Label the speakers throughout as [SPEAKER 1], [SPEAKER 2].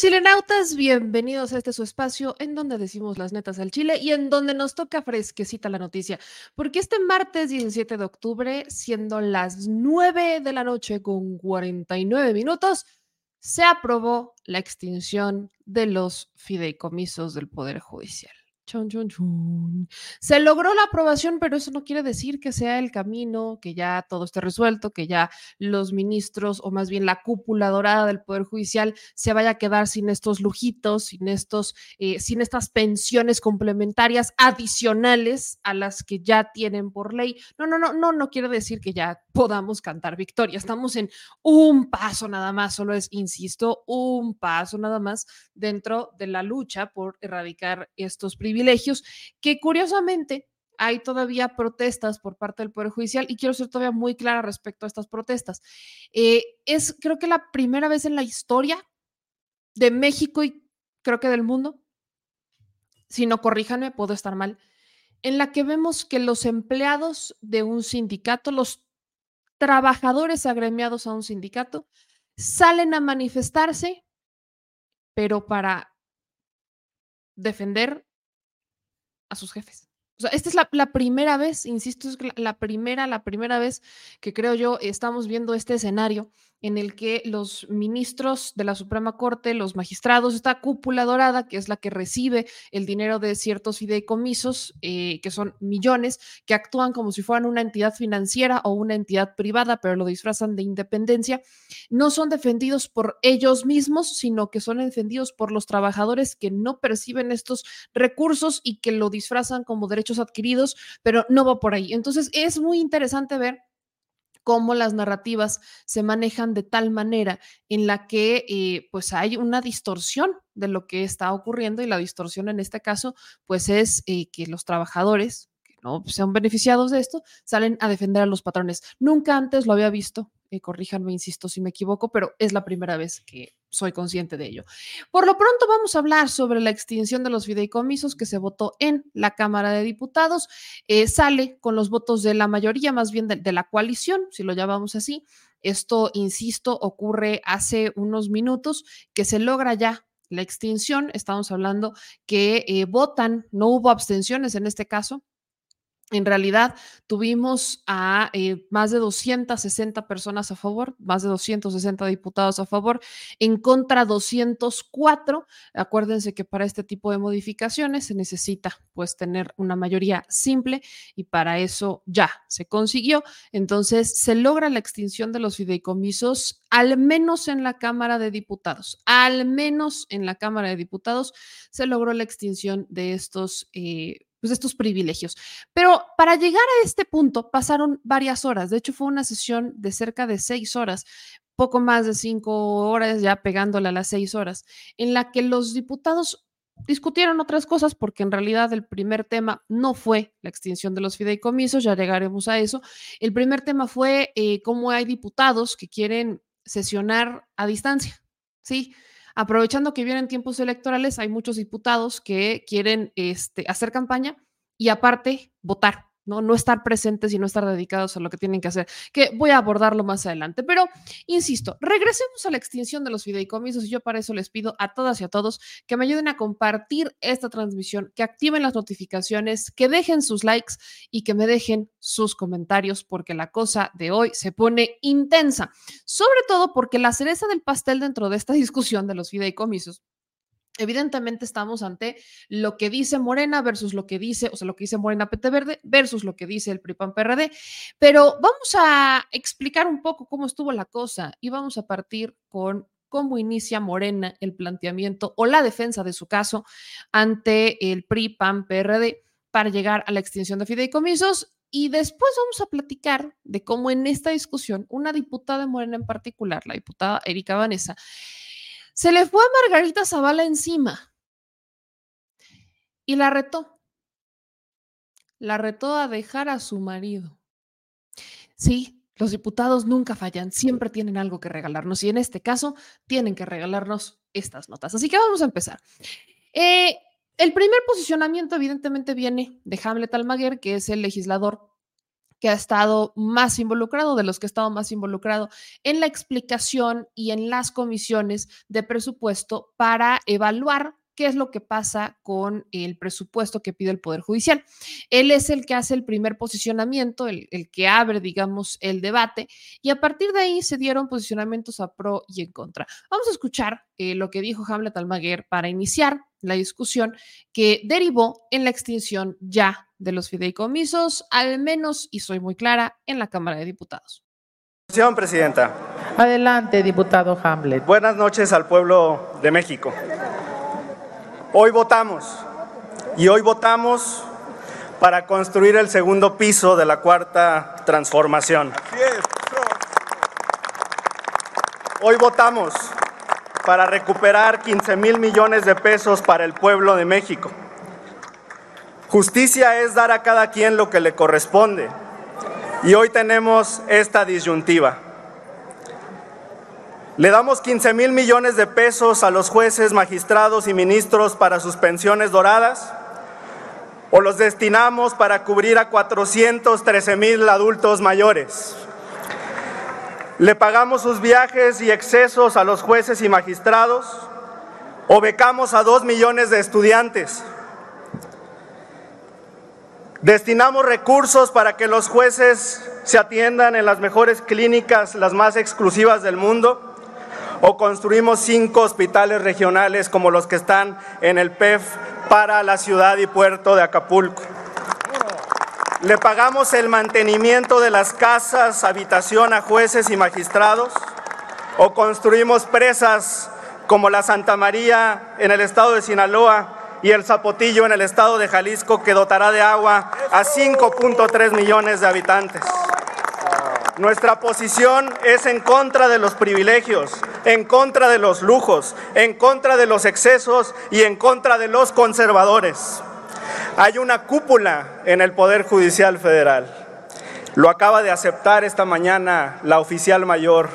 [SPEAKER 1] chilenautas. Bienvenidos a este su espacio en donde decimos las netas al chile y en donde nos toca fresquecita la noticia. Porque este martes 17 de octubre, siendo las 9 de la noche con 49 minutos, se aprobó la extinción de los fideicomisos del Poder Judicial. Se logró la aprobación, pero eso no quiere decir que sea el camino, que ya todo esté resuelto, que ya los ministros o más bien la cúpula dorada del Poder Judicial se vaya a quedar sin estos lujitos, sin, estos, eh, sin estas pensiones complementarias adicionales a las que ya tienen por ley. No, no, no, no, no quiere decir que ya podamos cantar victoria. Estamos en un paso nada más, solo es, insisto, un paso nada más dentro de la lucha por erradicar estos privilegios que curiosamente hay todavía protestas por parte del Poder Judicial y quiero ser todavía muy clara respecto a estas protestas. Eh, es creo que la primera vez en la historia de México y creo que del mundo, si no corríjanme, puedo estar mal, en la que vemos que los empleados de un sindicato, los trabajadores agremiados a un sindicato salen a manifestarse, pero para defender a sus jefes. O sea, esta es la, primera vez, insisto, es la primera, la primera vez que creo yo estamos viendo este escenario en el que los ministros de la Suprema Corte, los magistrados, esta cúpula dorada, que es la que recibe el dinero de ciertos fideicomisos, eh, que son millones, que actúan como si fueran una entidad financiera o una entidad privada, pero lo disfrazan de independencia, no son defendidos por ellos mismos, sino que son defendidos por los trabajadores que no perciben estos recursos y que lo disfrazan como derechos adquiridos, pero no va por ahí. Entonces, es muy interesante ver cómo las narrativas se manejan de tal manera en la que eh, pues hay una distorsión de lo que está ocurriendo y la distorsión en este caso pues es eh, que los trabajadores que no sean beneficiados de esto salen a defender a los patrones. Nunca antes lo había visto eh, corríjanme, insisto si me equivoco, pero es la primera vez que soy consciente de ello. Por lo pronto vamos a hablar sobre la extinción de los fideicomisos que se votó en la Cámara de Diputados. Eh, sale con los votos de la mayoría, más bien de, la coalición, si lo llamamos así. Esto, insisto, ocurre hace unos minutos que se logra ya la extinción. Estamos hablando que eh, votan, no hubo abstenciones en este caso, en realidad tuvimos a eh, más de 260 personas a favor, más de 260 diputados a favor, en contra 204. Acuérdense que para este tipo de modificaciones se necesita pues tener una mayoría simple y para eso ya se consiguió. Entonces se logra la extinción de los fideicomisos, al menos en la Cámara de Diputados, al menos en la Cámara de Diputados se logró la extinción de estos eh, pues, estos privilegios. Pero para llegar a este punto pasaron varias horas. De hecho, fue una sesión de cerca de seis horas, poco más de cinco horas, ya pegándole a las seis horas, en la que los diputados discutieron otras cosas porque en realidad el primer tema no fue la extinción de los fideicomisos, ya llegaremos a eso. El primer tema fue eh, cómo hay diputados que quieren sesionar a distancia, ¿sí? Aprovechando que vienen tiempos electorales, hay muchos diputados que quieren este, hacer campaña y aparte votar. ¿No? No estar presentes y no estar dedicados a lo que tienen que hacer, que voy a abordarlo más adelante. Pero, insisto, regresemos a la extinción de los fideicomisos y yo para eso les pido a todas y a todos que me ayuden a compartir esta transmisión, que activen las notificaciones, que dejen sus likes y que me dejen sus comentarios porque la cosa de hoy se pone intensa, sobre todo porque la cereza del pastel dentro de esta discusión de los fideicomisos Evidentemente estamos ante lo que dice Morena versus lo que dice, o sea, lo que dice Morena PT Verde versus lo que dice el PRIPAN PRD, pero vamos a explicar un poco cómo estuvo la cosa y vamos a partir con cómo inicia Morena el planteamiento o la defensa de su caso ante el PRI PAN PRD para llegar a la extinción de fideicomisos. Y después vamos a platicar de cómo en esta discusión una diputada de Morena en particular, la diputada Erika Vanessa, se le fue a Margarita Zavala encima y la retó. La retó a dejar a su marido. Sí, los diputados nunca fallan, siempre tienen algo que regalarnos y en este caso tienen que regalarnos estas notas. Así que vamos a empezar. Eh, el primer posicionamiento evidentemente viene de Hamlet Almaguer, que es el legislador que ha estado más involucrado, de los que ha estado más involucrado en la explicación y en las comisiones de presupuesto para evaluar qué es lo que pasa con el presupuesto que pide el Poder Judicial. Él es el que hace el primer posicionamiento, el, que abre, digamos, el debate, y a partir de ahí se dieron posicionamientos a pro y en contra. Vamos a escuchar eh, lo que dijo Hamlet Almaguer para iniciar la discusión que derivó en la extinción ya de los fideicomisos, al menos, y soy muy clara, en la Cámara de Diputados.
[SPEAKER 2] Señora Presidenta.
[SPEAKER 3] Adelante, diputado Hamlet.
[SPEAKER 2] Buenas noches al pueblo de México. Hoy votamos y hoy votamos para construir el segundo piso de la cuarta transformación. Hoy votamos para recuperar 15 mil millones de pesos para el pueblo de México. Justicia es dar a cada quien lo que le corresponde. Y hoy tenemos esta disyuntiva. Le damos 15 mil millones de pesos a los jueces, magistrados y ministros para sus pensiones doradas o los destinamos para cubrir a 413 mil adultos mayores. Le pagamos sus viajes y excesos a los jueces y magistrados o becamos a dos millones de estudiantes. Destinamos recursos para que los jueces se atiendan en las mejores clínicas, las más exclusivas del mundo o construimos cinco hospitales regionales como los que están en el PEF para la ciudad y puerto de Acapulco. Le pagamos el mantenimiento de las casas, habitación a jueces y magistrados o construimos presas como la Santa María en el estado de Sinaloa y el Zapotillo en el estado de Jalisco que dotará de agua a 5.3 millones de habitantes. Nuestra posición es en contra de los privilegios, en contra de los lujos, en contra de los excesos y en contra de los conservadores. Hay una cúpula en el Poder Judicial Federal. Lo acaba de aceptar esta mañana la oficial mayor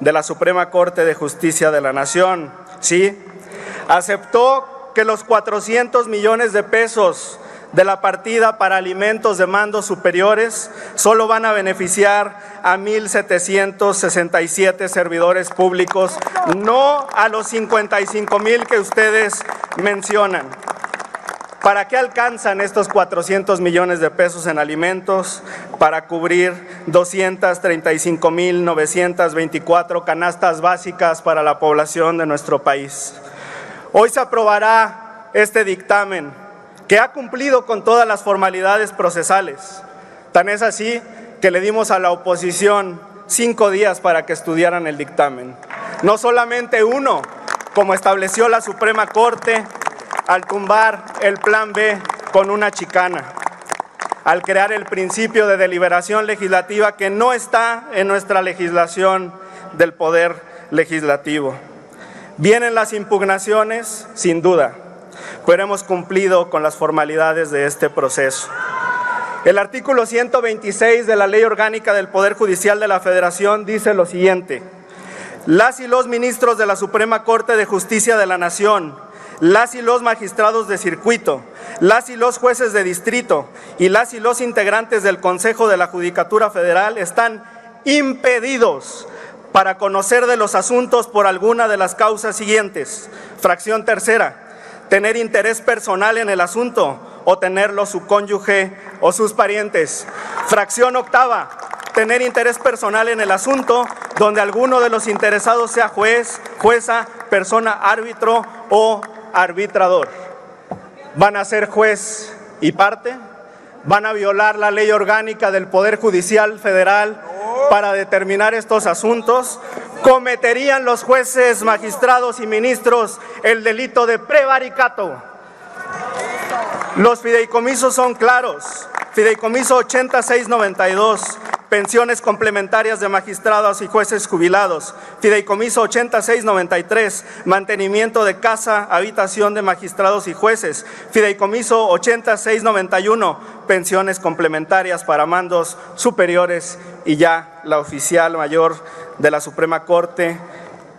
[SPEAKER 2] de la Suprema Corte de Justicia de la Nación. Sí, aceptó que los 400 millones de pesos de la partida para alimentos de mandos superiores solo van a beneficiar a 1.767 servidores públicos, no a los 55 mil que ustedes mencionan. ¿Para qué alcanzan estos 400 millones de pesos en alimentos? Para cubrir 235.924 canastas básicas para la población de nuestro país. Hoy se aprobará este dictamen que ha cumplido con todas las formalidades procesales. Tan es así que le dimos a la oposición cinco días para que estudiaran el dictamen. No solamente uno, como estableció la Suprema Corte al tumbar el Plan B con una chicana, al crear el principio de deliberación legislativa que no está en nuestra legislación del Poder Legislativo. Vienen las impugnaciones, sin duda pero hemos cumplido con las formalidades de este proceso. El artículo 126 de la Ley Orgánica del Poder Judicial de la Federación dice lo siguiente. Las y los ministros de la Suprema Corte de Justicia de la Nación, las y los magistrados de circuito, las y los jueces de distrito y las y los integrantes del Consejo de la Judicatura Federal están impedidos para conocer de los asuntos por alguna de las causas siguientes. Fracción tercera tener interés personal en el asunto o tenerlo su cónyuge o sus parientes. Fracción octava, tener interés personal en el asunto donde alguno de los interesados sea juez, jueza, persona árbitro o arbitrador. ¿Van a ser juez y parte? ¿Van a violar la ley orgánica del Poder Judicial Federal para determinar estos asuntos? Cometerían los jueces, magistrados y ministros el delito de prevaricato.
[SPEAKER 4] Los fideicomisos son claros. Fideicomiso 8692, pensiones complementarias de magistrados y jueces jubilados. Fideicomiso 8693, mantenimiento de casa, habitación de magistrados y jueces. Fideicomiso 8691, pensiones complementarias para mandos superiores y ya la oficial mayor de la Suprema Corte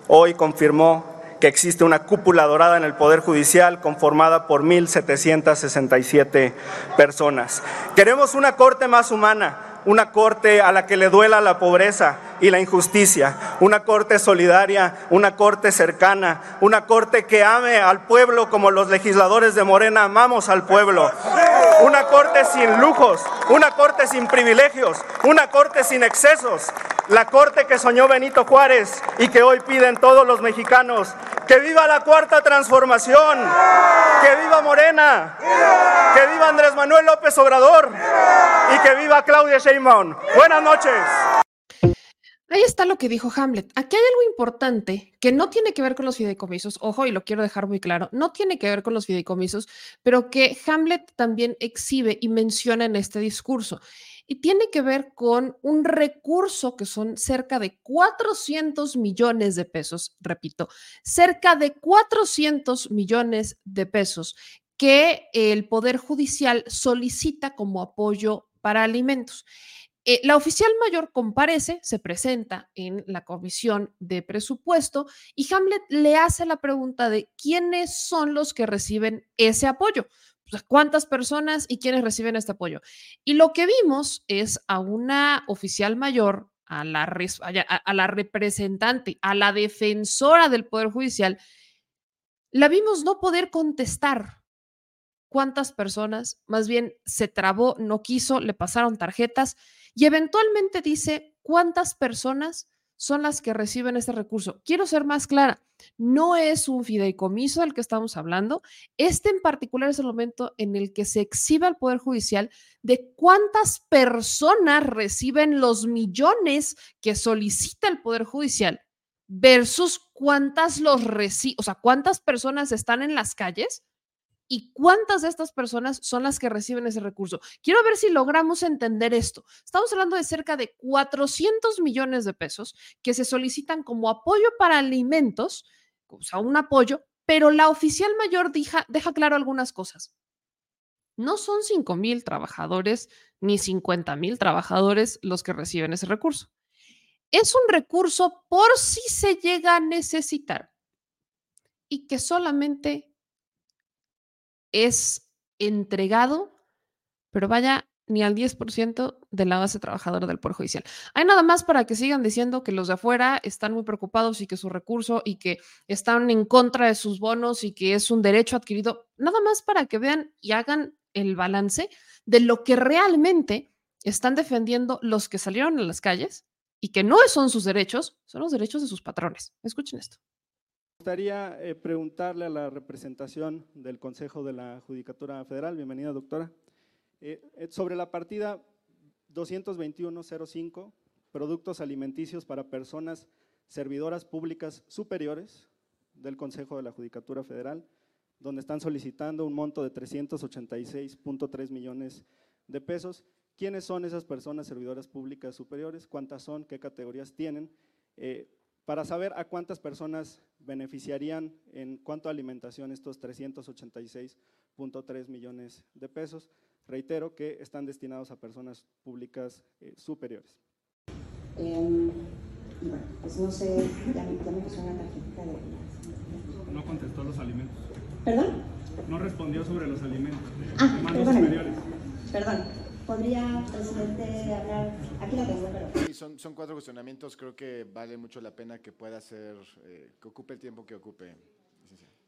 [SPEAKER 4] hoy confirmó que existe una cúpula dorada en el Poder Judicial conformada por 1.767 personas. Queremos una Corte más humana, una corte a la que le duela la pobreza y la injusticia, una corte solidaria, una corte cercana, una corte que ame al pueblo como los legisladores de Morena amamos al pueblo, una corte sin lujos, una corte sin privilegios, una corte sin excesos, la corte que soñó Benito Juárez y que hoy piden todos los mexicanos, que viva la cuarta transformación, que viva Morena, que viva Andrés Manuel López Obrador. Y que viva Claudia Sheinbaum. Buenas noches.
[SPEAKER 1] Ahí está lo que dijo Hamlet. Aquí hay algo importante que no tiene que ver con los fideicomisos, ojo, y lo quiero dejar muy claro, no tiene que ver con los fideicomisos, pero que Hamlet también exhibe y menciona en este discurso. Y tiene que ver con un recurso que son cerca de 400 millones de pesos, repito, cerca de 400 millones de pesos que el Poder Judicial solicita como apoyo para alimentos. Eh, la oficial mayor comparece, se presenta en la comisión de presupuesto y Hamlet le hace la pregunta de quiénes son los que reciben ese apoyo. ¿Cuántas personas y quiénes reciben este apoyo? Y lo que vimos es a una oficial mayor, a la, a la representante, a la defensora del Poder Judicial, la vimos no poder contestar cuántas personas, más bien se trabó, no quiso, le pasaron tarjetas y eventualmente dice cuántas personas son las que reciben este recurso. Quiero ser más clara, no es un fideicomiso del que estamos hablando. Este en particular es el momento en el que se exhibe al Poder Judicial de cuántas personas reciben los millones que solicita el Poder Judicial versus cuántas los reciben, o sea, cuántas personas están en las calles y cuántas de estas personas son las que reciben ese recurso. Quiero ver si logramos entender esto. Estamos hablando de cerca de 400 millones de pesos que se solicitan como apoyo para alimentos, o sea, un apoyo, pero la oficial mayor deja, claro algunas cosas. No son 5 mil trabajadores ni 50 mil trabajadores los que reciben ese recurso. Es un recurso por si se llega a necesitar y que solamente es entregado, pero vaya, ni al 10% de la base trabajadora del Poder Judicial. Hay nada más para que sigan diciendo que los de afuera están muy preocupados y que su recurso y que están en contra de sus bonos y que es un derecho adquirido, nada más para que vean y hagan el balance de lo que realmente están defendiendo los que salieron a las calles y que no son sus derechos, son los derechos de sus patrones. Escuchen esto
[SPEAKER 4] gustaría eh, preguntarle a la representación del Consejo de la Judicatura Federal, bienvenida doctora, eh, eh, sobre la partida 221.05, productos alimenticios para personas servidoras públicas superiores del Consejo de la Judicatura Federal, donde están solicitando un monto de 386.3 millones de pesos. ¿Quiénes son esas personas servidoras públicas superiores? ¿Cuántas son? ¿Qué categorías tienen? Para saber a cuántas personas beneficiarían en cuanto a alimentación estos 386.3 millones de pesos. Reitero que están destinados a personas públicas eh, superiores.
[SPEAKER 5] Bueno, pues no sé, ya, me puso una tarjetita de...
[SPEAKER 4] No contestó los alimentos.
[SPEAKER 5] ¿Perdón?
[SPEAKER 4] No respondió sobre los alimentos.
[SPEAKER 5] Ah, perdón. ¿Podría, presidente, hablar? Aquí lo tengo, pero...
[SPEAKER 6] Sí, son, son cuatro cuestionamientos. Creo que vale mucho la pena que pueda ser, eh, que ocupe el tiempo que ocupe.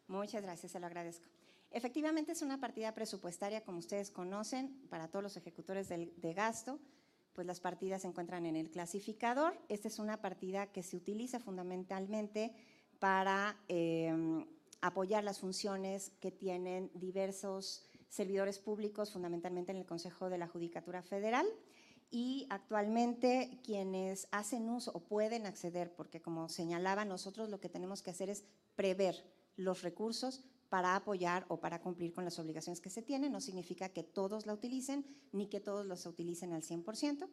[SPEAKER 5] Muchas gracias, se lo agradezco. Efectivamente, es una partida presupuestaria, como ustedes conocen, para todos los ejecutores de, de gasto, pues las partidas se encuentran en el clasificador. Esta es una partida que se utiliza fundamentalmente para eh, apoyar las funciones que tienen diversos servidores públicos, fundamentalmente en el Consejo de la Judicatura Federal, y actualmente quienes hacen uso o pueden acceder, porque como señalaba, nosotros lo que tenemos que hacer es prever los recursos para apoyar o para cumplir con las obligaciones que se tienen. No significa que todos la utilicen ni que todos los utilicen al 100%.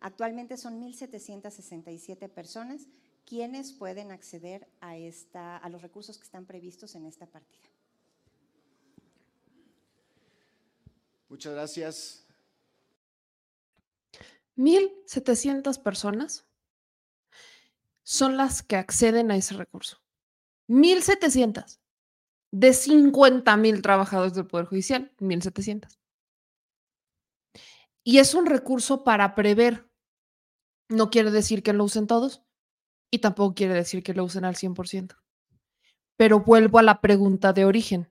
[SPEAKER 5] Actualmente son 1.767 personas quienes pueden acceder a, esta, a los recursos que están previstos en esta partida.
[SPEAKER 6] Muchas gracias.
[SPEAKER 1] 1.700 personas son las que acceden a ese recurso. 1.700 de 50.000 trabajadores del Poder Judicial, 1.700. Y es un recurso para prever. No quiere decir que lo usen todos y tampoco quiere decir que lo usen al 100%. Pero vuelvo a la pregunta de origen.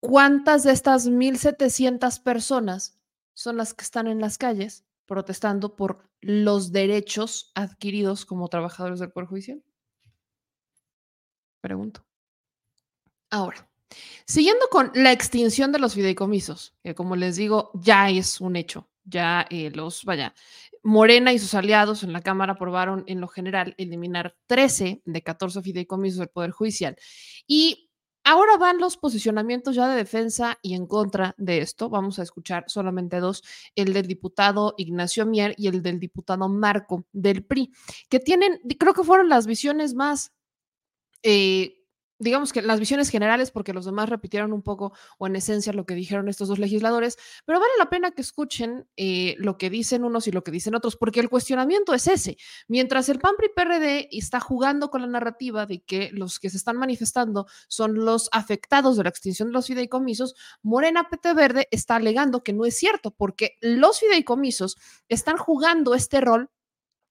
[SPEAKER 1] ¿Cuántas de estas 1.700 personas son las que están en las calles protestando por los derechos adquiridos como trabajadores del Poder Judicial? Pregunto. Ahora, siguiendo con la extinción de los fideicomisos, que como les digo, ya es un hecho, ya eh, los, vaya, Morena y sus aliados en la Cámara aprobaron en lo general eliminar 13 de 14 fideicomisos del Poder Judicial. Y ahora van los posicionamientos ya de defensa y en contra de esto. Vamos a escuchar solamente dos, el del diputado Ignacio Mier y el del diputado Marco del PRI, que tienen, creo que fueron las visiones más... Eh, digamos que las visiones generales, porque los demás repitieron un poco o en esencia lo que dijeron estos dos legisladores, pero vale la pena que escuchen eh, lo que dicen unos y lo que dicen otros, porque el cuestionamiento es ese. Mientras el PAN PRI PRD está jugando con la narrativa de que los que se están manifestando son los afectados de la extinción de los fideicomisos, Morena PT Verde está alegando que no es cierto, porque los fideicomisos están jugando este rol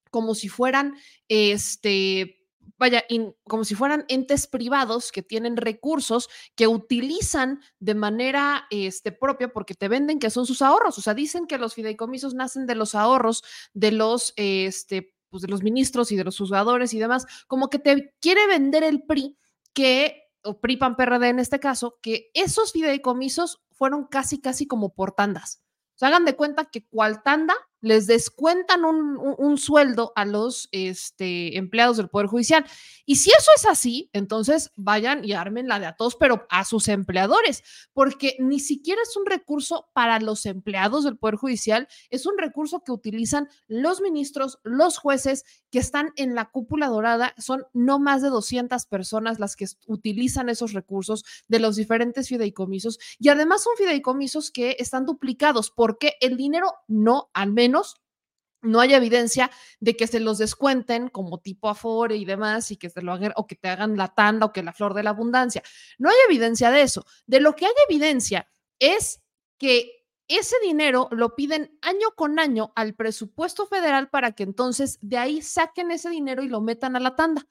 [SPEAKER 1] como si fueran este vaya, como si fueran entes privados que tienen recursos que utilizan de manera este, propia porque te venden que son sus ahorros. O sea, dicen que los fideicomisos nacen de los ahorros de los, este, pues de los ministros y de los juzgadores y demás. Como que te quiere vender el PRI que, o PRI PAN PRD en este caso, que esos fideicomisos fueron casi, casi como por tandas. O sea, hagan de cuenta que cual tanda les descuentan un, sueldo a los este, empleados del Poder Judicial. Y si eso es así, entonces vayan y armen la de a todos, pero a sus empleadores, porque ni siquiera es un recurso para los empleados del Poder Judicial, es un recurso que utilizan los ministros, los jueces que están en la cúpula dorada. Son no más de 200 personas las que utilizan esos recursos de los diferentes fideicomisos y además son fideicomisos que están duplicados porque el dinero no, al menos, no hay evidencia de que se los descuenten como tipo Afore y demás y que se lo hagan o que te hagan la tanda o que la flor de la abundancia. No hay evidencia de eso. De lo que hay evidencia es que ese dinero lo piden año con año al presupuesto federal para que entonces de ahí saquen ese dinero y lo metan a la tanda.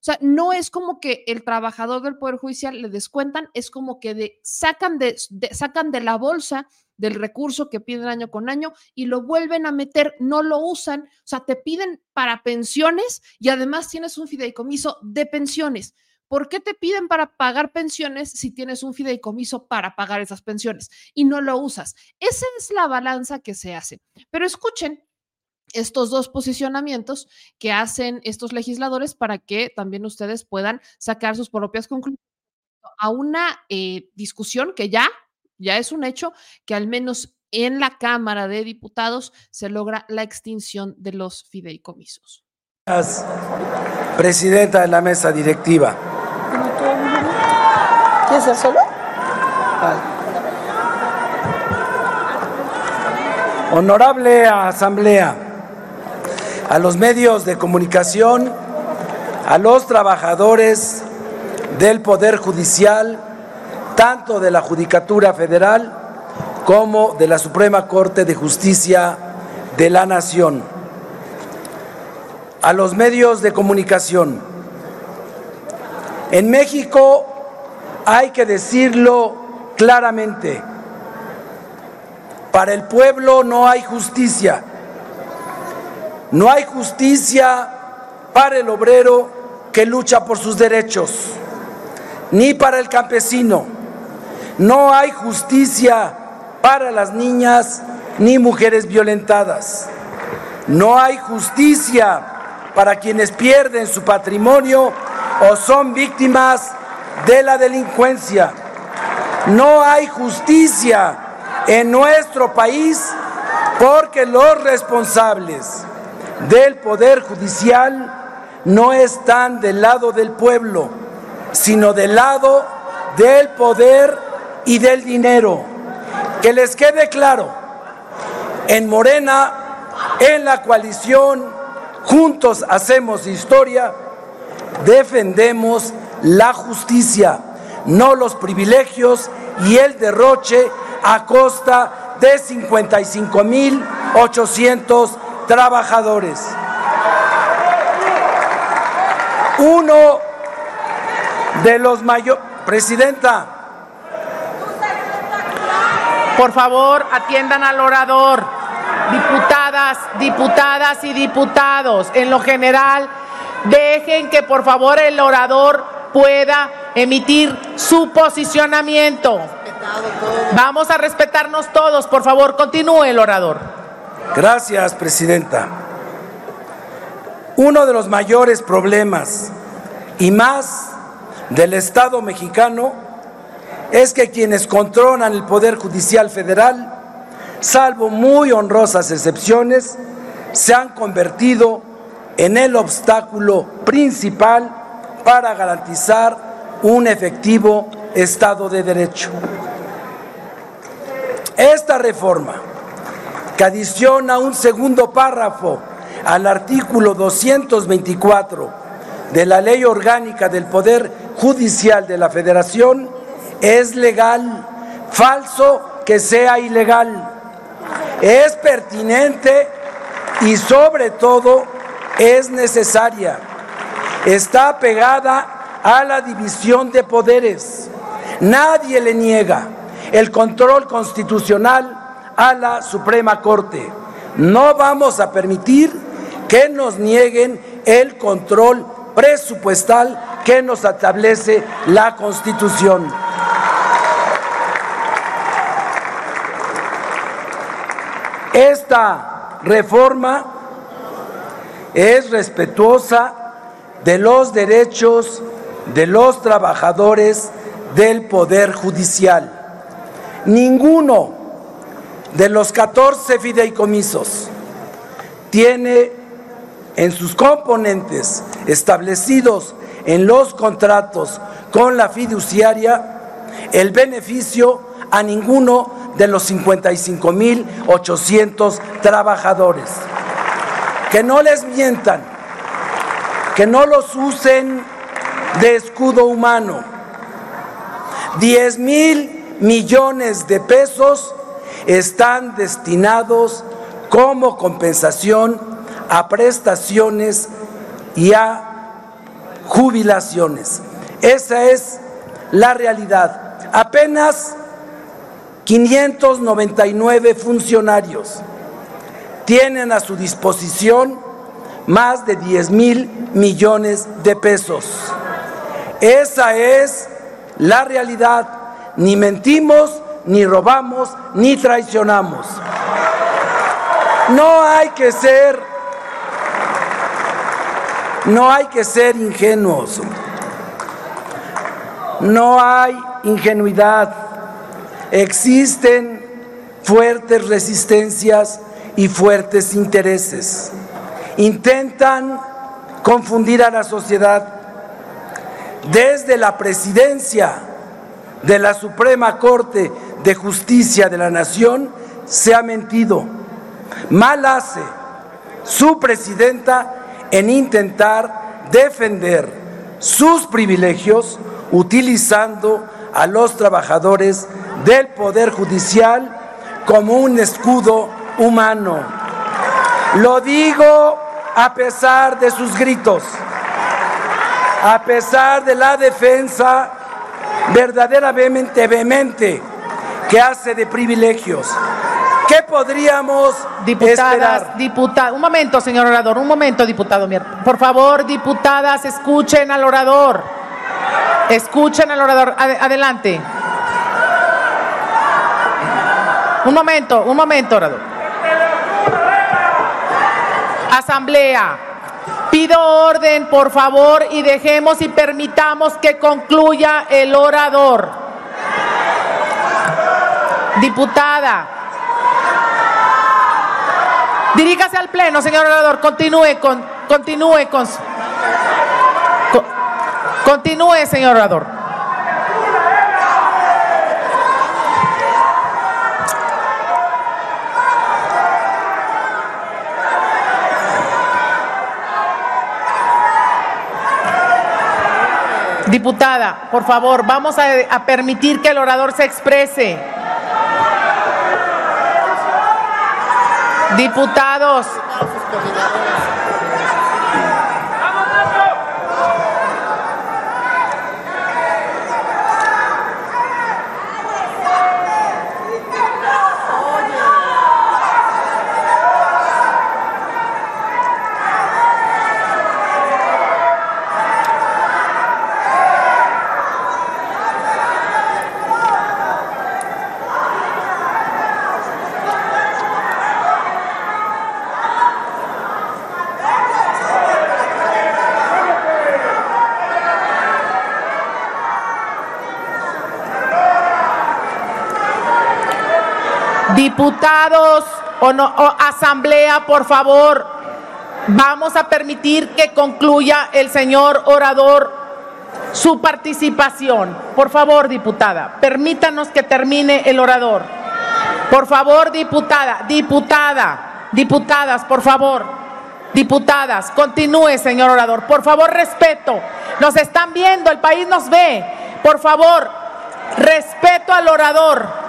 [SPEAKER 1] O sea, no es como que el trabajador del Poder Judicial le descuentan, es como que sacan, de, sacan de la bolsa del recurso que piden año con año y lo vuelven a meter, no lo usan, o sea, te piden para pensiones y además tienes un fideicomiso de pensiones. ¿Por qué te piden para pagar pensiones si tienes un fideicomiso para pagar esas pensiones y no lo usas? Esa es la balanza que se hace. Pero escuchen estos dos posicionamientos que hacen estos legisladores para que también ustedes puedan sacar sus propias conclusiones a una eh, discusión que ya ya es un hecho que al menos en la Cámara de Diputados se logra la extinción de los fideicomisos.
[SPEAKER 7] Presidenta de la mesa directiva.
[SPEAKER 3] ¿Quieres solo?
[SPEAKER 7] Honorable Asamblea, a los medios de comunicación, a los trabajadores del Poder Judicial, tanto de la Judicatura Federal como de la Suprema Corte de Justicia de la Nación. A los medios de comunicación. En México hay que decirlo claramente, para el pueblo no hay justicia. No hay justicia para el obrero que lucha por sus derechos, ni para el campesino no hay justicia para las niñas ni mujeres violentadas. No hay justicia para quienes pierden su patrimonio o son víctimas de la delincuencia. No hay justicia en nuestro país porque los responsables del Poder Judicial no están del lado del pueblo, sino del lado del poder y del dinero. Que les quede claro, en Morena, en la coalición, juntos hacemos historia, defendemos la justicia, no los privilegios y el derroche a costa de 55.800 trabajadores. Uno de los mayores... Presidenta.
[SPEAKER 3] Por favor, atiendan al orador. Diputadas, diputadas y diputados, en lo general, dejen que por favor el orador pueda emitir su posicionamiento. Vamos a respetarnos todos, por favor, continúe el orador.
[SPEAKER 7] Gracias, Presidenta. Uno de los mayores problemas y más del Estado mexicano es que quienes controlan el Poder Judicial Federal, salvo muy honrosas excepciones, se han convertido en el obstáculo principal para garantizar un efectivo Estado de Derecho. Esta reforma, que adiciona un segundo párrafo al artículo 224 de la Ley Orgánica del Poder Judicial de la Federación, es legal, falso que sea ilegal, es pertinente y sobre todo es necesaria. Está pegada a la división de poderes. Nadie le niega el control constitucional a la Suprema Corte. No vamos a permitir que nos nieguen el control presupuestal que nos establece la Constitución. Esta reforma es respetuosa de los derechos de los trabajadores del Poder Judicial. Ninguno de los 14 fideicomisos tiene en sus componentes establecidos en los contratos con la fiduciaria el beneficio a ninguno de los 55.800 trabajadores. Que no les mientan, que no los usen de escudo humano. 10 mil millones de pesos están destinados como compensación a prestaciones y a jubilaciones. Esa es la realidad. Apenas 599 funcionarios tienen a su disposición más de 10 mil millones de pesos. Esa es la realidad ni mentimos, ni robamos, ni traicionamos. No hay que ser, no hay que ser ingenuos. No hay ingenuidad. Existen fuertes resistencias y fuertes intereses. Intentan confundir a la sociedad desde la presidencia de la Suprema Corte de Justicia de la Nación se ha mentido. Mal hace su presidenta en intentar defender sus privilegios utilizando a los trabajadores del Poder Judicial como un escudo humano. Lo digo a pesar de sus gritos, a pesar de la defensa verdaderamente vehemente que hace de privilegios. ¿Qué podríamos
[SPEAKER 3] Diputadas,
[SPEAKER 7] esperar?
[SPEAKER 3] un momento, señor orador, un momento, diputado. Por favor, diputadas, escuchen al orador. Escuchen al orador. adelante. Un momento, un momento, orador. Asamblea, Pido orden, por favor, y dejemos y permitamos que concluya el orador. Diputada. Dirígase al pleno, señor orador. Continúe con, continúe con, continúe, señor orador. Diputada, por favor, vamos a permitir que el orador se exprese. Diputados. Diputados o, no, asamblea, por favor, vamos a permitir que concluya el señor orador su participación. Por favor, diputada, permítanos que termine el orador. Por favor, diputada, diputada, diputadas, por favor, diputadas, continúe, señor orador. Por favor, respeto. Nos están viendo, el país nos ve. Por favor, respeto al orador.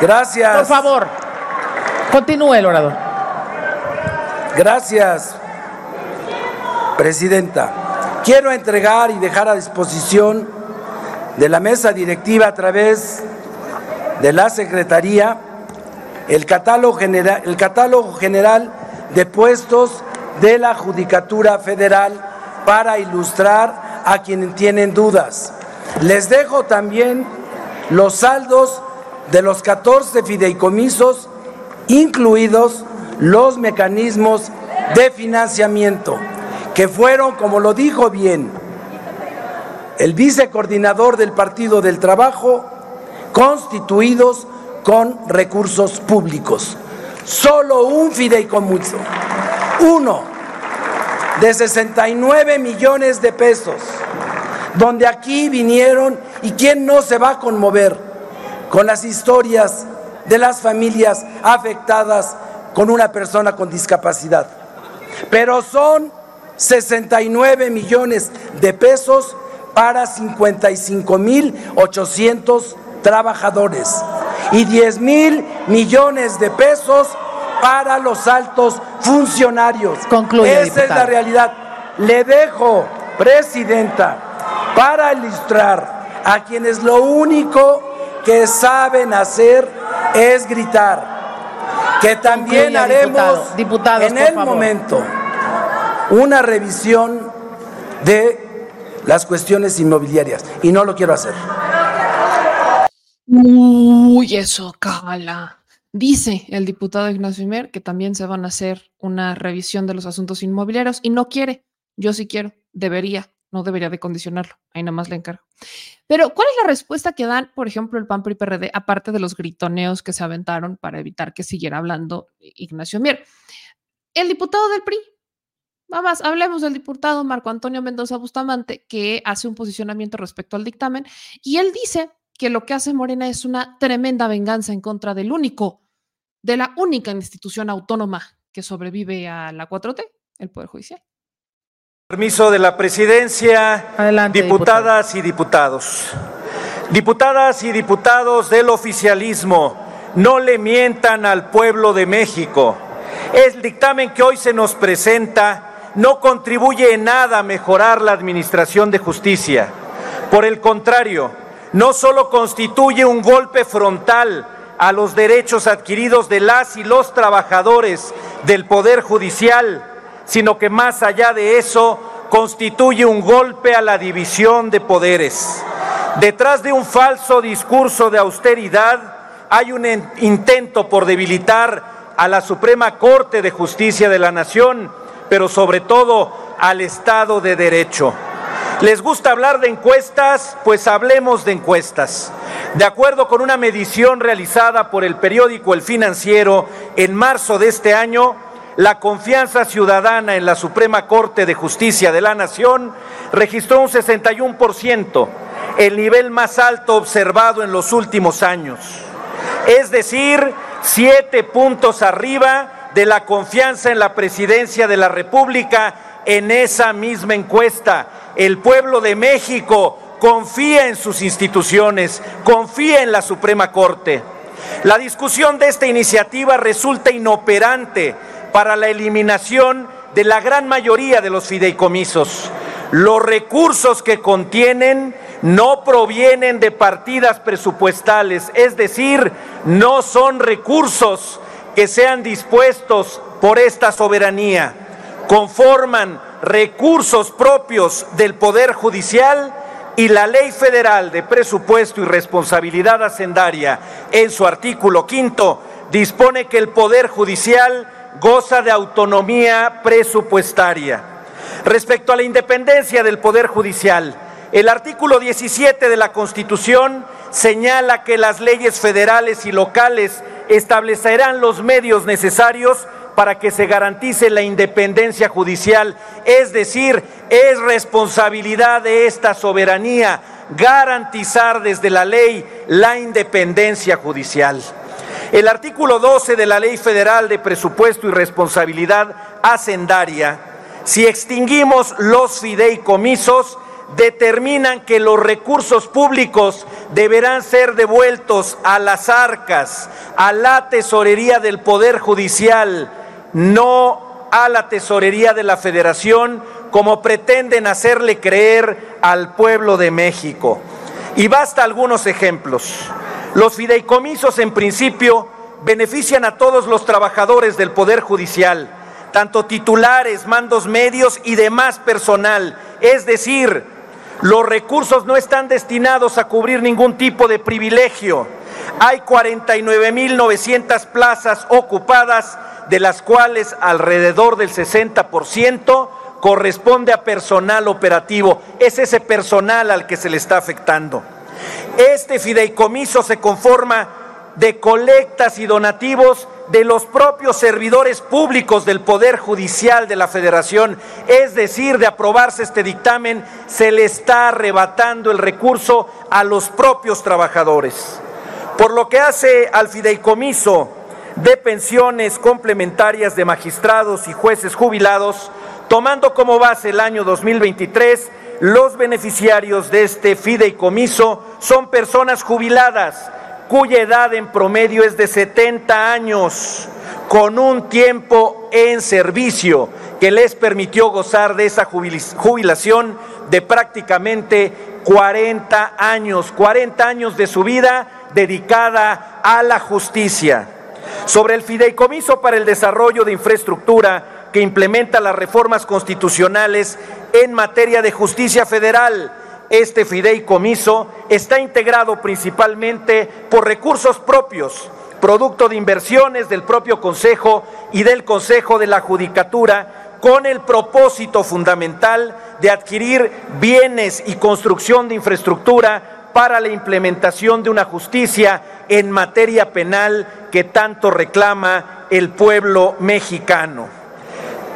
[SPEAKER 7] Gracias.
[SPEAKER 3] Por favor, continúe el orador.
[SPEAKER 7] Gracias, Presidenta. Quiero entregar y dejar a disposición de la mesa directiva a través de la Secretaría el catálogo general, el catálogo general de puestos de la Judicatura Federal para ilustrar a quienes tienen dudas. Les dejo también los saldos de los 14 fideicomisos, incluidos los mecanismos de financiamiento, que fueron, como lo dijo bien el vicecoordinador del Partido del Trabajo, constituidos con recursos públicos. Solo un fideicomiso, uno de 69 millones de pesos, donde aquí vinieron y quién no se va a conmover con las historias de las familias afectadas con una persona con discapacidad. Pero son 69 millones de pesos para 55 mil 800 trabajadores y 10 mil millones de pesos para los altos funcionarios.
[SPEAKER 3] Concluye,
[SPEAKER 7] Esa es la realidad. Le dejo, Presidenta, para ilustrar a quienes lo único que saben hacer es gritar. Que también
[SPEAKER 3] Concluya,
[SPEAKER 7] haremos
[SPEAKER 3] diputado. Diputados,
[SPEAKER 7] en el
[SPEAKER 3] favor.
[SPEAKER 7] momento una revisión de las cuestiones inmobiliarias y no lo quiero hacer.
[SPEAKER 1] Uy, eso cala. Dice el diputado Ignacio Mier que también se van a hacer una revisión de los asuntos inmobiliarios y no quiere. Yo sí quiero, debería, no debería de condicionarlo. Ahí nada más le encargo. Pero, ¿cuál es la respuesta que dan, por ejemplo, el PAN PRI PRD, aparte de los gritoneos que se aventaron para evitar que siguiera hablando Ignacio Mier? El diputado del PRI, Vamos, hablemos del diputado Marco Antonio Mendoza Bustamante, que hace un posicionamiento respecto al dictamen, y él dice que lo que hace Morena es una tremenda venganza en contra del único, de la única institución autónoma que sobrevive a la 4T, el Poder Judicial.
[SPEAKER 8] Permiso de la presidencia,
[SPEAKER 3] Adelante,
[SPEAKER 8] diputadas y diputados. Diputadas y diputados del oficialismo, no le mientan al pueblo de México. El dictamen que hoy se nos presenta no contribuye en nada a mejorar la administración de justicia. Por el contrario, no solo constituye un golpe frontal a los derechos adquiridos de las y los trabajadores del Poder Judicial, sino que más allá de eso constituye un golpe a la división de poderes. Detrás de un falso discurso de austeridad hay un en- intento por debilitar a la Suprema Corte de Justicia de la Nación, pero sobre todo al Estado de Derecho. ¿Les gusta hablar de encuestas? Pues hablemos de encuestas. De acuerdo con una medición realizada por el periódico El Financiero en marzo de este año, la confianza ciudadana en la Suprema Corte de Justicia de la Nación registró un 61%, el nivel más alto observado en los últimos años. Es decir, siete puntos arriba de la confianza en la presidencia de la República en esa misma encuesta. El pueblo de México confía en sus instituciones, confía en la Suprema Corte. La discusión de esta iniciativa resulta inoperante para la eliminación de la gran mayoría de los fideicomisos. Los recursos que contienen no provienen de partidas presupuestales, es decir, no son recursos que sean dispuestos por esta soberanía, conforman recursos propios del Poder Judicial y la Ley Federal de Presupuesto y Responsabilidad Hacendaria, en su artículo quinto, dispone que el Poder Judicial goza de autonomía presupuestaria. Respecto a la independencia del Poder Judicial, el artículo 17 de la Constitución señala que las leyes federales y locales establecerán los medios necesarios para que se garantice la independencia judicial. Es decir, es responsabilidad de esta soberanía garantizar desde la ley la independencia judicial. El artículo 12 de la Ley Federal de Presupuesto y Responsabilidad Hacendaria, si extinguimos los fideicomisos, determinan que los recursos públicos deberán ser devueltos a las arcas, a la tesorería del Poder Judicial, no a la tesorería de la Federación, como pretenden hacerle creer al pueblo de México. Y basta algunos ejemplos. Los fideicomisos en principio benefician a todos los trabajadores del Poder Judicial, tanto titulares, mandos medios y demás personal. Es decir, los recursos no están destinados a cubrir ningún tipo de privilegio. Hay 49.900 plazas ocupadas, de las cuales alrededor del 60% corresponde a personal operativo. Es ese personal al que se le está afectando. Este fideicomiso se conforma de colectas y donativos de los propios servidores públicos del Poder Judicial de la Federación, es decir, de aprobarse este dictamen, se le está arrebatando el recurso a los propios trabajadores. Por lo que hace al fideicomiso de pensiones complementarias de magistrados y jueces jubilados, tomando como base el año 2023, los beneficiarios de este fideicomiso son personas jubiladas cuya edad en promedio es de 70 años, con un tiempo en servicio que les permitió gozar de esa jubilación de prácticamente 40 años, 40 años de su vida dedicada a la justicia. Sobre el fideicomiso para el desarrollo de infraestructura, que implementa las reformas constitucionales en materia de justicia federal. Este fideicomiso está integrado principalmente por recursos propios, producto de inversiones del propio Consejo y del Consejo de la Judicatura, con el propósito fundamental de adquirir bienes y construcción de infraestructura para la implementación de una justicia en materia penal que tanto reclama el pueblo mexicano.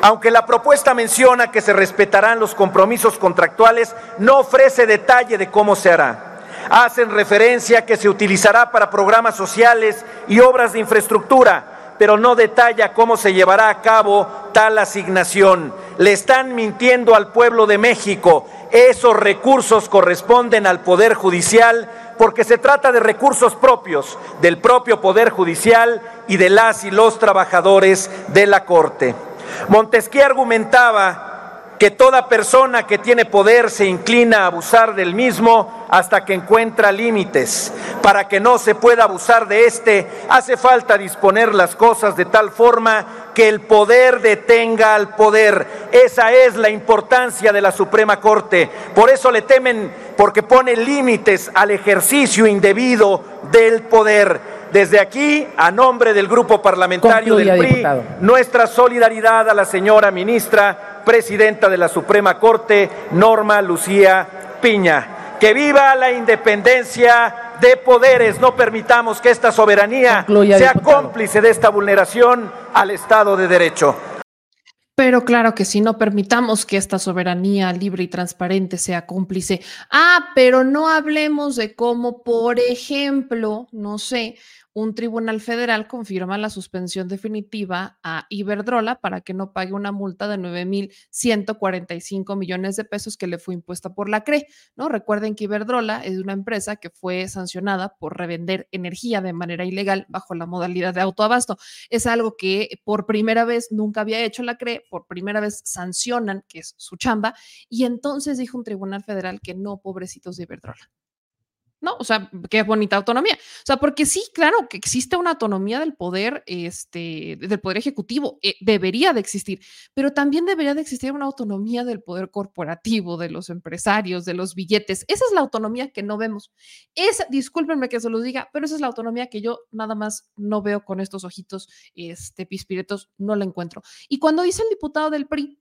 [SPEAKER 8] Aunque la propuesta menciona que se respetarán los compromisos contractuales, no ofrece detalle de cómo se hará. Hacen referencia que se utilizará para programas sociales y obras de infraestructura, pero no detalla cómo se llevará a cabo tal asignación. Le están mintiendo al pueblo de México. Esos recursos corresponden al Poder Judicial porque se trata de recursos propios del propio Poder Judicial y de las y los trabajadores de la Corte. Montesquieu argumentaba que toda persona que tiene poder se inclina a abusar del mismo hasta que encuentra límites. Para que no se pueda abusar de éste, hace falta disponer las cosas de tal forma que el poder detenga al poder. Esa es la importancia de la Suprema Corte. Por eso le temen, porque pone límites al ejercicio indebido del poder. Desde aquí, a nombre del Grupo Parlamentario
[SPEAKER 3] Concluya,
[SPEAKER 8] del PRI,
[SPEAKER 3] diputado.
[SPEAKER 8] nuestra solidaridad a la señora ministra, presidenta de la Suprema Corte, Norma Lucía Piña. Que viva la independencia de poderes. No permitamos que esta soberanía
[SPEAKER 3] Concluya,
[SPEAKER 8] sea
[SPEAKER 3] diputado.
[SPEAKER 8] cómplice de esta vulneración al Estado de Derecho.
[SPEAKER 1] Pero claro que si no permitamos que esta soberanía libre y transparente sea cómplice. Ah, pero no hablemos de cómo, por ejemplo, no sé, un tribunal federal confirma la suspensión definitiva a Iberdrola para que no pague una multa de 9.145 millones de pesos que le fue impuesta por la CRE, ¿no? Recuerden que Iberdrola es una empresa que fue sancionada por revender energía de manera ilegal bajo la modalidad de autoabasto. Es algo que por primera vez nunca había hecho la CRE, por primera vez sancionan, que es su chamba, y entonces dijo un tribunal federal que no, pobrecitos de Iberdrola. ¿No? O sea, qué bonita autonomía. O sea, porque sí, claro que existe una autonomía del poder, este, del poder ejecutivo, eh, debería de existir, pero también debería de existir una autonomía del poder corporativo, de los empresarios, de los billetes. Esa es la autonomía que no vemos. Esa, discúlpenme que se los diga, pero esa es la autonomía que yo nada más no veo con estos ojitos, este, pispiretos, no la encuentro. Y cuando dice el diputado del PRI,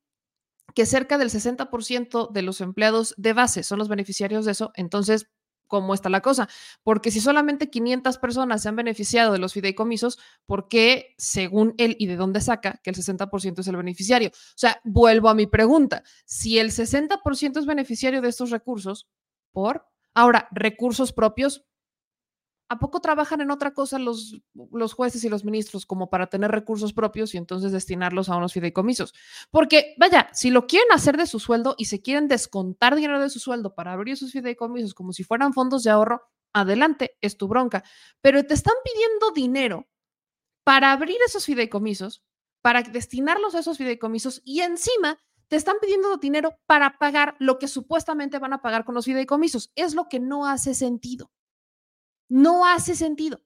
[SPEAKER 1] que cerca del 60% de los empleados de base son los beneficiarios de eso, entonces, cómo está la cosa, porque si solamente 500 personas se han beneficiado de los fideicomisos, ¿por qué, según él y de dónde saca, que el 60% es el beneficiario? O sea, vuelvo a mi pregunta, si el 60% es beneficiario de estos recursos, ¿por? Ahora, recursos propios, ¿a poco trabajan en otra cosa los, los jueces y los ministros como para tener recursos propios y entonces destinarlos a unos fideicomisos? Porque, vaya, si lo quieren hacer de su sueldo y se quieren descontar dinero de su sueldo para abrir sus fideicomisos como si fueran fondos de ahorro, adelante, es tu bronca. Pero te están pidiendo dinero para abrir esos fideicomisos, para destinarlos a esos fideicomisos y encima te están pidiendo dinero para pagar lo que supuestamente van a pagar con los fideicomisos. Es lo que no hace sentido. No hace sentido.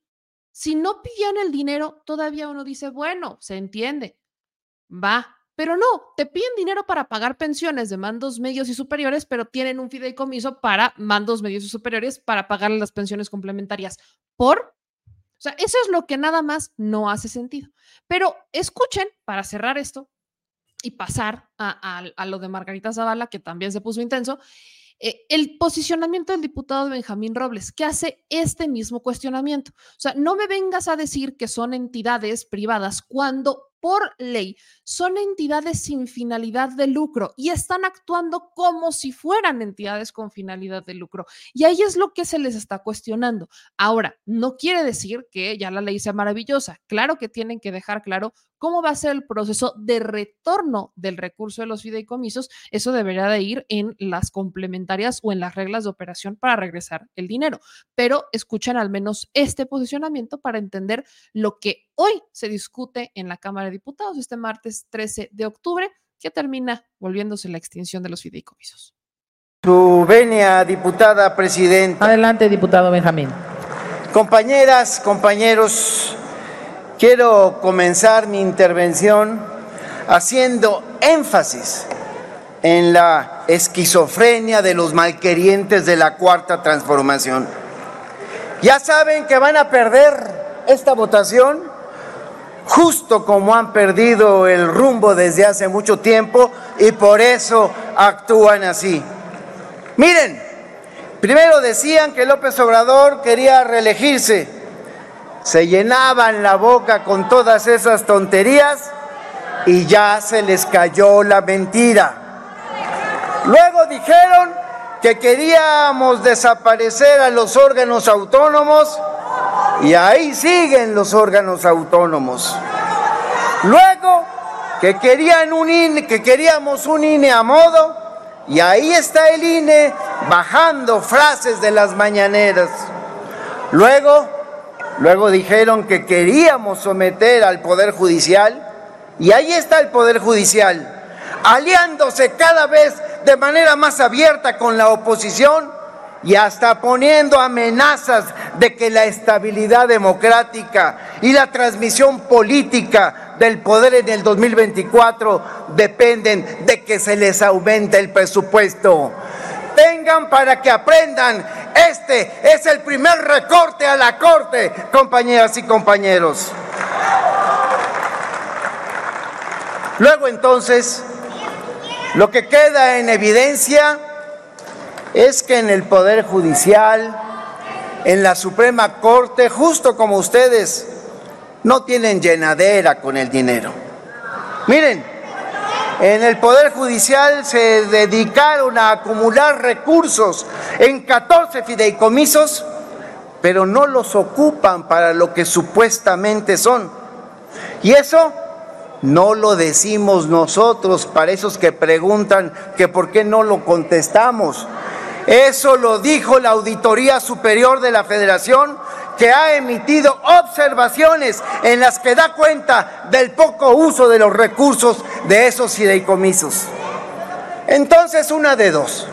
[SPEAKER 1] Si no pidieran el dinero, todavía uno dice, bueno, se entiende, va, pero no, te piden dinero para pagar pensiones de mandos medios y superiores, pero tienen un fideicomiso para mandos medios y superiores para pagarle las pensiones complementarias. ¿Por? O sea, eso es lo que nada más no hace sentido. Pero escuchen, para cerrar esto y pasar a, a- a lo de Margarita Zavala, que también se puso intenso, eh, el posicionamiento del diputado Benjamín Robles, que hace este mismo cuestionamiento. O sea, no me vengas a decir que son entidades privadas cuando por ley son entidades sin finalidad de lucro y están actuando como si fueran entidades con finalidad de lucro. Y ahí es lo que se les está cuestionando. Ahora, no quiere decir que ya la ley sea maravillosa. Claro que tienen que dejar claro cómo va a ser el proceso de retorno del recurso de los fideicomisos. Eso deberá de ir en las complementarias o en las reglas de operación para regresar el dinero. Pero escuchen al menos este posicionamiento para entender lo que hoy se discute en la Cámara de Diputados este martes 13 de octubre, que termina volviéndose la extinción de los fideicomisos.
[SPEAKER 9] Su venia, diputada presidenta.
[SPEAKER 3] Adelante, diputado Benjamín.
[SPEAKER 9] Compañeras, compañeros, quiero comenzar mi intervención haciendo énfasis en la esquizofrenia de los malquerientes de la cuarta transformación. Ya saben que van a perder esta votación justo como han perdido el rumbo desde hace mucho tiempo y por eso actúan así. Miren, primero decían que López Obrador quería reelegirse, se llenaban la boca con todas esas tonterías y ya se les cayó la mentira. Luego dijeron que queríamos desaparecer a los órganos autónomos y ahí siguen los órganos autónomos. Luego que querían un INE, que queríamos un INE a modo y ahí está el INE bajando frases de las mañaneras. Luego, luego dijeron que queríamos someter al poder judicial y ahí está el poder judicial aliándose cada vez de manera más abierta con la oposición y hasta poniendo amenazas de que la estabilidad democrática y la transmisión política del poder en el 2024 dependen de que se les aumente el presupuesto. vengan para que aprendan. Este es el primer recorte a la Corte, compañeras y compañeros. Luego entonces, lo que queda en evidencia es que en el Poder Judicial, en la Suprema Corte, justo como ustedes, no tienen llenadera con el dinero. Miren, en el Poder Judicial se dedicaron a acumular recursos en 14 fideicomisos, pero no los ocupan para lo que supuestamente son. Y eso no lo decimos nosotros, para esos que preguntan que por qué no lo contestamos. Eso lo dijo la Auditoría Superior de la Federación, que ha emitido observaciones en las que da cuenta del poco uso de los recursos de esos fideicomisos. Entonces, una de dos.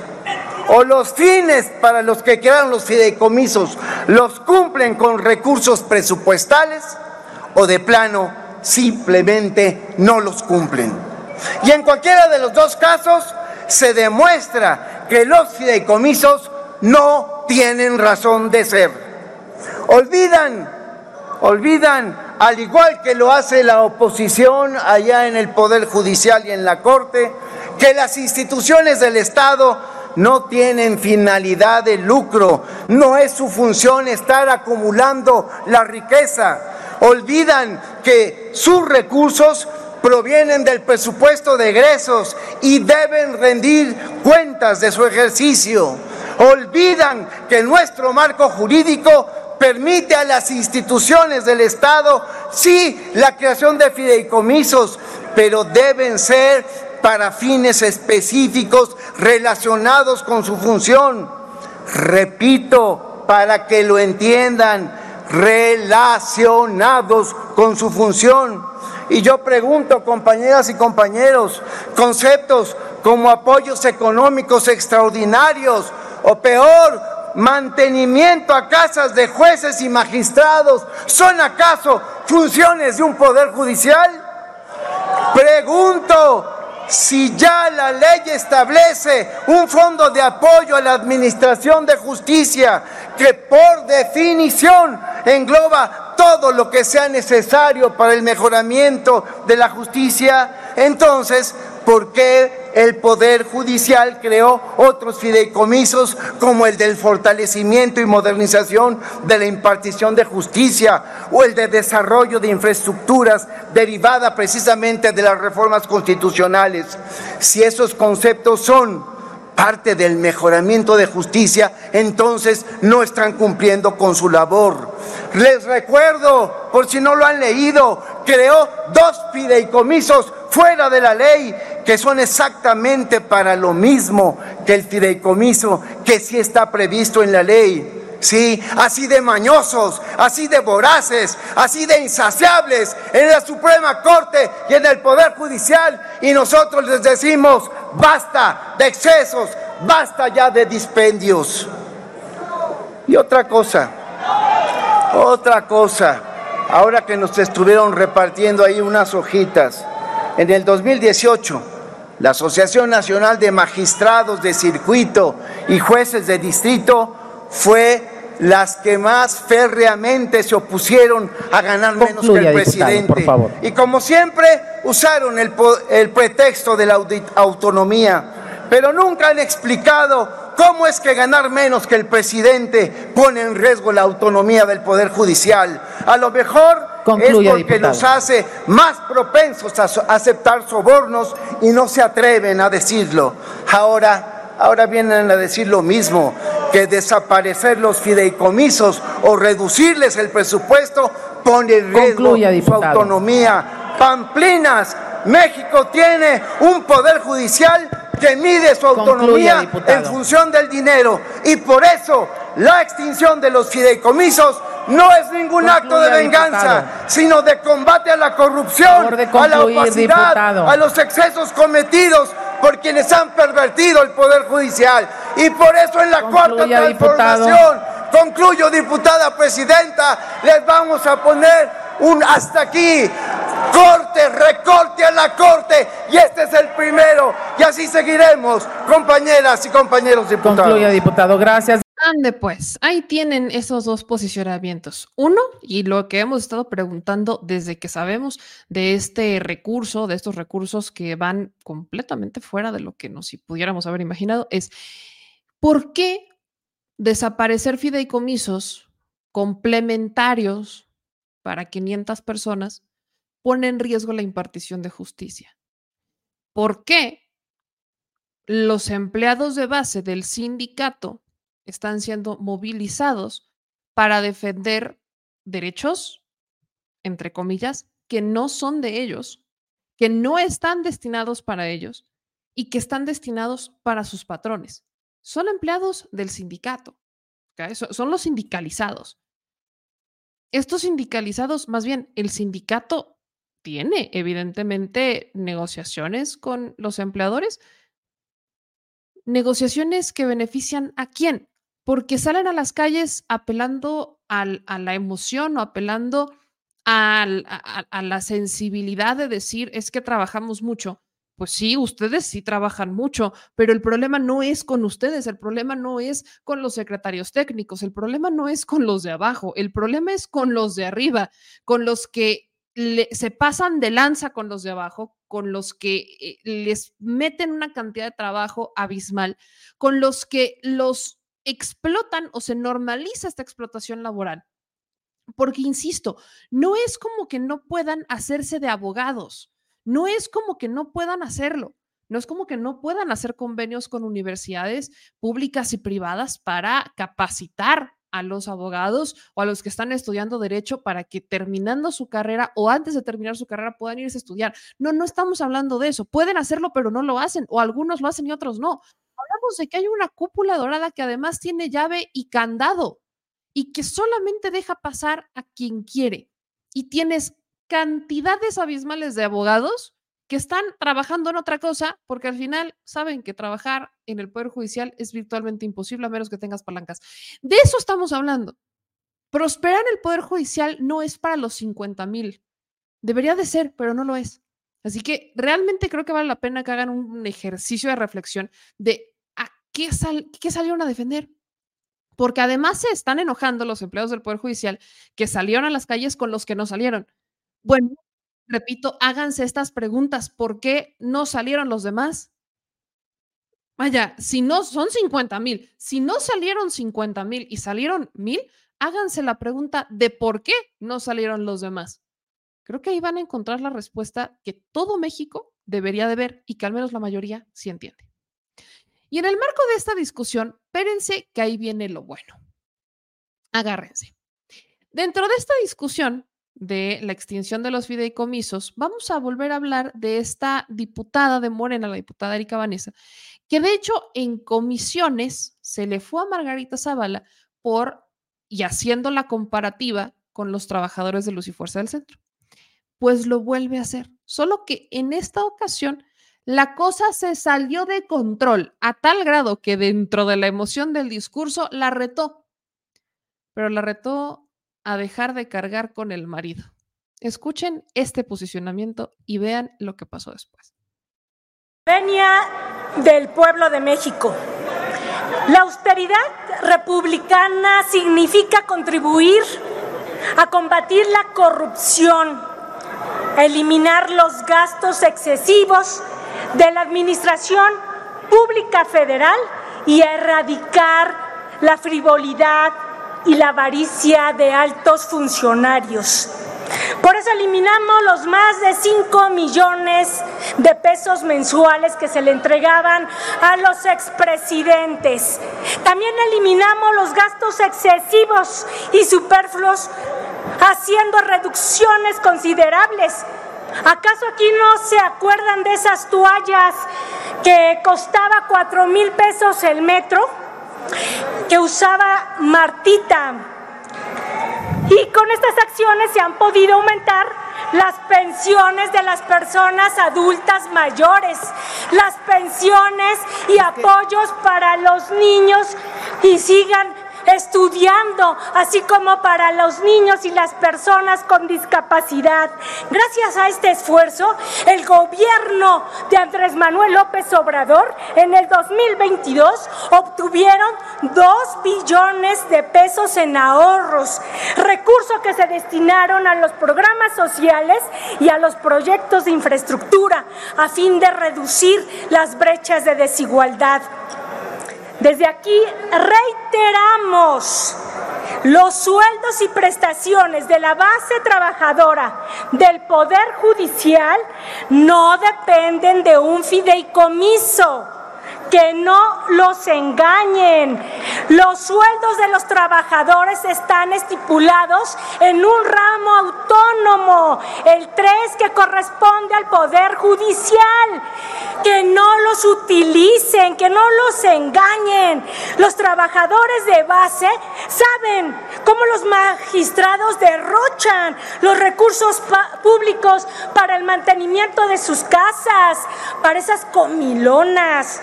[SPEAKER 9] O los fines para los que quedaron los fideicomisos los cumplen con recursos presupuestales o de plano simplemente no los cumplen. Y en cualquiera de los dos casos se demuestra que los fideicomisos no tienen razón de ser. Olvidan, olvidan, al igual que lo hace la oposición allá en el Poder Judicial y en la Corte, que las instituciones del Estado no tienen finalidad de lucro, no es su función estar acumulando la riqueza. Olvidan que sus recursos provienen del presupuesto de egresos y deben rendir cuentas de su ejercicio. Olvidan que nuestro marco jurídico permite a las instituciones del Estado, sí, la creación de fideicomisos, pero deben ser para fines específicos relacionados con su función. Repito, para que lo entiendan, relacionados con su función. Y yo pregunto, compañeras y compañeros, conceptos como apoyos económicos extraordinarios o peor, mantenimiento a casas de jueces y magistrados, ¿son acaso funciones de un poder judicial? Pregunto, si ya la ley establece un fondo de apoyo a la administración de justicia que por definición engloba todo lo que sea necesario para el mejoramiento de la justicia, entonces, ¿por qué el Poder Judicial creó otros fideicomisos como el del fortalecimiento y modernización de la impartición de justicia o el de desarrollo de infraestructuras derivada precisamente de las reformas constitucionales. Si esos conceptos son parte del mejoramiento de justicia, entonces no están cumpliendo con su labor. Les recuerdo, por si no lo han leído, creó dos fideicomisos fuera de la ley que son exactamente para lo mismo que el fideicomiso que sí está previsto en la ley. Sí, así de mañosos, así de voraces, así de insaciables en la Suprema Corte y en el Poder Judicial. Y nosotros les decimos, basta de excesos, basta ya de dispendios. Y otra cosa, otra cosa, ahora que nos estuvieron repartiendo ahí unas hojitas, en el 2018, la Asociación Nacional de Magistrados de Circuito y Jueces de Distrito fue las que más férreamente se opusieron a ganar menos que el presidente. Y como siempre, usaron el, el pretexto de la autonomía, pero nunca han explicado ¿Cómo es que ganar menos que el presidente pone en riesgo la autonomía del Poder Judicial? A lo mejor es porque los hace más propensos a aceptar sobornos y no se atreven a decirlo. Ahora, ahora vienen a decir lo mismo, que desaparecer los fideicomisos o reducirles el presupuesto pone en riesgo su autonomía. Pamplinas, México tiene un poder judicial que mide su autonomía en función del dinero. Y por eso la extinción de los fideicomisos no es ningún acto de venganza, sino de combate a la corrupción, a la opacidad, a los excesos cometidos por quienes han pervertido el Poder Judicial. Y por eso en la cuarta transformación, concluyo diputada presidenta, les vamos a poner un hasta aquí, corte corte, recorte a la corte. Y este es el primero. Y así seguiremos, compañeras y compañeros diputados.
[SPEAKER 3] Concluye, diputado. Gracias.
[SPEAKER 1] Ande pues, ahí tienen esos dos posicionamientos. Uno, y lo que hemos estado preguntando desde que sabemos de este recurso, de estos recursos que van completamente fuera de lo que nos si pudiéramos haber imaginado, es ¿por qué desaparecer fideicomisos complementarios para 500 personas pone en riesgo la impartición de justicia? ¿Por qué los empleados de base del sindicato están siendo movilizados para defender derechos, entre comillas, que no son de ellos, que no están destinados para ellos y que están destinados para sus patrones. Son empleados del sindicato, son los sindicalizados. Estos sindicalizados, más bien, el sindicato tiene evidentemente negociaciones con los empleadores, negociaciones que benefician a quién, porque salen a las calles apelando a la emoción o apelando a, la sensibilidad de decir, es que trabajamos mucho. Pues sí, ustedes sí trabajan mucho, pero el problema no es con ustedes, el problema no es con los secretarios técnicos, el problema no es con los de abajo, el problema es con los de arriba, con los que se pasan de lanza con los de abajo, con los que eh, les meten una cantidad de trabajo abismal, con los que los explotan o se normaliza esta explotación laboral. Porque, insisto, no es como que no puedan hacerse de abogados, no es como que no puedan hacerlo, no es como que no puedan hacer convenios con universidades públicas y privadas para capacitar a los abogados o a los que están estudiando derecho para que terminando su carrera o antes de terminar su carrera puedan irse a estudiar. No, no estamos hablando de eso. Pueden hacerlo, pero no lo hacen, o algunos lo hacen y otros no hablamos de que hay una cúpula dorada que además tiene llave y candado y que solamente deja pasar a quien quiere. Y tienes cantidades abismales de abogados que están trabajando en otra cosa porque al final saben que trabajar en el Poder Judicial es virtualmente imposible a menos que tengas palancas. De eso estamos hablando. Prosperar en el Poder Judicial no es para los 50 mil. Debería de ser, pero no lo es. Así que realmente creo que vale la pena que hagan un ejercicio de reflexión de ¿qué, salieron a defender? Porque además se están enojando los empleados del Poder Judicial que salieron a las calles con los que no salieron. Bueno, repito, háganse estas preguntas. ¿Por qué no salieron los demás? Vaya, si no son 50 mil, si no salieron 50 mil y salieron mil, háganse la pregunta de por qué no salieron los demás. Creo que ahí van a encontrar la respuesta que todo México debería de ver y que al menos la mayoría sí entiende. Y en el marco de esta discusión, espérense que ahí viene lo bueno. Agárrense. Dentro de esta discusión de la extinción de los fideicomisos, vamos a volver a hablar de esta diputada de Morena, la diputada Erika Vanessa, que de hecho en comisiones se le fue a Margarita Zavala por y haciendo la comparativa con los trabajadores de Luz y Fuerza del Centro. Pues lo vuelve a hacer, solo que en esta ocasión la cosa se salió de control a tal grado que dentro de la emoción del discurso la retó, pero la retó a dejar de cargar con el marido. Escuchen este posicionamiento y vean lo que pasó después.
[SPEAKER 10] Venia del pueblo de México. La austeridad republicana significa contribuir a combatir la corrupción, eliminar los gastos excesivos de la Administración Pública Federal y erradicar la frivolidad y la avaricia de altos funcionarios. Por eso eliminamos los más de 5 millones de pesos mensuales que se le entregaban a los expresidentes. También eliminamos los gastos excesivos y superfluos, haciendo reducciones considerables ¿Acaso aquí no se acuerdan de esas toallas que costaba cuatro mil pesos el metro? Que usaba Martita. Y con estas acciones se han podido aumentar las pensiones de las personas adultas mayores, las pensiones y apoyos para los niños y sigan estudiando, así como para los niños y las personas con discapacidad. Gracias a este esfuerzo, el gobierno de Andrés Manuel López Obrador en el 2022 obtuvieron 2 billones de pesos en ahorros, recursos que se destinaron a los programas sociales y a los proyectos de infraestructura a fin de reducir las brechas de desigualdad. Desde aquí reiteramos los sueldos y prestaciones de la base trabajadora del Poder Judicial no dependen de un fideicomiso que no los engañen. Los sueldos de los trabajadores están estipulados en un ramo autónomo, el 3 que corresponde al Poder Judicial. Que no los utilicen, que no los engañen. Los trabajadores de base saben cómo los magistrados derrochan los recursos públicos para el mantenimiento de sus casas, para esas comilonas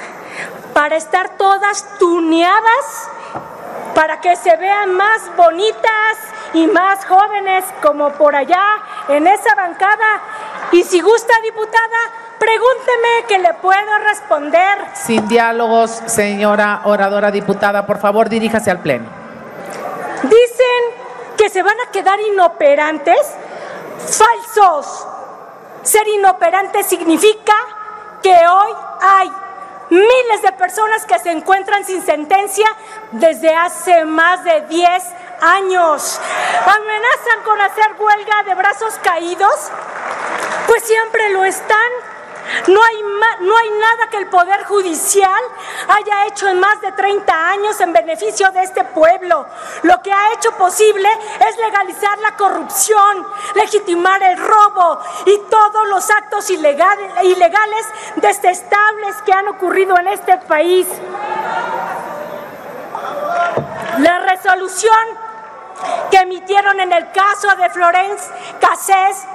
[SPEAKER 10] para estar todas tuneadas, para que se vean más bonitas y más jóvenes como por allá en esa bancada. Y si gusta, diputada, pregúnteme que le puedo responder.
[SPEAKER 3] Sin diálogos, señora oradora diputada, por favor diríjase al pleno.
[SPEAKER 10] Dicen que se van a quedar inoperantes. Falsos. Ser inoperante significa que hoy hay miles de personas que se encuentran sin sentencia desde hace más de 10 años. Amenazan con hacer huelga de brazos caídos, pues siempre lo están. No hay, no hay nada que el Poder Judicial haya hecho en más de 30 años en beneficio de este pueblo. Lo que ha hecho posible es legalizar la corrupción, legitimar el robo y todos los actos ilegales, ilegales detestables que han ocurrido en este país. La resolución que emitieron en el caso de Florence Cassés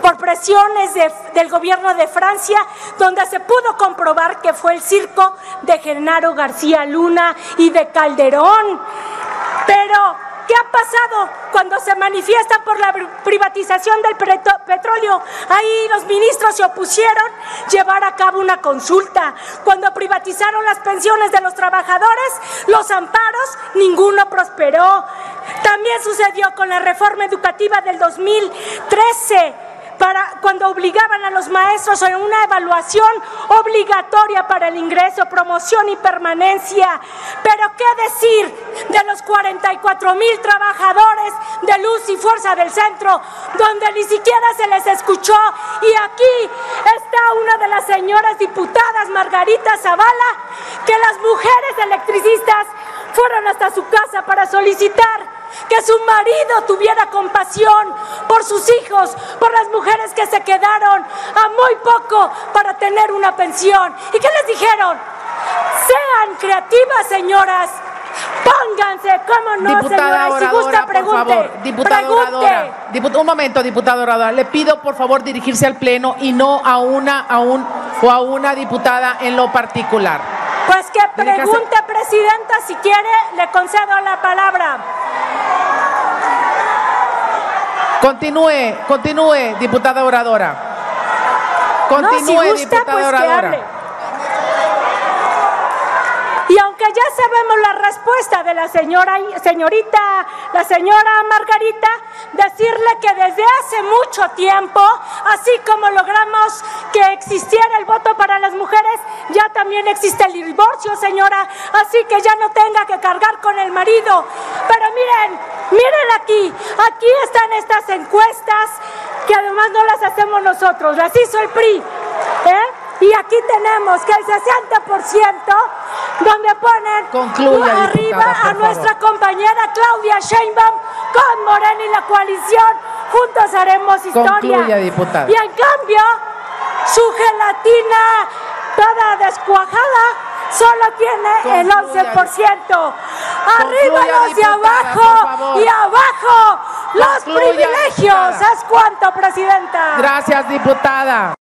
[SPEAKER 10] por presiones del gobierno de Francia, donde se pudo comprobar que fue el circo de Genaro García Luna y de Calderón. Pero ¿Qué ha pasado cuando se manifiesta por la privatización del petróleo? Ahí los ministros se opusieron llevar a cabo una consulta. Cuando privatizaron las pensiones de los trabajadores, los amparos, ninguno prosperó. También sucedió con la reforma educativa del 2013 para cuando obligaban a los maestros a una evaluación obligatoria para el ingreso, promoción y permanencia. Pero qué decir de los 44 mil trabajadores de luz y fuerza del centro, donde ni siquiera se les escuchó. Y aquí está una de las señoras diputadas, Margarita Zavala, que las mujeres electricistas fueron hasta su casa para solicitar que su marido tuviera compasión por sus hijos, por las mujeres que se quedaron a muy poco para tener una pensión. ¿Y qué les dijeron? Sean creativas, señoras. Pónganse, ¿cómo no,
[SPEAKER 3] diputada si gusta, pregunte. Por favor, diputada oradora. un momento, diputada oradora. Le pido, por favor, dirigirse al Pleno y no a una, a un, o a una diputada en lo particular.
[SPEAKER 10] Pues que pregunte, Presidenta, si quiere, le concedo la palabra.
[SPEAKER 3] Continúe, continúe, diputada oradora. Continúe, diputada pues oradora.
[SPEAKER 10] Y aunque ya sabemos la respuesta de la señora, señorita, la señora Margarita, decirle que desde hace mucho tiempo, así como logramos que existiera el voto para las mujeres, ya también existe el divorcio, señora, así que ya no tenga que cargar con el marido. Pero miren, miren aquí, aquí están estas encuestas que además no las hacemos nosotros, las hizo el PRI. ¿eh? Y aquí tenemos que el 60% donde ponen arriba a nuestra compañera Claudia Sheinbaum con Morena y la coalición. Juntos haremos historia. Y en cambio, su gelatina toda descuajada solo tiene el 11%. Arriba los de abajo y abajo los privilegios. ¿Es cuánto, Presidenta?
[SPEAKER 3] Gracias, diputada.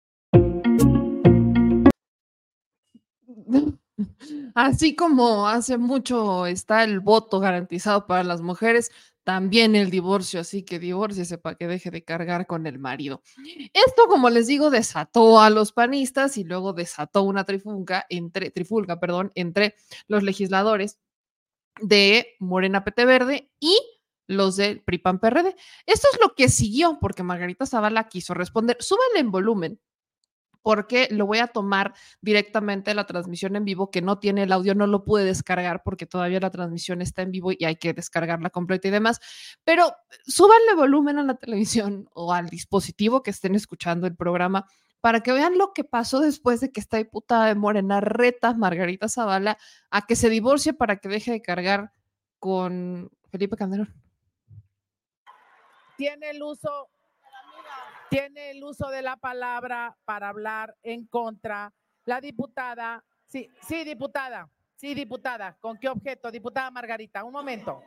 [SPEAKER 1] Así como hace mucho está el voto garantizado para las mujeres, también el divorcio, así que divórciese para que deje de cargar con el marido. Esto, como les digo, desató a los panistas y luego desató una trifulca entre, trifulca, perdón, entre los legisladores de Morena PT Verde y los de PRIPAN PRD. Esto es lo que siguió, porque Margarita Zavala quiso responder. Súbale en volumen, porque lo voy a tomar directamente de la transmisión en vivo, que no tiene el audio, no lo pude descargar porque todavía la transmisión está en vivo y hay que descargarla completa y demás. Pero súbanle volumen a la televisión o al dispositivo que estén escuchando el programa para que vean lo que pasó después de que esta diputada de Morena reta Margarita Zavala a que se divorcie para que deje de cargar con Felipe Calderón.
[SPEAKER 3] Tiene el uso tiene el uso de la palabra para hablar en contra. La diputada, sí, sí, diputada, sí, diputada. ¿Con qué objeto? Diputada Margarita, un momento.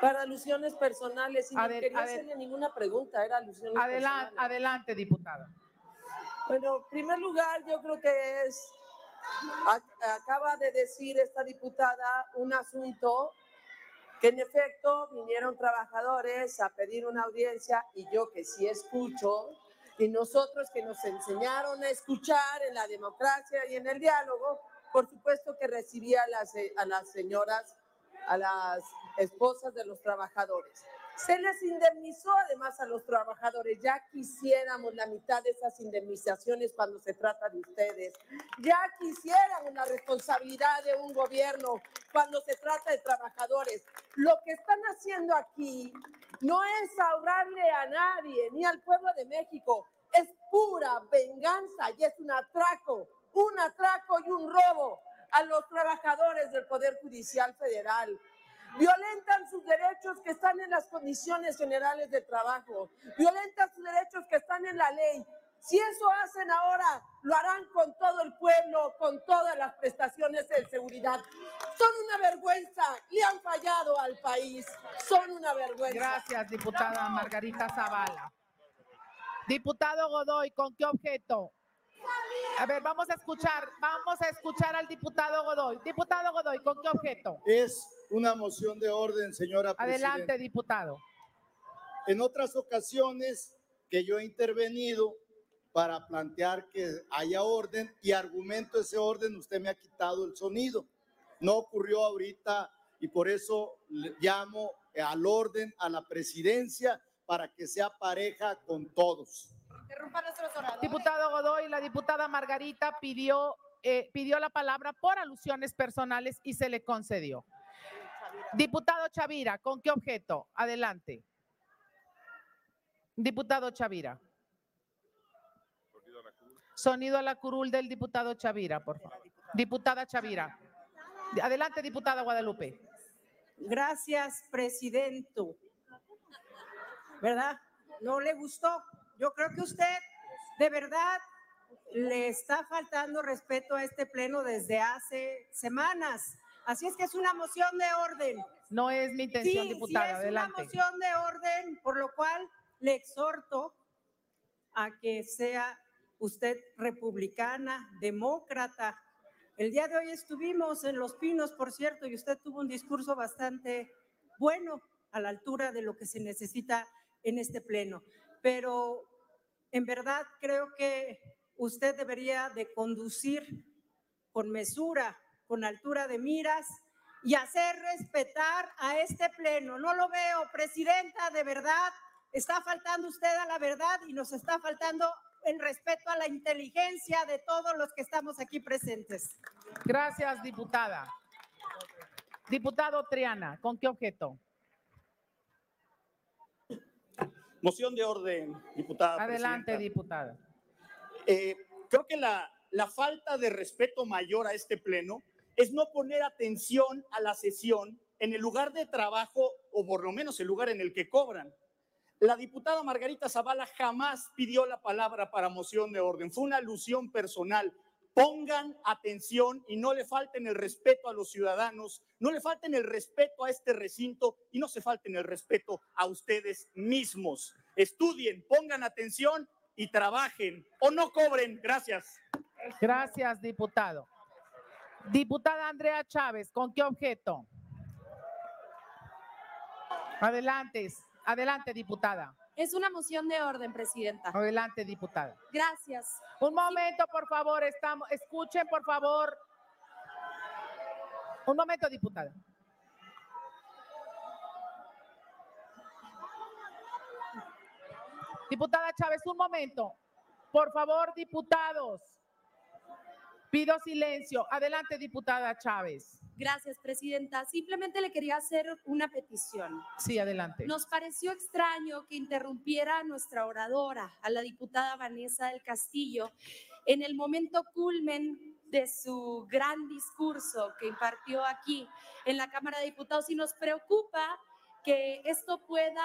[SPEAKER 11] Para alusiones personales, y no quería hacerle ninguna pregunta, era alusiones
[SPEAKER 3] adelante,
[SPEAKER 11] personales.
[SPEAKER 3] Adelante, diputada.
[SPEAKER 11] Bueno, en primer lugar, yo creo que es, acaba de decir esta diputada un asunto que en efecto vinieron trabajadores a pedir una audiencia y yo que sí escucho, y nosotros que nos enseñaron a escuchar en la democracia y en el diálogo, por supuesto que recibía a las, a las señoras, a las esposas de los trabajadores. Se les indemnizó además a los trabajadores. Ya quisiéramos la mitad de esas indemnizaciones cuando se trata de ustedes. Ya quisieran una responsabilidad de un gobierno cuando se trata de trabajadores. Lo que están haciendo aquí no es ahorrarle a nadie, ni al pueblo de México. Es pura venganza y es un atraco, un atraco y un robo a los trabajadores del Poder Judicial Federal violentan sus derechos que están en las condiciones generales de trabajo, violentan sus derechos que están en la ley. Si eso hacen ahora, lo harán con todo el pueblo, con todas las prestaciones de seguridad. Son una vergüenza y han fallado al país. Son una vergüenza.
[SPEAKER 3] Gracias, diputada Margarita Zavala. Diputado Godoy, ¿con qué objeto? A ver, vamos a escuchar, vamos a escuchar al diputado Godoy. Diputado Godoy, ¿con qué objeto?
[SPEAKER 12] Es una moción de orden, señora
[SPEAKER 3] Adelante, diputado.
[SPEAKER 12] En otras ocasiones que yo he intervenido para plantear que haya orden y argumento ese orden, usted me ha quitado el sonido. No ocurrió ahorita y por eso llamo al orden a la presidencia para que sea pareja con todos.
[SPEAKER 3] Diputado Godoy, la diputada Margarita pidió, eh, pidió la palabra por alusiones personales y se le concedió. Diputado Chavira, ¿con qué objeto? Adelante. Diputado Chavira. Sonido a la curul del diputado Chavira, por favor. Diputada Chavira. Adelante, diputada Guadalupe.
[SPEAKER 13] Gracias, presidente. ¿Verdad? ¿No le gustó? Yo creo que usted de verdad le está faltando respeto a este pleno desde hace semanas. Así es que es una moción de orden.
[SPEAKER 3] No es mi intención,
[SPEAKER 13] sí,
[SPEAKER 3] diputada.
[SPEAKER 13] Sí es
[SPEAKER 3] Adelante.
[SPEAKER 13] una moción de orden, por lo cual le exhorto a que sea usted republicana, demócrata. El día de hoy estuvimos en Los Pinos, por cierto, y usted tuvo un discurso bastante bueno a la altura de lo que se necesita en este pleno. Pero en verdad creo que usted debería de conducir con mesura, con altura de miras y hacer respetar a este pleno. No lo veo, presidenta, de verdad, está faltando usted a la verdad y nos está faltando el respeto a la inteligencia de todos los que estamos aquí presentes.
[SPEAKER 3] Gracias, diputada. Diputado Triana, ¿con qué objeto?
[SPEAKER 14] Moción de orden, diputada.
[SPEAKER 3] Adelante,
[SPEAKER 14] presidenta.
[SPEAKER 3] diputada.
[SPEAKER 14] Eh, creo que la, la falta de respeto mayor a este pleno es no poner atención a la sesión en el lugar de trabajo o por lo menos el lugar en el que cobran. La diputada Margarita Zavala jamás pidió la palabra para moción de orden. Fue una alusión personal. Pongan atención y no le falten el respeto a los ciudadanos, no le falten el respeto a este recinto y no se falten el respeto a ustedes mismos. Estudien, pongan atención y trabajen o no cobren. Gracias.
[SPEAKER 3] Gracias, diputado. Diputada Andrea Chávez, ¿con qué objeto? Adelante, adelante, diputada.
[SPEAKER 15] Es una moción de orden, Presidenta.
[SPEAKER 3] Adelante, diputada.
[SPEAKER 15] Gracias.
[SPEAKER 3] Un momento, por favor, estamos, escuchen, por favor. Un momento, diputada. Diputada Chávez, un momento. Por favor, diputados. Pido silencio. Adelante, diputada Chávez.
[SPEAKER 15] Gracias, Presidenta. Simplemente le quería hacer una petición.
[SPEAKER 3] Sí, adelante.
[SPEAKER 15] Nos pareció extraño que interrumpiera a nuestra oradora, a la diputada Vanessa del Castillo, en el momento culmen de su gran discurso que impartió aquí en la Cámara de Diputados y nos preocupa que esto pueda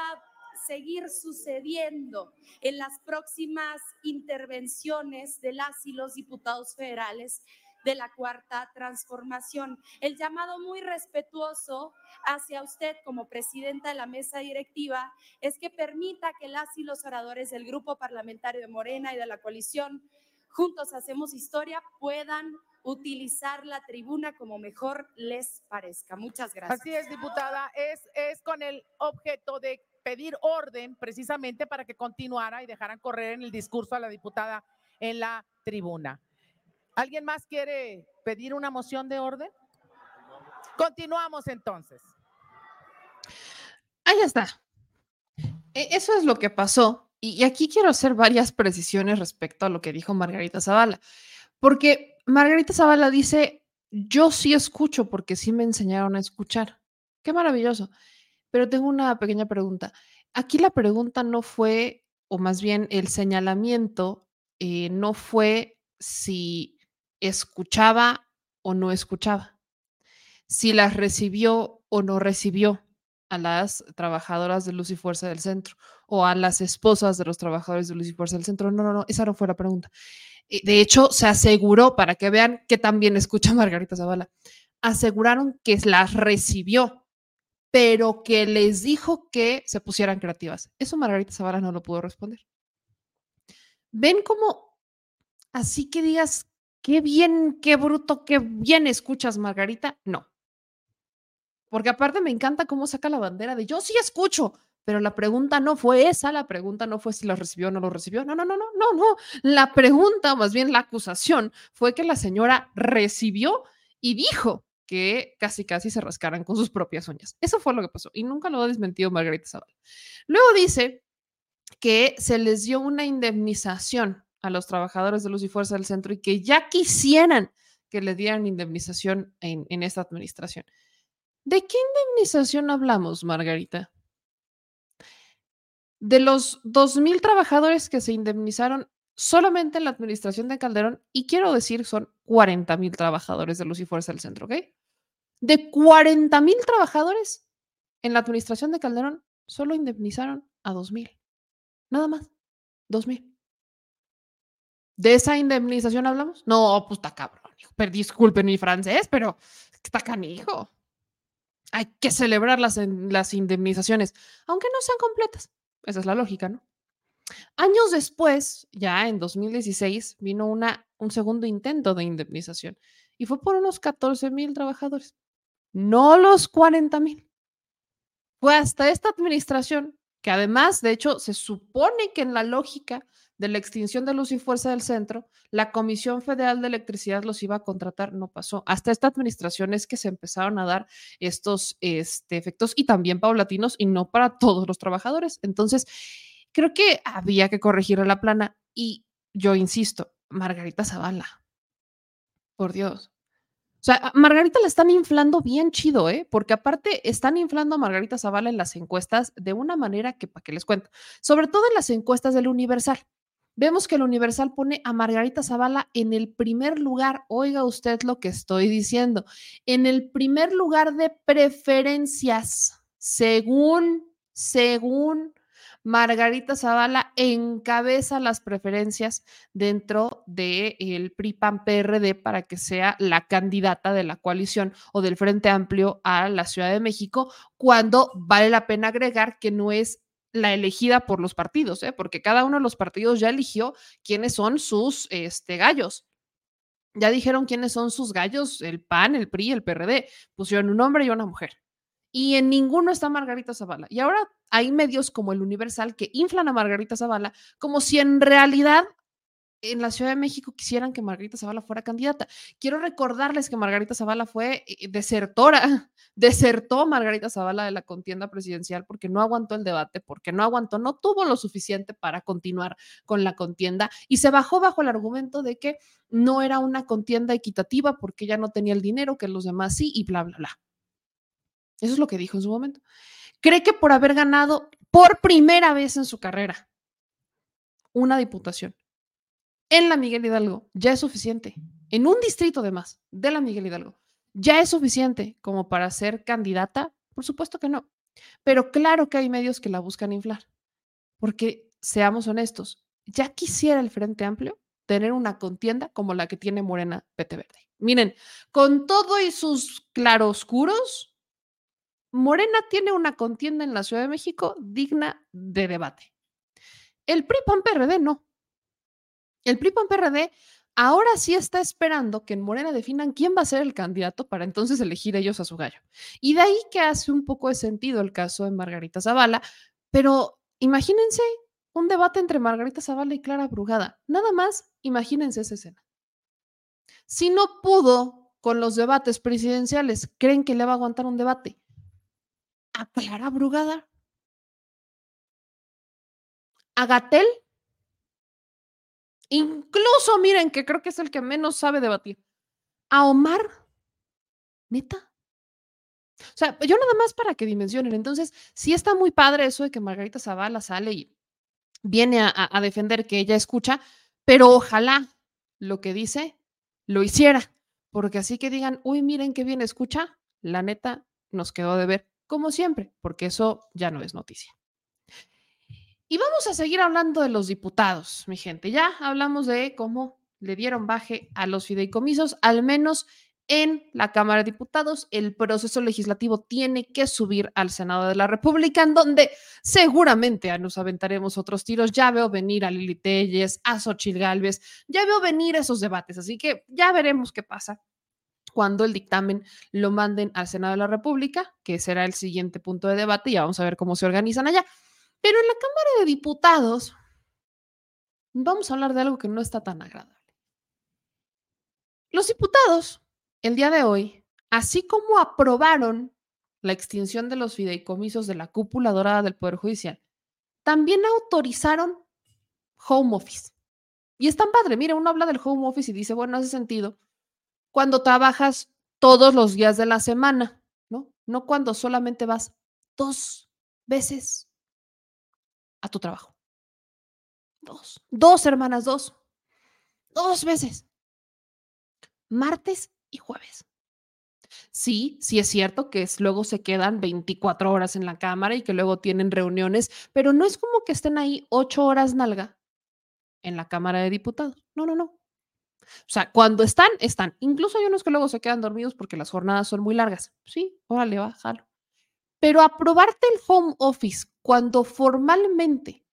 [SPEAKER 15] seguir sucediendo en las próximas intervenciones de las y los diputados federales de la cuarta transformación. El llamado muy respetuoso hacia usted como presidenta de la mesa directiva es que permita que las y los oradores del grupo parlamentario de Morena y de la coalición Juntos Hacemos Historia puedan utilizar la tribuna como mejor les parezca. Muchas gracias.
[SPEAKER 3] Así es, diputada. Es, es con el objeto de pedir orden precisamente para que continuara y dejaran correr en el discurso a la diputada en la tribuna. ¿Alguien más quiere pedir una moción de orden? Continuamos entonces.
[SPEAKER 1] Ahí está. E, eso es lo que pasó. Y aquí quiero hacer varias precisiones respecto a lo que dijo Margarita Zavala, porque Margarita Zavala dice, yo sí escucho porque sí me enseñaron a escuchar. Qué maravilloso. Pero tengo una pequeña pregunta. Aquí la pregunta no fue, o más bien el señalamiento, eh, no fue si escuchaba o no escuchaba, si las recibió o no recibió a las trabajadoras de Luz y Fuerza del Centro o a las esposas de los trabajadores de Luz y Fuerza del Centro. No, no, no, esa no fue la pregunta. Eh, de hecho, se aseguró, para que vean que también escucha Margarita Zavala, aseguraron que las recibió, pero que les dijo que se pusieran creativas. Eso Margarita Zavala no lo pudo responder. ¿Ven cómo así que digas qué bien, qué bruto, qué bien escuchas, Margarita. No. Porque aparte me encanta cómo saca la bandera de yo sí escucho, pero la pregunta no fue esa, la pregunta no fue si lo recibió o no lo recibió. No, no, no, no, no, no. La pregunta, más bien la acusación, fue que la señora recibió y dijo que casi casi se rascaran con sus propias uñas. Eso fue lo que pasó y nunca lo ha desmentido Margarita Zavala. Luego dice que se les dio una indemnización a los trabajadores de Luz y Fuerza del Centro y que ya quisieran que le dieran indemnización en, esta administración. ¿De qué indemnización hablamos, Margarita? De los 2.000 trabajadores que se indemnizaron solamente en la administración de Calderón, y quiero decir, son 40.000 trabajadores de Luz y Fuerza del Centro, ¿ok? De 40.000 trabajadores en la administración de Calderón, solo indemnizaron a 2.000. Nada más, 2.000. ¿De esa indemnización hablamos? No, pues está cabrón. Pero disculpen mi francés, pero está canijo. Hay que celebrar las, las indemnizaciones, aunque no sean completas. Esa es la lógica, ¿no? Años después, ya en 2016, vino una, un segundo intento de indemnización y fue por unos 14 mil trabajadores, no los 40 mil. Fue hasta esta administración que además, de hecho, se supone que en la lógica de la extinción de luz y fuerza del centro, la Comisión Federal de Electricidad los iba a contratar, no pasó. Hasta esta administración es que se empezaron a dar estos este, efectos y también paulatinos y no para todos los trabajadores. Entonces, creo que había que corregir la plana y yo insisto, Margarita Zavala, por Dios. O sea, Margarita la están inflando bien chido, ¿eh? Porque aparte están inflando a Margarita Zavala en las encuestas de una manera que, para que les cuento, sobre todo en las encuestas del Universal. Vemos que el Universal pone a Margarita Zavala en el primer lugar. Oiga usted lo que estoy diciendo. En el primer lugar de preferencias, según, según Margarita Zavala encabeza las preferencias dentro del el PRI-PAN-PRD para que sea la candidata de la coalición o del Frente Amplio a la Ciudad de México, cuando vale la pena agregar que no es la elegida por los partidos, ¿eh? porque cada uno de los partidos ya eligió quiénes son sus este, gallos. Ya dijeron quiénes son sus gallos, el PAN, el PRI, el PRD. Pusieron un hombre y una mujer. Y en ninguno está Margarita Zavala. Y ahora hay medios como el Universal que inflan a Margarita Zavala como si en realidad en la Ciudad de México quisieran que Margarita Zavala fuera candidata. Quiero recordarles que Margarita Zavala fue eh, desertora, desertó Margarita Zavala de la contienda presidencial porque no aguantó el debate, porque no aguantó, no tuvo lo suficiente para continuar con la contienda y se bajó bajo el argumento de que no era una contienda equitativa porque ella no tenía el dinero que los demás sí y bla, bla, bla. Eso es lo que dijo en su momento. Cree que por haber ganado por primera vez en su carrera una diputación en la Miguel Hidalgo ya es suficiente. En un distrito de más de la Miguel Hidalgo ya es suficiente como para ser candidata. Por supuesto que no. Pero claro que hay medios que la buscan inflar. Porque, seamos honestos, ya quisiera el Frente Amplio tener una contienda como la que tiene Morena Pete Verde. Miren, con todo y sus claroscuros, Morena tiene una contienda en la Ciudad de México digna de debate. El PRI PAN PRD no. El PRI PRD ahora sí está esperando que en Morena definan quién va a ser el candidato para entonces elegir ellos a su gallo. Y de ahí que hace un poco de sentido el caso de Margarita Zavala, pero imagínense un debate entre Margarita Zavala y Clara Brugada. Nada más, imagínense esa escena. Si no pudo con los debates presidenciales, ¿creen que le va a aguantar un debate? ¿A Clara Brugada? ¿A Gatel? Incluso, miren, que creo que es el que menos sabe debatir. A Omar, neta. O sea, yo nada más para que dimensionen. Entonces, sí está muy padre eso de que Margarita Zavala sale y viene a, defender que ella escucha, pero ojalá lo que dice lo hiciera, porque así que digan, uy, miren qué bien escucha, la neta nos quedó de ver, como siempre, porque eso ya no es noticia. Y vamos a seguir hablando de los diputados, mi gente. Ya hablamos de cómo le dieron baje a los fideicomisos, al menos en la Cámara de Diputados. El proceso legislativo tiene que subir al Senado de la República, en donde seguramente nos aventaremos otros tiros. Ya veo venir a Lili Telles, a Xochitl Galvez, ya veo venir esos debates, así que ya veremos qué pasa cuando el dictamen lo manden al Senado de la República, que será el siguiente punto de debate, y ya vamos a ver cómo se organizan allá. Pero en la Cámara de Diputados vamos a hablar de algo que no está tan agradable. Los diputados, el día de hoy, así como aprobaron la extinción de los fideicomisos de la cúpula dorada del Poder Judicial, también autorizaron home office. Y es tan padre, mira, uno habla del home office y dice, bueno, hace sentido cuando trabajas todos los días de la semana, ¿no? No cuando solamente vas dos veces a tu trabajo. Dos. Dos, hermanas, dos. Dos veces. Martes y jueves. Sí, sí es cierto que es, luego se quedan 24 horas en la cámara y que luego tienen reuniones, pero no es como que estén ahí ocho horas nalga en la Cámara de Diputados. No, no, no. O sea, cuando están, están. Incluso hay unos que luego se quedan dormidos porque las jornadas son muy largas. Sí, órale, bájalo. Pero aprobarte el home office cuando formalmente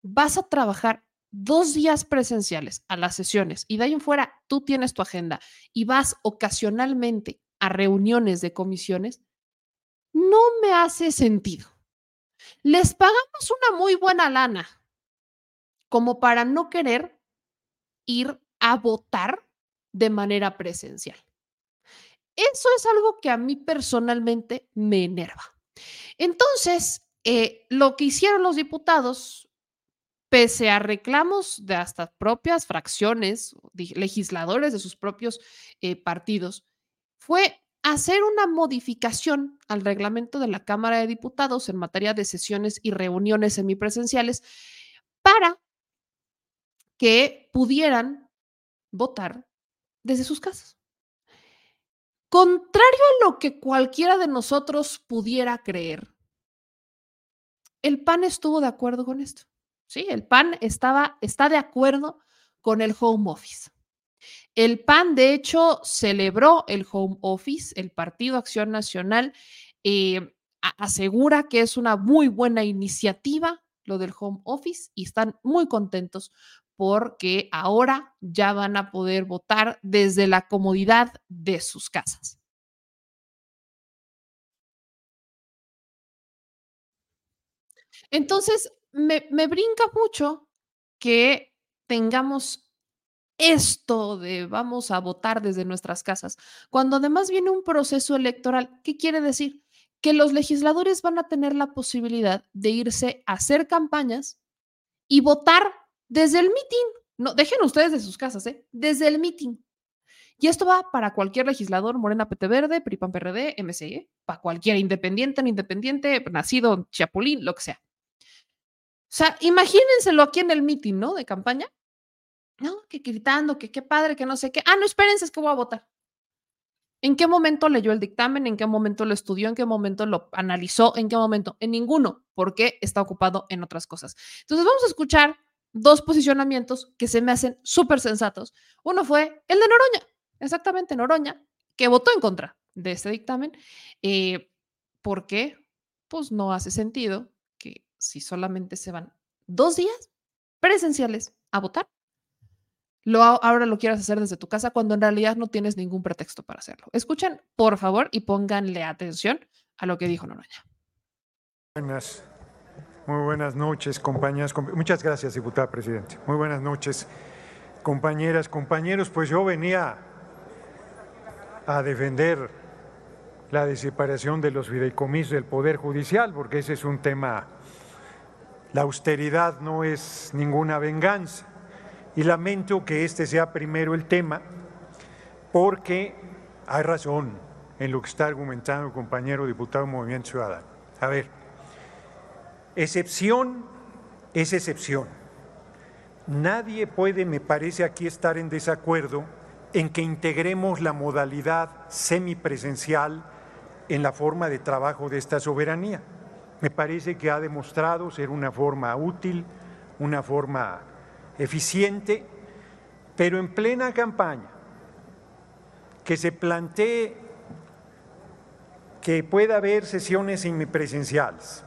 [SPEAKER 1] vas a trabajar dos días presenciales a las sesiones y de ahí en fuera tú tienes tu agenda y vas ocasionalmente a reuniones de comisiones, no me hace sentido. Les pagamos una muy buena lana como para no querer ir a votar de manera presencial. Eso es algo que a mí personalmente me enerva. Entonces, eh, lo que hicieron los diputados, pese a reclamos de hasta propias fracciones, legisladores de sus propios eh, partidos, fue hacer una modificación al reglamento de la Cámara de Diputados en materia de sesiones y reuniones semipresenciales para que pudieran votar desde sus casas. Contrario a lo que cualquiera de nosotros pudiera creer, el PAN estuvo de acuerdo con esto. Sí, el PAN estaba, está de acuerdo con el home office. El PAN, de hecho, celebró el home office, el Partido Acción Nacional eh, asegura que es una muy buena iniciativa lo del home office y están muy contentos porque ahora ya van a poder votar desde la comodidad de sus casas. Entonces, me, me brinca mucho que tengamos esto de vamos a votar desde nuestras casas, cuando además viene un proceso electoral. ¿Qué quiere decir? Que los legisladores van a tener la posibilidad de irse a hacer campañas y votar desde el meeting. No, dejen ustedes de sus casas, ¿eh? Desde el meeting. Y esto va para cualquier legislador, Morena PT Verde, PRIPAN PRD, MCE, ¿eh? para cualquier independiente, no independiente, nacido Chapulín, lo que sea. O sea, imagínenselo aquí en el meeting, ¿no? De campaña. No, que gritando, que qué padre, que no sé qué. Ah, no, espérense, es que voy a votar. ¿En qué momento leyó el dictamen? ¿En qué momento lo estudió? ¿En qué momento lo analizó? ¿En qué momento? En ninguno, porque está ocupado en otras cosas. Entonces vamos a escuchar dos posicionamientos que se me hacen súper sensatos. Uno fue el de Noroña, exactamente Noroña, que votó en contra de este dictamen. Eh, ¿Por qué? Pues no hace sentido que si solamente se van dos días presenciales a votar, lo, ahora lo quieras hacer desde tu casa cuando en realidad no tienes ningún pretexto para hacerlo. Escuchen, por favor, y pónganle atención a lo que dijo Noroña.
[SPEAKER 16] Muy buenas noches, compañeras. Muchas gracias, diputada presidente. Muy buenas noches, compañeras, compañeros. Pues yo venía a defender la deseparación de los fideicomisos del Poder Judicial, porque ese es un tema, la austeridad no es ninguna venganza y lamento que este sea primero el tema porque hay razón en lo que está argumentando el compañero diputado Movimiento Ciudadano. A ver, excepción es excepción. Nadie puede, me parece, aquí estar en desacuerdo en que integremos la modalidad semipresencial en la forma de trabajo de esta soberanía. Me parece que ha demostrado ser una forma útil, una forma eficiente, pero en plena campaña, que se plantee que pueda haber sesiones semipresenciales,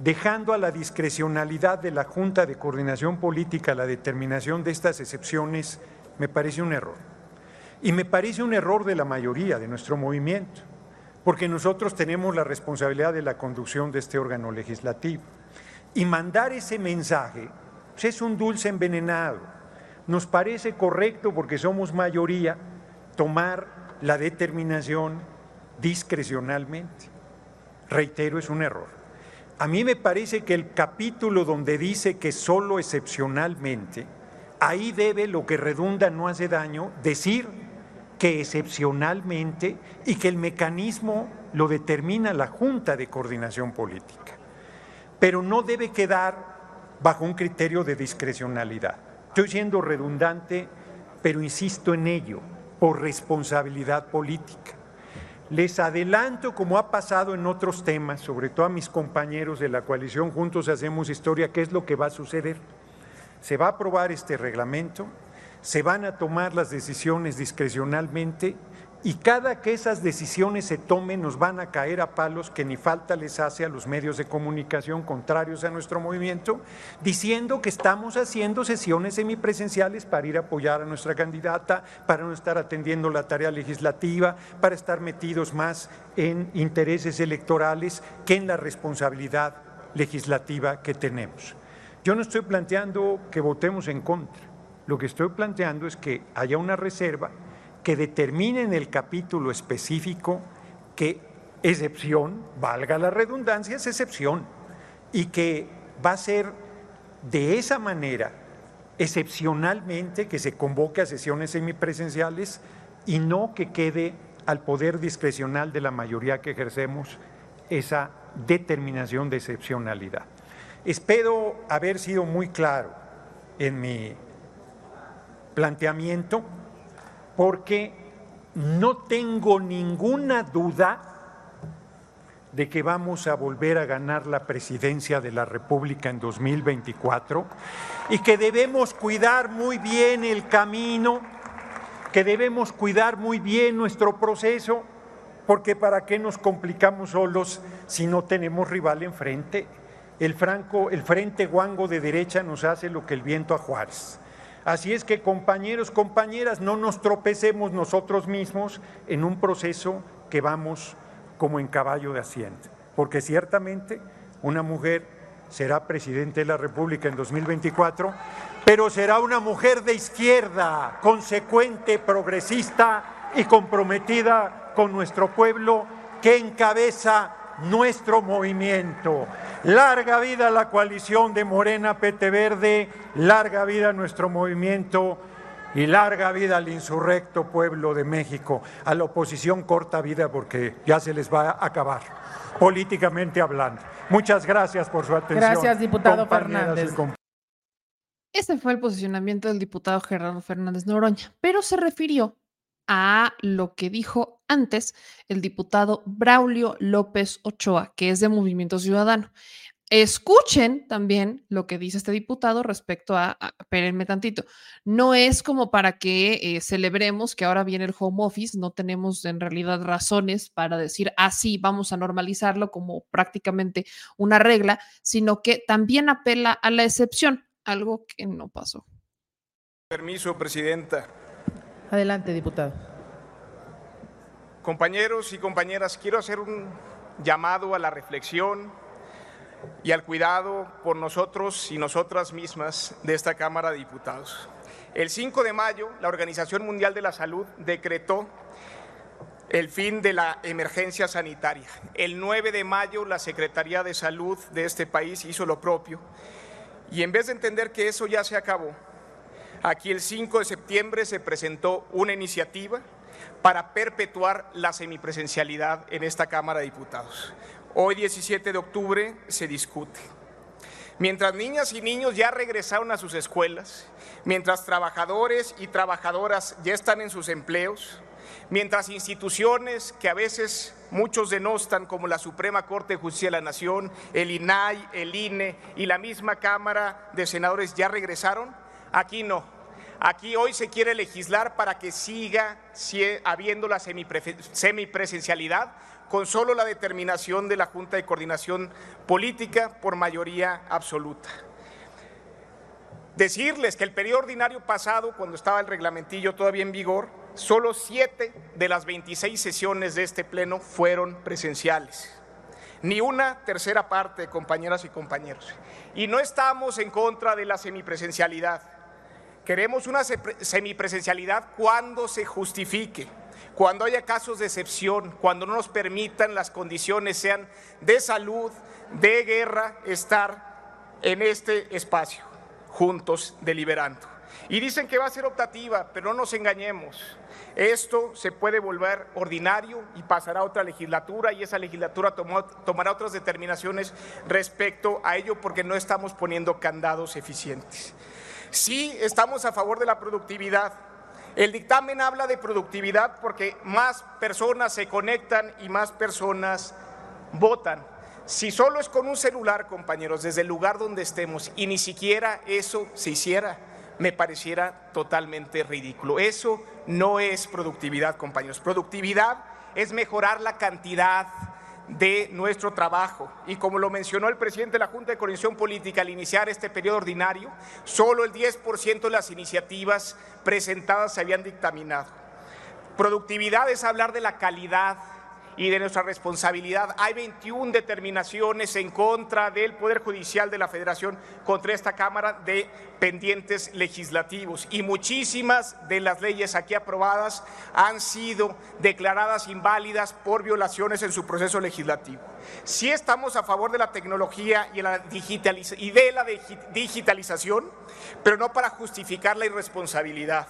[SPEAKER 16] dejando a la discrecionalidad de la Junta de Coordinación Política la determinación de estas excepciones, me parece un error. Y me parece un error de la mayoría de nuestro movimiento, porque nosotros tenemos la responsabilidad de la conducción de este órgano legislativo. Y mandar ese mensaje pues es un dulce envenenado. Nos parece correcto, porque somos mayoría, tomar la determinación discrecionalmente. Reitero, es un error. A mí me parece que el capítulo donde dice que solo excepcionalmente, ahí debe, lo que redunda no hace daño, decir que excepcionalmente y que el mecanismo lo determina la Junta de Coordinación Política. Pero no debe quedar bajo un criterio de discrecionalidad. Estoy siendo redundante, pero insisto en ello, por responsabilidad política. Les adelanto, como ha pasado en otros temas, sobre todo a mis compañeros de la coalición Juntos Hacemos Historia, qué es lo que va a suceder. Se va a aprobar este reglamento, se van a tomar las decisiones discrecionalmente y cada que esas decisiones se tomen nos van a caer a palos que ni falta les hace a los medios de comunicación contrarios a nuestro movimiento, diciendo que estamos haciendo sesiones semipresenciales para ir a apoyar a nuestra candidata, para no estar atendiendo la tarea legislativa, para estar metidos más en intereses electorales que en la responsabilidad legislativa que tenemos. Yo no estoy planteando que votemos en contra, lo que estoy planteando es que haya una reserva que determine en el capítulo específico que excepción, valga la redundancia, es excepción, y que va a ser de esa manera, excepcionalmente, que se convoque a sesiones semipresenciales y no que quede al poder discrecional de la mayoría que ejercemos esa determinación de excepcionalidad. Espero haber sido muy claro en mi planteamiento porque no tengo ninguna duda de que vamos a volver a ganar la presidencia de la República en 2024 y que debemos cuidar muy bien el camino, que debemos cuidar muy bien nuestro proceso, porque para qué nos complicamos solos si no tenemos rival enfrente. El, franco, el frente guango de derecha nos hace lo que el viento a Juárez Así es que compañeros, compañeras, no nos tropecemos nosotros mismos en un proceso que vamos como en caballo de asiento, porque ciertamente una mujer será presidente de la República en 2024, pero será una mujer de izquierda, consecuente, progresista y comprometida con nuestro pueblo que encabeza nuestro movimiento. Larga vida a la coalición de Morena Pete Verde, larga vida a nuestro movimiento y larga vida al insurrecto pueblo de México. A la oposición corta vida porque ya se les va a acabar, políticamente hablando. Muchas gracias por su atención.
[SPEAKER 3] Gracias, diputado Fernández.
[SPEAKER 1] Este fue el posicionamiento del diputado Gerardo Fernández Noroña, pero se refirió a lo que dijo antes el diputado Braulio López Ochoa, que es de Movimiento Ciudadano. Escuchen también lo que dice este diputado respecto a, a- espérenme tantito, no es como para que eh, celebremos que ahora viene el home office, no tenemos en realidad razones para decir, así vamos a normalizarlo como prácticamente una regla, sino que también apela a la excepción, algo que no pasó.
[SPEAKER 2] Permiso, Presidenta.
[SPEAKER 3] Adelante, diputado.
[SPEAKER 2] Compañeros y compañeras, quiero hacer un llamado a la reflexión y al cuidado por nosotros y nosotras mismas de esta Cámara de Diputados. El 5 de mayo, la Organización Mundial de la Salud decretó el fin de la emergencia sanitaria. El 9 de mayo, la Secretaría de Salud de este país hizo lo propio. Y en vez de entender que eso ya se acabó, Aquí el 5 de septiembre se presentó una iniciativa para perpetuar la semipresencialidad en esta Cámara de Diputados. Hoy 17 de octubre se discute. Mientras niñas y niños ya regresaron a sus escuelas, mientras trabajadores y trabajadoras ya están en sus empleos, mientras instituciones que a veces muchos denostan como la Suprema Corte de Justicia de la Nación, el INAI, el INE y la misma Cámara de Senadores ya regresaron, aquí no. Aquí hoy se quiere legislar para que siga habiendo la semipre- semipresencialidad con solo la determinación de la Junta de Coordinación Política por mayoría absoluta. Decirles que el periodo ordinario pasado, cuando estaba el reglamentillo todavía en vigor, solo siete de las 26 sesiones de este pleno fueron presenciales. Ni una tercera parte, compañeras y compañeros. Y no estamos en contra de la semipresencialidad. Queremos una semipresencialidad cuando se justifique, cuando haya casos de excepción, cuando no nos permitan las condiciones sean de salud, de guerra, estar en este espacio, juntos, deliberando. Y dicen que va a ser optativa, pero no nos engañemos. Esto se puede volver ordinario y pasará a otra legislatura y esa legislatura tomará otras determinaciones respecto a ello porque no estamos poniendo candados eficientes. Sí, estamos a favor de la productividad. El dictamen habla de productividad porque más personas se conectan y más personas votan. Si solo es con un celular, compañeros, desde el lugar donde estemos y ni siquiera eso se hiciera, me pareciera totalmente ridículo. Eso no es productividad, compañeros. Productividad es mejorar la cantidad de nuestro trabajo. Y como lo mencionó el presidente de la Junta de Coordinación Política al iniciar este periodo ordinario, solo el 10% de las iniciativas presentadas se habían dictaminado. Productividad es hablar de la calidad y de nuestra responsabilidad. Hay 21 determinaciones en contra del Poder Judicial de la Federación contra esta Cámara de pendientes legislativos y muchísimas de las leyes aquí aprobadas han sido declaradas inválidas por violaciones en su proceso legislativo. Sí estamos a favor de la tecnología y, de la digi- digitalización, pero no para justificar la irresponsabilidad.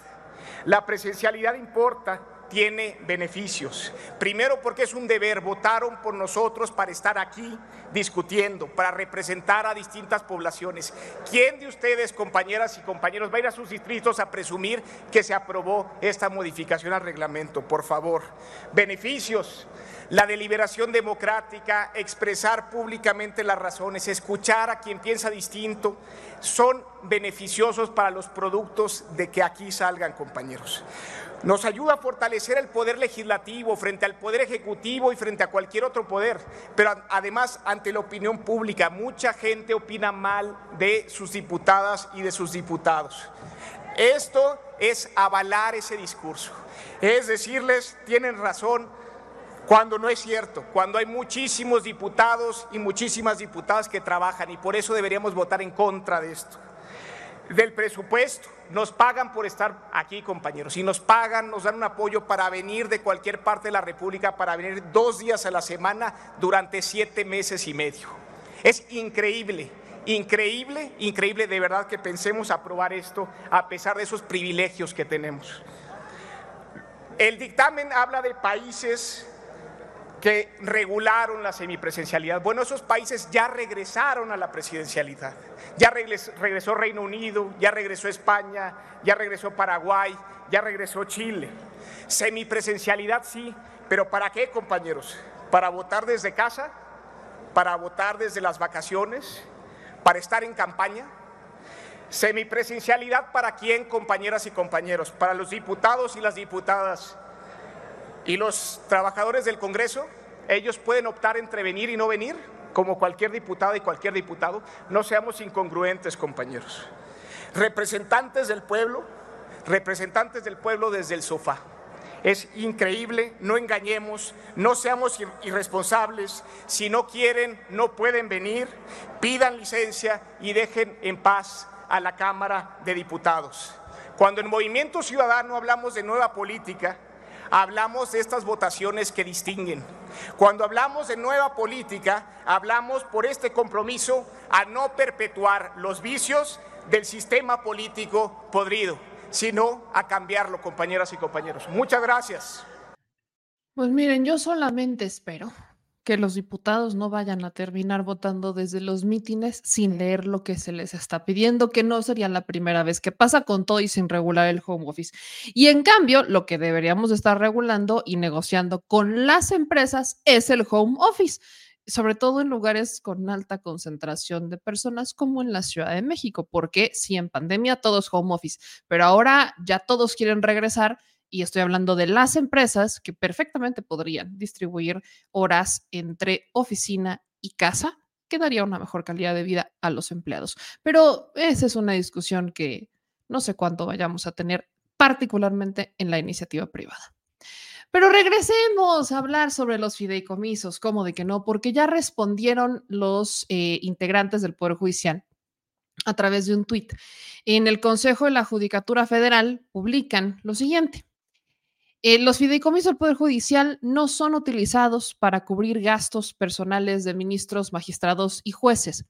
[SPEAKER 2] La presencialidad importa, tiene beneficios. Primero porque es un deber, votaron por nosotros para estar aquí discutiendo, para representar a distintas poblaciones. ¿Quién de ustedes, compañeras y compañeros, va a ir a sus distritos a presumir que se aprobó esta modificación al reglamento? Por favor. Beneficios. La deliberación democrática, expresar públicamente las razones, escuchar a quien piensa distinto, son beneficiosos para los productos de que aquí salgan, compañeros. Nos ayuda a fortalecer el poder legislativo frente al poder ejecutivo y frente a cualquier otro poder, pero además ante la opinión pública. Mucha gente opina mal de sus diputadas y de sus diputados. Esto es avalar ese discurso. Es decirles, tienen razón, cuando no es cierto, cuando hay muchísimos diputados y muchísimas diputadas que trabajan y por eso deberíamos votar en contra de esto. Del presupuesto, nos pagan por estar aquí, compañeros, y nos pagan, nos dan un apoyo para venir de cualquier parte de la República, para venir dos días a la semana durante siete meses y medio. Es increíble, increíble, increíble de verdad que pensemos aprobar esto a pesar de esos privilegios que tenemos. El dictamen habla de países que regularon la semipresencialidad. Bueno, esos países ya regresaron a la presidencialidad. Ya regresó Reino Unido, ya regresó España, ya regresó Paraguay, ya regresó Chile. Semipresencialidad sí, pero ¿para qué, compañeros? ¿Para votar desde casa? ¿Para votar desde las vacaciones? ¿Para estar en campaña? Semipresencialidad para quién, compañeras y compañeros? Para los diputados y las diputadas ¿Y los trabajadores del Congreso? ¿Ellos pueden optar entre venir y no venir? Como cualquier diputada y cualquier diputado. No seamos incongruentes, compañeros. Representantes del pueblo, representantes del pueblo desde el sofá. Es increíble, no engañemos, no seamos irresponsables. Si no quieren, no pueden venir, pidan licencia y dejen en paz a la Cámara de Diputados. Cuando en Movimiento Ciudadano hablamos de nueva política, hablamos de estas votaciones que distinguen. Cuando hablamos de nueva política, hablamos por este compromiso a no perpetuar los vicios del sistema político podrido, sino a cambiarlo, compañeras y compañeros. Muchas gracias.
[SPEAKER 1] Pues miren, yo solamente espero que los diputados no vayan a terminar votando desde los mítines sin leer lo que se les está pidiendo, que no sería la primera vez que pasa con todo y sin regular el home office. Y en cambio, lo que deberíamos estar regulando y negociando con las empresas es el home office sobre todo en lugares con alta concentración de personas como en la Ciudad de México, porque si en pandemia todo es home office, pero ahora ya todos quieren regresar y estoy hablando de las empresas que perfectamente podrían distribuir horas entre oficina y casa, que daría una mejor calidad de vida a los empleados. Pero esa es una discusión que no sé cuánto vayamos a tener, particularmente en la iniciativa privada. Pero regresemos a hablar sobre los fideicomisos, ¿cómo de que no? Porque ya respondieron los eh, integrantes del Poder Judicial a través de un tuit. En el Consejo de la Judicatura Federal publican lo siguiente. Eh, los fideicomisos del Poder Judicial no son utilizados para cubrir gastos personales de ministros, magistrados y jueces.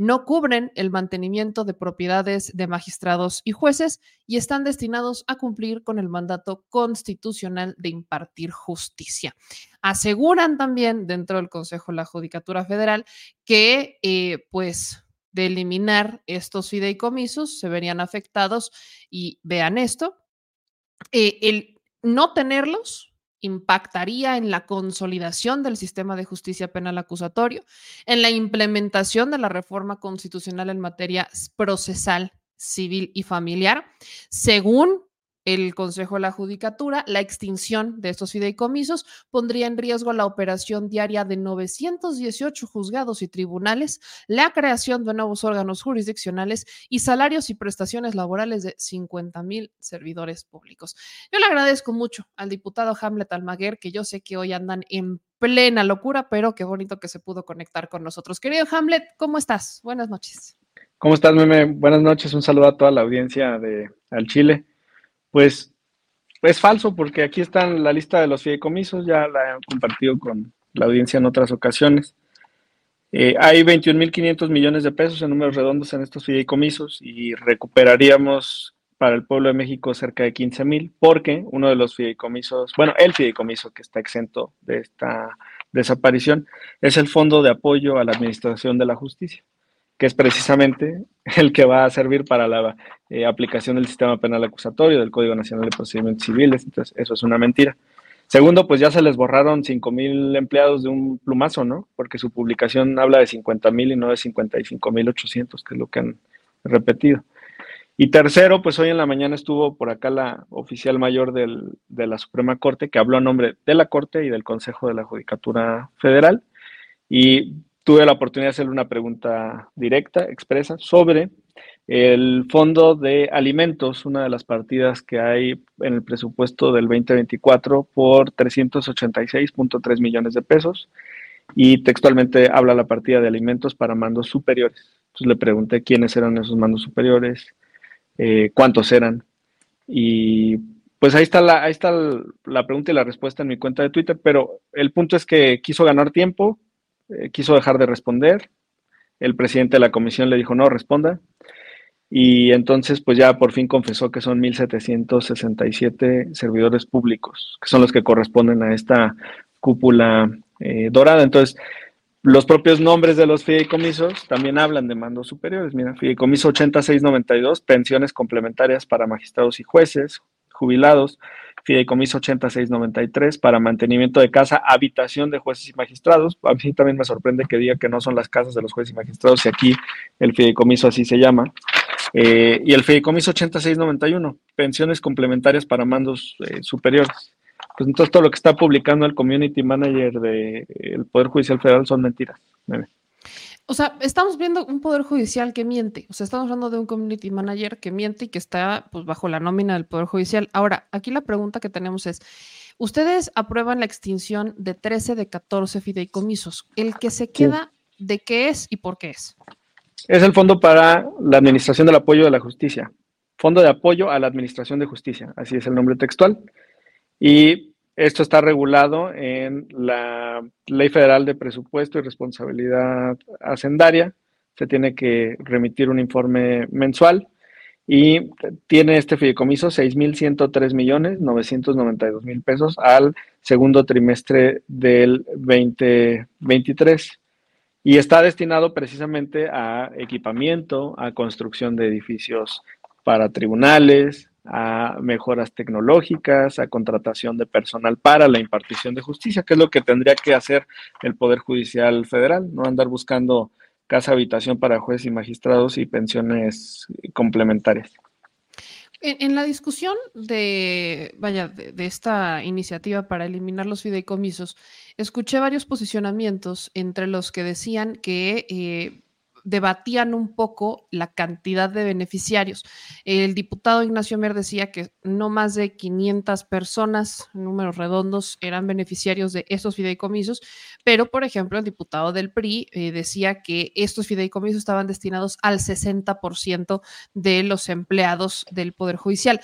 [SPEAKER 1] No cubren el mantenimiento de propiedades de magistrados y jueces y están destinados a cumplir con el mandato constitucional de impartir justicia. Aseguran también dentro del Consejo de la Judicatura Federal que, eh, pues, de eliminar estos fideicomisos se verían afectados y vean esto. Eh, el no tenerlos impactaría en la consolidación del sistema de justicia penal acusatorio, en la implementación de la reforma constitucional en materia procesal, civil y familiar, según el Consejo de la Judicatura, la extinción de estos fideicomisos pondría en riesgo la operación diaria de 918 juzgados y tribunales, la creación de nuevos órganos jurisdiccionales y salarios y prestaciones laborales de 50 mil servidores públicos. Yo le agradezco mucho al diputado Hamlet Almaguer, que yo sé que hoy andan en plena locura, pero qué bonito que se pudo conectar con nosotros. Querido Hamlet, ¿cómo estás? Buenas noches.
[SPEAKER 17] ¿Cómo estás, Meme? Buenas noches. Un saludo a toda la audiencia de Al Chile. Pues es falso porque aquí está la lista de los fideicomisos, ya la he compartido con la audiencia en otras ocasiones. Eh, hay 21.500 millones de pesos en números redondos en estos fideicomisos y recuperaríamos para el pueblo de México cerca de 15.000 porque uno de los fideicomisos, bueno, el fideicomiso que está exento de esta desaparición es el Fondo de Apoyo a la Administración de la Justicia que es precisamente el que va a servir para la eh, aplicación del sistema penal acusatorio del Código Nacional de Procedimientos Civiles. Entonces, eso es una mentira. Segundo, pues ya se les borraron 5 mil empleados de un plumazo, ¿no? Porque su publicación habla de 50 mil y no de 55 mil 800, que es lo que han repetido. Y tercero, pues hoy en la mañana estuvo por acá la oficial mayor de la Suprema Corte, que habló a nombre de la Corte y del Consejo de la Judicatura Federal. Y tuve la oportunidad de hacerle una pregunta directa, expresa, sobre el fondo de alimentos, una de las partidas que hay en el presupuesto del 2024 por 386.3 millones de pesos y textualmente habla la partida de alimentos para mandos superiores. Entonces le pregunté quiénes eran esos mandos superiores, eh, cuántos eran y pues ahí está, la, ahí está la pregunta y la respuesta en mi cuenta de Twitter, pero el punto es que quiso ganar tiempo, eh, quiso dejar de responder, el presidente de la comisión le dijo no responda y entonces pues ya por fin confesó que son 1.767 servidores públicos, que son los que corresponden a esta cúpula eh, dorada. Entonces, los propios nombres de los fideicomisos también hablan de mandos superiores. Mira, fideicomiso 8692, pensiones complementarias para magistrados y jueces, jubilados. Fideicomiso 8693 para mantenimiento de casa, habitación de jueces y magistrados. A mí también me sorprende que diga que no son las casas de los jueces y magistrados, y aquí el fideicomiso así se llama. Eh, y el fideicomiso 8691, pensiones complementarias para mandos eh, superiores. Pues entonces todo lo que está publicando el community manager del el Poder Judicial Federal son mentiras.
[SPEAKER 1] O sea, estamos viendo un poder judicial que miente. O sea, estamos hablando de un community manager que miente y que está pues, bajo la nómina del poder judicial. Ahora, aquí la pregunta que tenemos es: ¿Ustedes aprueban la extinción de 13 de 14 fideicomisos? ¿El que se queda de qué es y por qué es?
[SPEAKER 17] Es el Fondo para la Administración del Apoyo de la Justicia. Fondo de Apoyo a la Administración de Justicia. Así es el nombre textual. Y esto está regulado en la Ley Federal de Presupuesto y Responsabilidad Hacendaria. Se tiene que remitir un informe mensual y tiene este fideicomiso 6.103 millones 992 mil pesos al segundo trimestre del 2023 y está destinado precisamente a equipamiento, a construcción de edificios para tribunales, a mejoras tecnológicas, a contratación de personal para la impartición de justicia, que es lo que tendría que hacer el Poder Judicial Federal, no andar buscando casa habitación para jueces y magistrados y pensiones complementarias.
[SPEAKER 1] En, la discusión de, vaya, de, esta iniciativa para eliminar los fideicomisos, escuché varios posicionamientos entre los que decían que eh, debatían un poco la cantidad de beneficiarios. El diputado Ignacio Mer decía que no más de 500 personas, números redondos, eran beneficiarios de estos fideicomisos, pero por ejemplo el diputado del PRI eh, decía que estos fideicomisos estaban destinados al 60% de los empleados del Poder Judicial.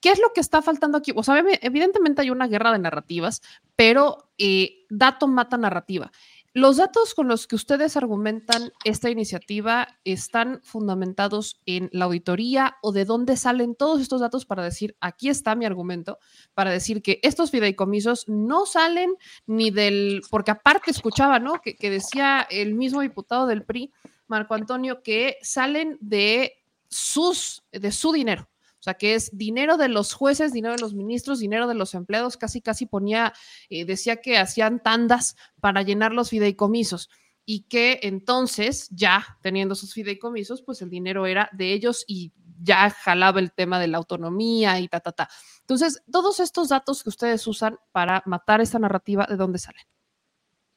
[SPEAKER 1] ¿Qué es lo que está faltando aquí? O sea, evidentemente hay una guerra de narrativas, pero eh, dato mata narrativa. Los datos con los que ustedes argumentan esta iniciativa están fundamentados en la auditoría o de dónde salen todos estos datos para decir, aquí está mi argumento, para decir que estos fideicomisos no salen ni del, porque aparte escuchaba, ¿no? Que, que decía el mismo diputado del PRI, Marco Antonio, que salen de sus, de su dinero. O sea, que es dinero de los jueces, dinero de los ministros, dinero de los empleados, casi, casi ponía, eh, decía que hacían tandas para llenar los fideicomisos y que entonces ya teniendo sus fideicomisos, pues el dinero era de ellos y ya jalaba el tema de la autonomía y ta, ta, ta. Entonces, todos estos datos que ustedes usan para matar esta narrativa, ¿de dónde salen?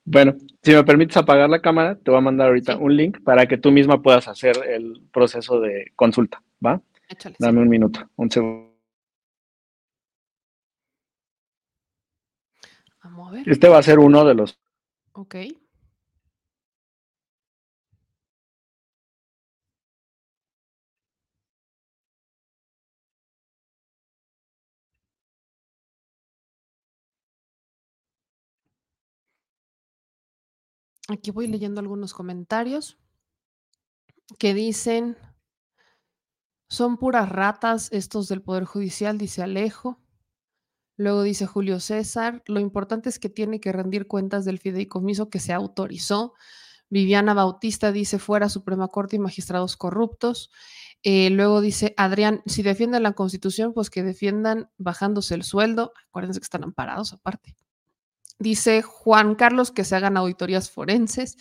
[SPEAKER 17] Bueno, si me permites apagar la cámara, te voy a mandar ahorita un link para que tú misma puedas hacer el proceso de consulta, ¿va? Dame un minuto, un segundo.
[SPEAKER 1] Vamos a ver.
[SPEAKER 17] Este va a ser uno de los.
[SPEAKER 1] Ok. Aquí voy leyendo algunos comentarios que dicen, son puras ratas estos del Poder Judicial, dice Alejo. Luego dice Julio César, lo importante es que tiene que rendir cuentas del fideicomiso que se autorizó. Viviana Bautista dice fuera Suprema Corte y magistrados corruptos. Eh, luego dice Adrián, si defienden la Constitución, pues que defiendan bajándose el sueldo. Acuérdense que están amparados aparte. Dice Juan Carlos que se hagan auditorías forenses.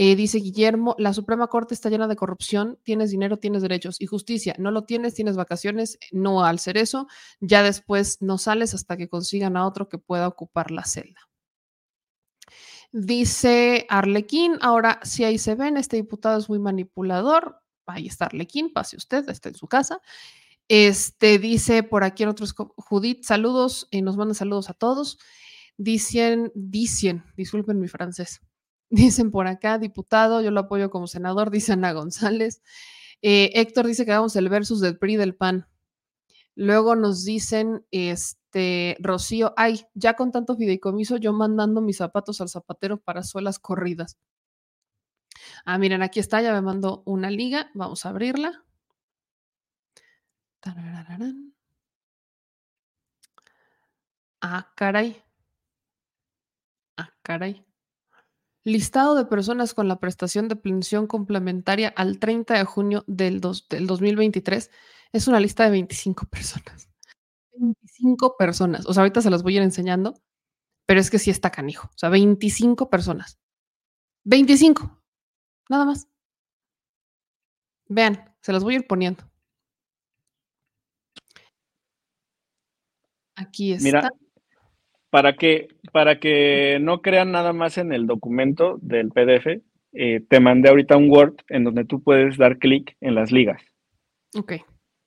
[SPEAKER 1] Eh, dice Guillermo, la Suprema Corte está llena de corrupción, tienes dinero, tienes derechos y justicia, no lo tienes, tienes vacaciones, no al ser eso, ya después no sales hasta que consigan a otro que pueda ocupar la celda. Dice Arlequín, ahora si ahí se ven, este diputado es muy manipulador, ahí está Arlequín, pase usted, está en su casa. Este dice por aquí en otros, Judith, saludos, y nos manda saludos a todos. Dicen, dicen, disculpen mi francés. Dicen por acá, diputado, yo lo apoyo como senador, dice Ana González. Eh, Héctor dice que hagamos el versus del PRI del PAN. Luego nos dicen, este, Rocío, ay, ya con tanto fideicomiso, yo mandando mis zapatos al zapatero para suelas corridas. Ah, miren, aquí está, ya me mandó una liga, vamos a abrirla. Ah, caray. Ah, caray. Listado de personas con la prestación de pensión complementaria al 30 de junio del, del 2023 es una lista de 25 personas. 25 personas. O sea, ahorita se las voy a ir enseñando, pero es que sí está canijo. O sea, 25 personas. 25. Nada más. Vean, se las voy a ir poniendo. Aquí está.
[SPEAKER 17] Mira, para que, para que no crean nada más en el documento del PDF, eh, te mandé ahorita un Word en donde tú puedes dar clic en las ligas.
[SPEAKER 1] Ok.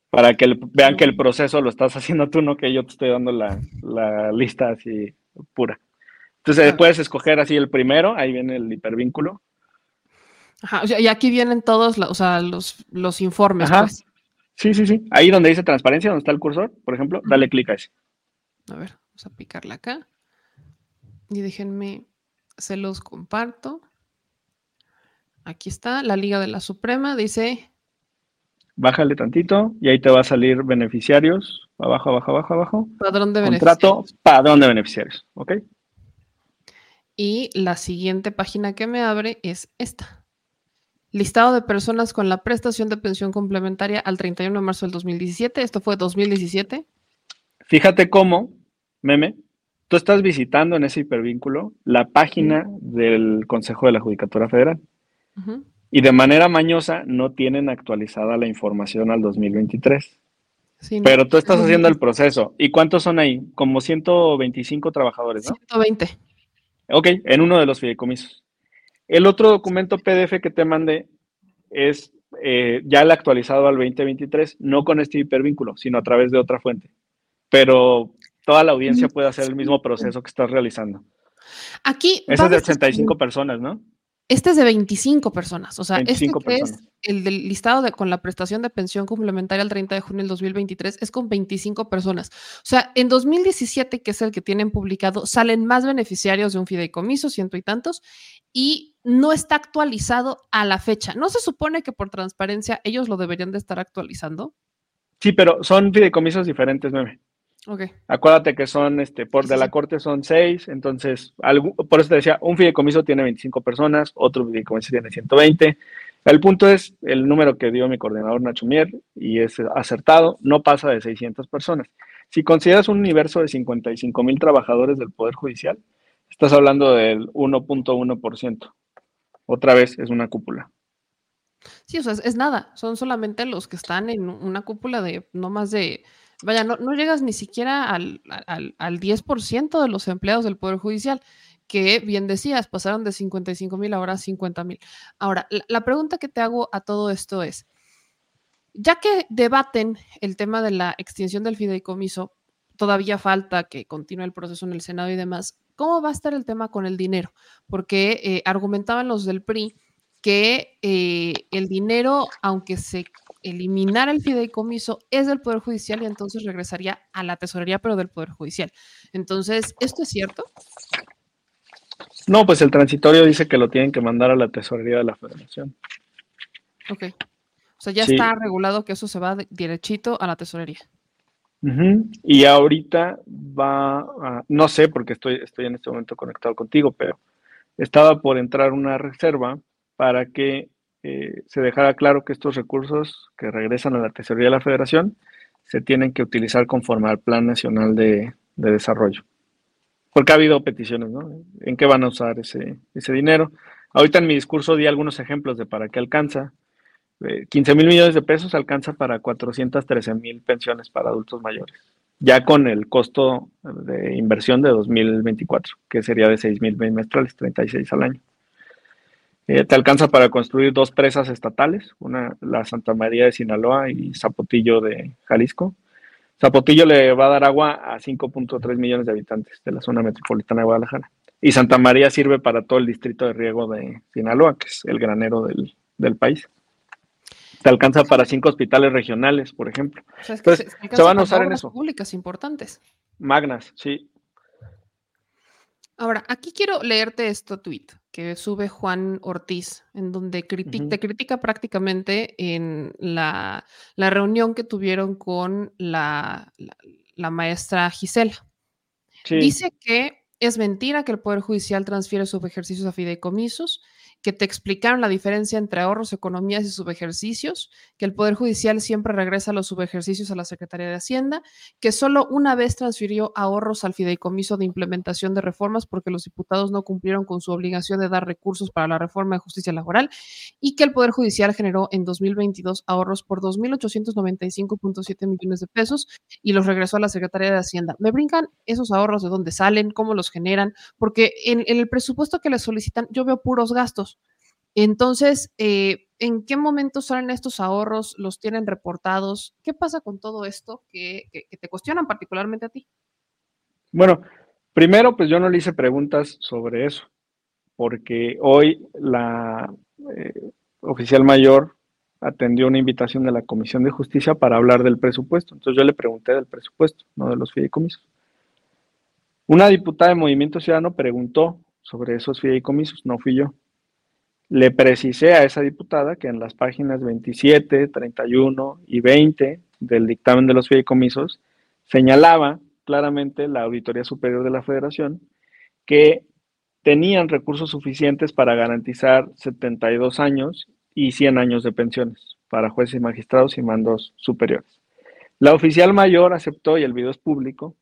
[SPEAKER 17] Para que vean que el proceso lo estás haciendo tú, no que yo te estoy dando la, lista así pura. Entonces puedes escoger así el primero, ahí viene el hipervínculo.
[SPEAKER 1] Ajá, y aquí vienen todos o sea, los, los informes. Pues.
[SPEAKER 17] Sí, sí, sí. Ahí donde dice transparencia, donde está el cursor, por ejemplo, dale clic a ese.
[SPEAKER 1] A ver, vamos a picarla acá. Y déjenme, se los comparto. Aquí está, la Liga de la Suprema, dice...
[SPEAKER 17] Bájale tantito y ahí te va a salir beneficiarios. Abajo, abajo, abajo, abajo.
[SPEAKER 1] Padrón de
[SPEAKER 17] Contrato, beneficiarios. padrón de beneficiarios, ¿ok?
[SPEAKER 1] Y la siguiente página que me abre es esta. Listado de personas con la prestación de pensión complementaria al 31 de marzo del 2017. Esto fue 2017.
[SPEAKER 17] Fíjate cómo, meme, tú estás visitando en ese hipervínculo la página del Consejo de la Judicatura Federal. Y de manera mañosa no tienen actualizada la información al 2023. Pero tú estás haciendo el proceso. ¿Y cuántos son ahí? Como 125 trabajadores, ¿no?
[SPEAKER 1] 120.
[SPEAKER 17] Ok, en uno de los fideicomisos. El otro documento PDF que te mandé es eh, ya el actualizado al 2023, no con este hipervínculo, sino a través de otra fuente pero toda la audiencia puede hacer el mismo proceso que estás realizando.
[SPEAKER 1] Aquí.
[SPEAKER 17] Ese es de 85 personas, ¿no?
[SPEAKER 1] Este es de 25 personas. O sea, este es el del listado de, con la prestación de pensión complementaria al 30 de junio del 2023, es con 25 personas. O sea, en 2017, que es el que tienen publicado, salen más beneficiarios de un fideicomiso, ciento y tantos, y no está actualizado a la fecha. ¿No se supone que por transparencia ellos lo deberían de estar actualizando?
[SPEAKER 17] Sí, pero son fideicomisos diferentes, Acuérdate que son, este, por de la corte son seis, entonces, por eso te decía, un fideicomiso tiene 25 personas, otro fideicomiso tiene 120. El punto es el número que dio mi coordinador Nacho Mier y es acertado, no pasa de 600 personas. Si consideras un universo de 55 mil trabajadores del Poder Judicial, estás hablando del 1.1%. Otra vez es una cúpula.
[SPEAKER 1] Sí, o sea, es, es, nada, son solamente los que están en una cúpula de no más de Vaya, no, llegas ni siquiera al, al, 10% de los empleados del Poder Judicial, que bien decías, pasaron de 55 mil ahora a 50 mil. Ahora, la, pregunta que te hago a todo esto es, ya que debaten el tema de la extinción del fideicomiso, todavía falta que continúe el proceso en el Senado y demás, ¿cómo va a estar el tema con el dinero? Porque eh, argumentaban los del PRI que eh, el dinero, aunque se eliminar el fideicomiso es del Poder Judicial y entonces regresaría a la tesorería, pero del Poder Judicial. Entonces, ¿esto es cierto?
[SPEAKER 17] No, pues el transitorio dice que lo tienen que mandar a la tesorería de la federación.
[SPEAKER 1] Ok. O sea, ya está regulado que eso se va derechito a la tesorería.
[SPEAKER 17] Y ahorita va, a, no sé, porque estoy, estoy en este momento conectado contigo, pero estaba por entrar una reserva para que eh, se dejara claro que estos recursos que regresan a la tesorería de la federación se tienen que utilizar conforme al Plan Nacional de, Desarrollo. Porque ha habido peticiones, ¿no? ¿En qué van a usar ese, dinero? Ahorita en mi discurso di algunos ejemplos de para qué alcanza. 15 eh, mil millones de pesos alcanza para 413 mil pensiones para adultos mayores, ya con el costo de inversión de 2024, que sería de 6 mil bimestrales, 36 al año. Eh, te alcanza para construir dos presas estatales, una la Santa María de Sinaloa y Zapotillo de Jalisco. Zapotillo le va a dar agua a 5.3 millones de habitantes de la zona metropolitana de Guadalajara. Y Santa María sirve para todo el distrito de riego de Sinaloa, que es el granero del, del país. Te alcanza para cinco hospitales regionales, por ejemplo.
[SPEAKER 1] O sea, es que
[SPEAKER 17] Entonces,
[SPEAKER 1] se,
[SPEAKER 17] van a usar en eso.
[SPEAKER 1] públicas importantes.
[SPEAKER 17] Magnas, sí.
[SPEAKER 1] Ahora, aquí quiero leerte este tweet que sube Juan Ortiz, en donde criti-
[SPEAKER 17] Ujú.
[SPEAKER 1] te critica prácticamente en la, la reunión que tuvieron con la, la- la maestra Gisela.
[SPEAKER 17] Sí.
[SPEAKER 1] Dice que es mentira que el Poder Judicial transfiere subejercicios a fideicomisos, que te explicaron la diferencia entre ahorros, economías y subejercicios, que el Poder Judicial siempre regresa los subejercicios a la Secretaría de Hacienda, que solo una vez transfirió ahorros al fideicomiso de implementación de reformas porque los diputados no cumplieron con su obligación de dar recursos para la reforma de justicia laboral y que el Poder Judicial generó en 2022 ahorros por 2.895.7 millones de pesos y los regresó a la Secretaría de Hacienda. Me brincan esos ahorros de dónde salen, cómo los generan, porque en, en el presupuesto que les solicitan yo veo puros gastos. Entonces, eh, ¿en qué momento salen estos ahorros? ¿Los tienen reportados? ¿Qué pasa con todo esto que, te cuestionan particularmente a ti?
[SPEAKER 17] Bueno, primero, pues yo no le hice preguntas sobre eso, porque hoy la eh, oficial mayor atendió una invitación de la Comisión de Justicia para hablar del presupuesto. Entonces yo le pregunté del presupuesto, no de los fideicomisos. Una diputada de Movimiento Ciudadano preguntó sobre esos fideicomisos, no fui yo. Le precisé a esa diputada que en las páginas 27, 31 y 20 del dictamen de los fideicomisos señalaba claramente la Auditoría Superior de la Federación que tenían recursos suficientes para garantizar 72 años y 100 años de pensiones para jueces y magistrados y mandos superiores. La oficial mayor aceptó, y el video es público,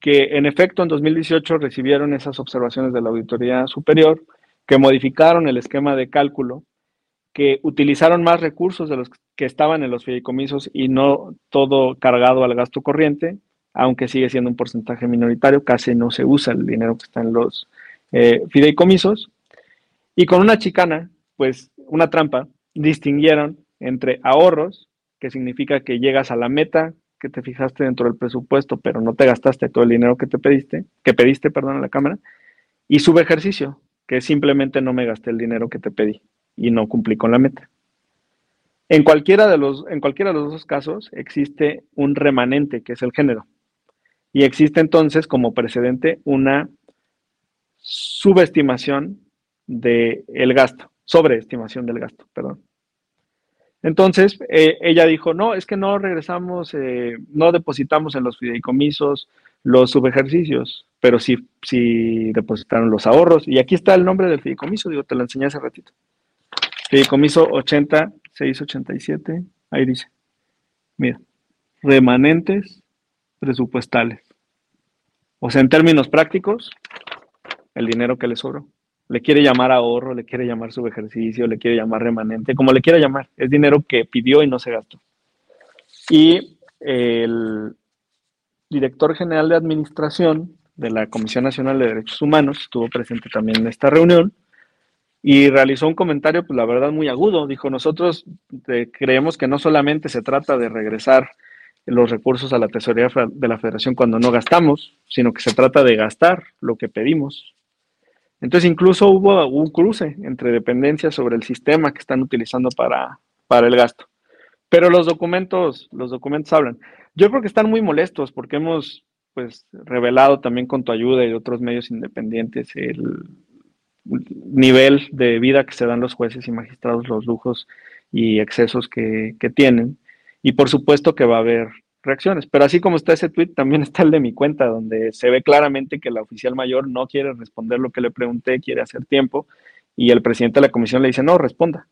[SPEAKER 17] que en efecto en 2018 recibieron esas observaciones de la Auditoría Superior, que modificaron el esquema de cálculo, que utilizaron más recursos de los que estaban en los fideicomisos y no todo cargado al gasto corriente, aunque sigue siendo un porcentaje minoritario, casi no se usa el dinero que está en los eh, fideicomisos. Y con una chicana, pues una trampa, distinguieron entre ahorros, que significa que llegas a la meta que te fijaste dentro del presupuesto, pero no te gastaste todo el dinero que te pediste, que pediste, perdón, a la cámara, y subejercicio, que simplemente no me gasté el dinero que te pedí y no cumplí con la meta. En cualquiera de los, en cualquiera de los dos casos existe un remanente, que es el género. Y existe entonces como precedente una subestimación del gasto, sobreestimación del gasto, perdón. Entonces, eh, ella dijo, no, es que no regresamos, eh, no depositamos en los fideicomisos los subejercicios, pero sí, sí depositaron los ahorros. Y aquí está el nombre del fideicomiso, digo, te lo enseñé hace ratito. Fideicomiso 8687, ahí dice, mira, remanentes presupuestales. O sea, en términos prácticos, el dinero que le sobró. Le quiere llamar ahorro, le quiere llamar subejercicio, le quiere llamar remanente, como le quiera llamar. Es dinero que pidió y no se gastó. Y el director general de administración de la Comisión Nacional de Derechos Humanos estuvo presente también en esta reunión y realizó un comentario, pues la verdad, muy agudo. Dijo, nosotros eh, creemos que no solamente se trata de regresar los recursos a la tesorería de la federación cuando no gastamos, sino que se trata de gastar lo que pedimos. Entonces incluso hubo un cruce entre dependencias sobre el sistema que están utilizando para, para el gasto. Pero los documentos, los documentos hablan. Yo creo que están muy molestos porque hemos pues revelado también con tu ayuda y otros medios independientes el nivel de vida que se dan los jueces y magistrados, los lujos y excesos que, que tienen. Y por supuesto que va a haber reacciones. Pero así como está ese tweet, también está el de mi cuenta, donde se ve claramente que la oficial mayor no quiere responder lo que le pregunté, quiere hacer tiempo, y el presidente de la comisión le dice, no, responda.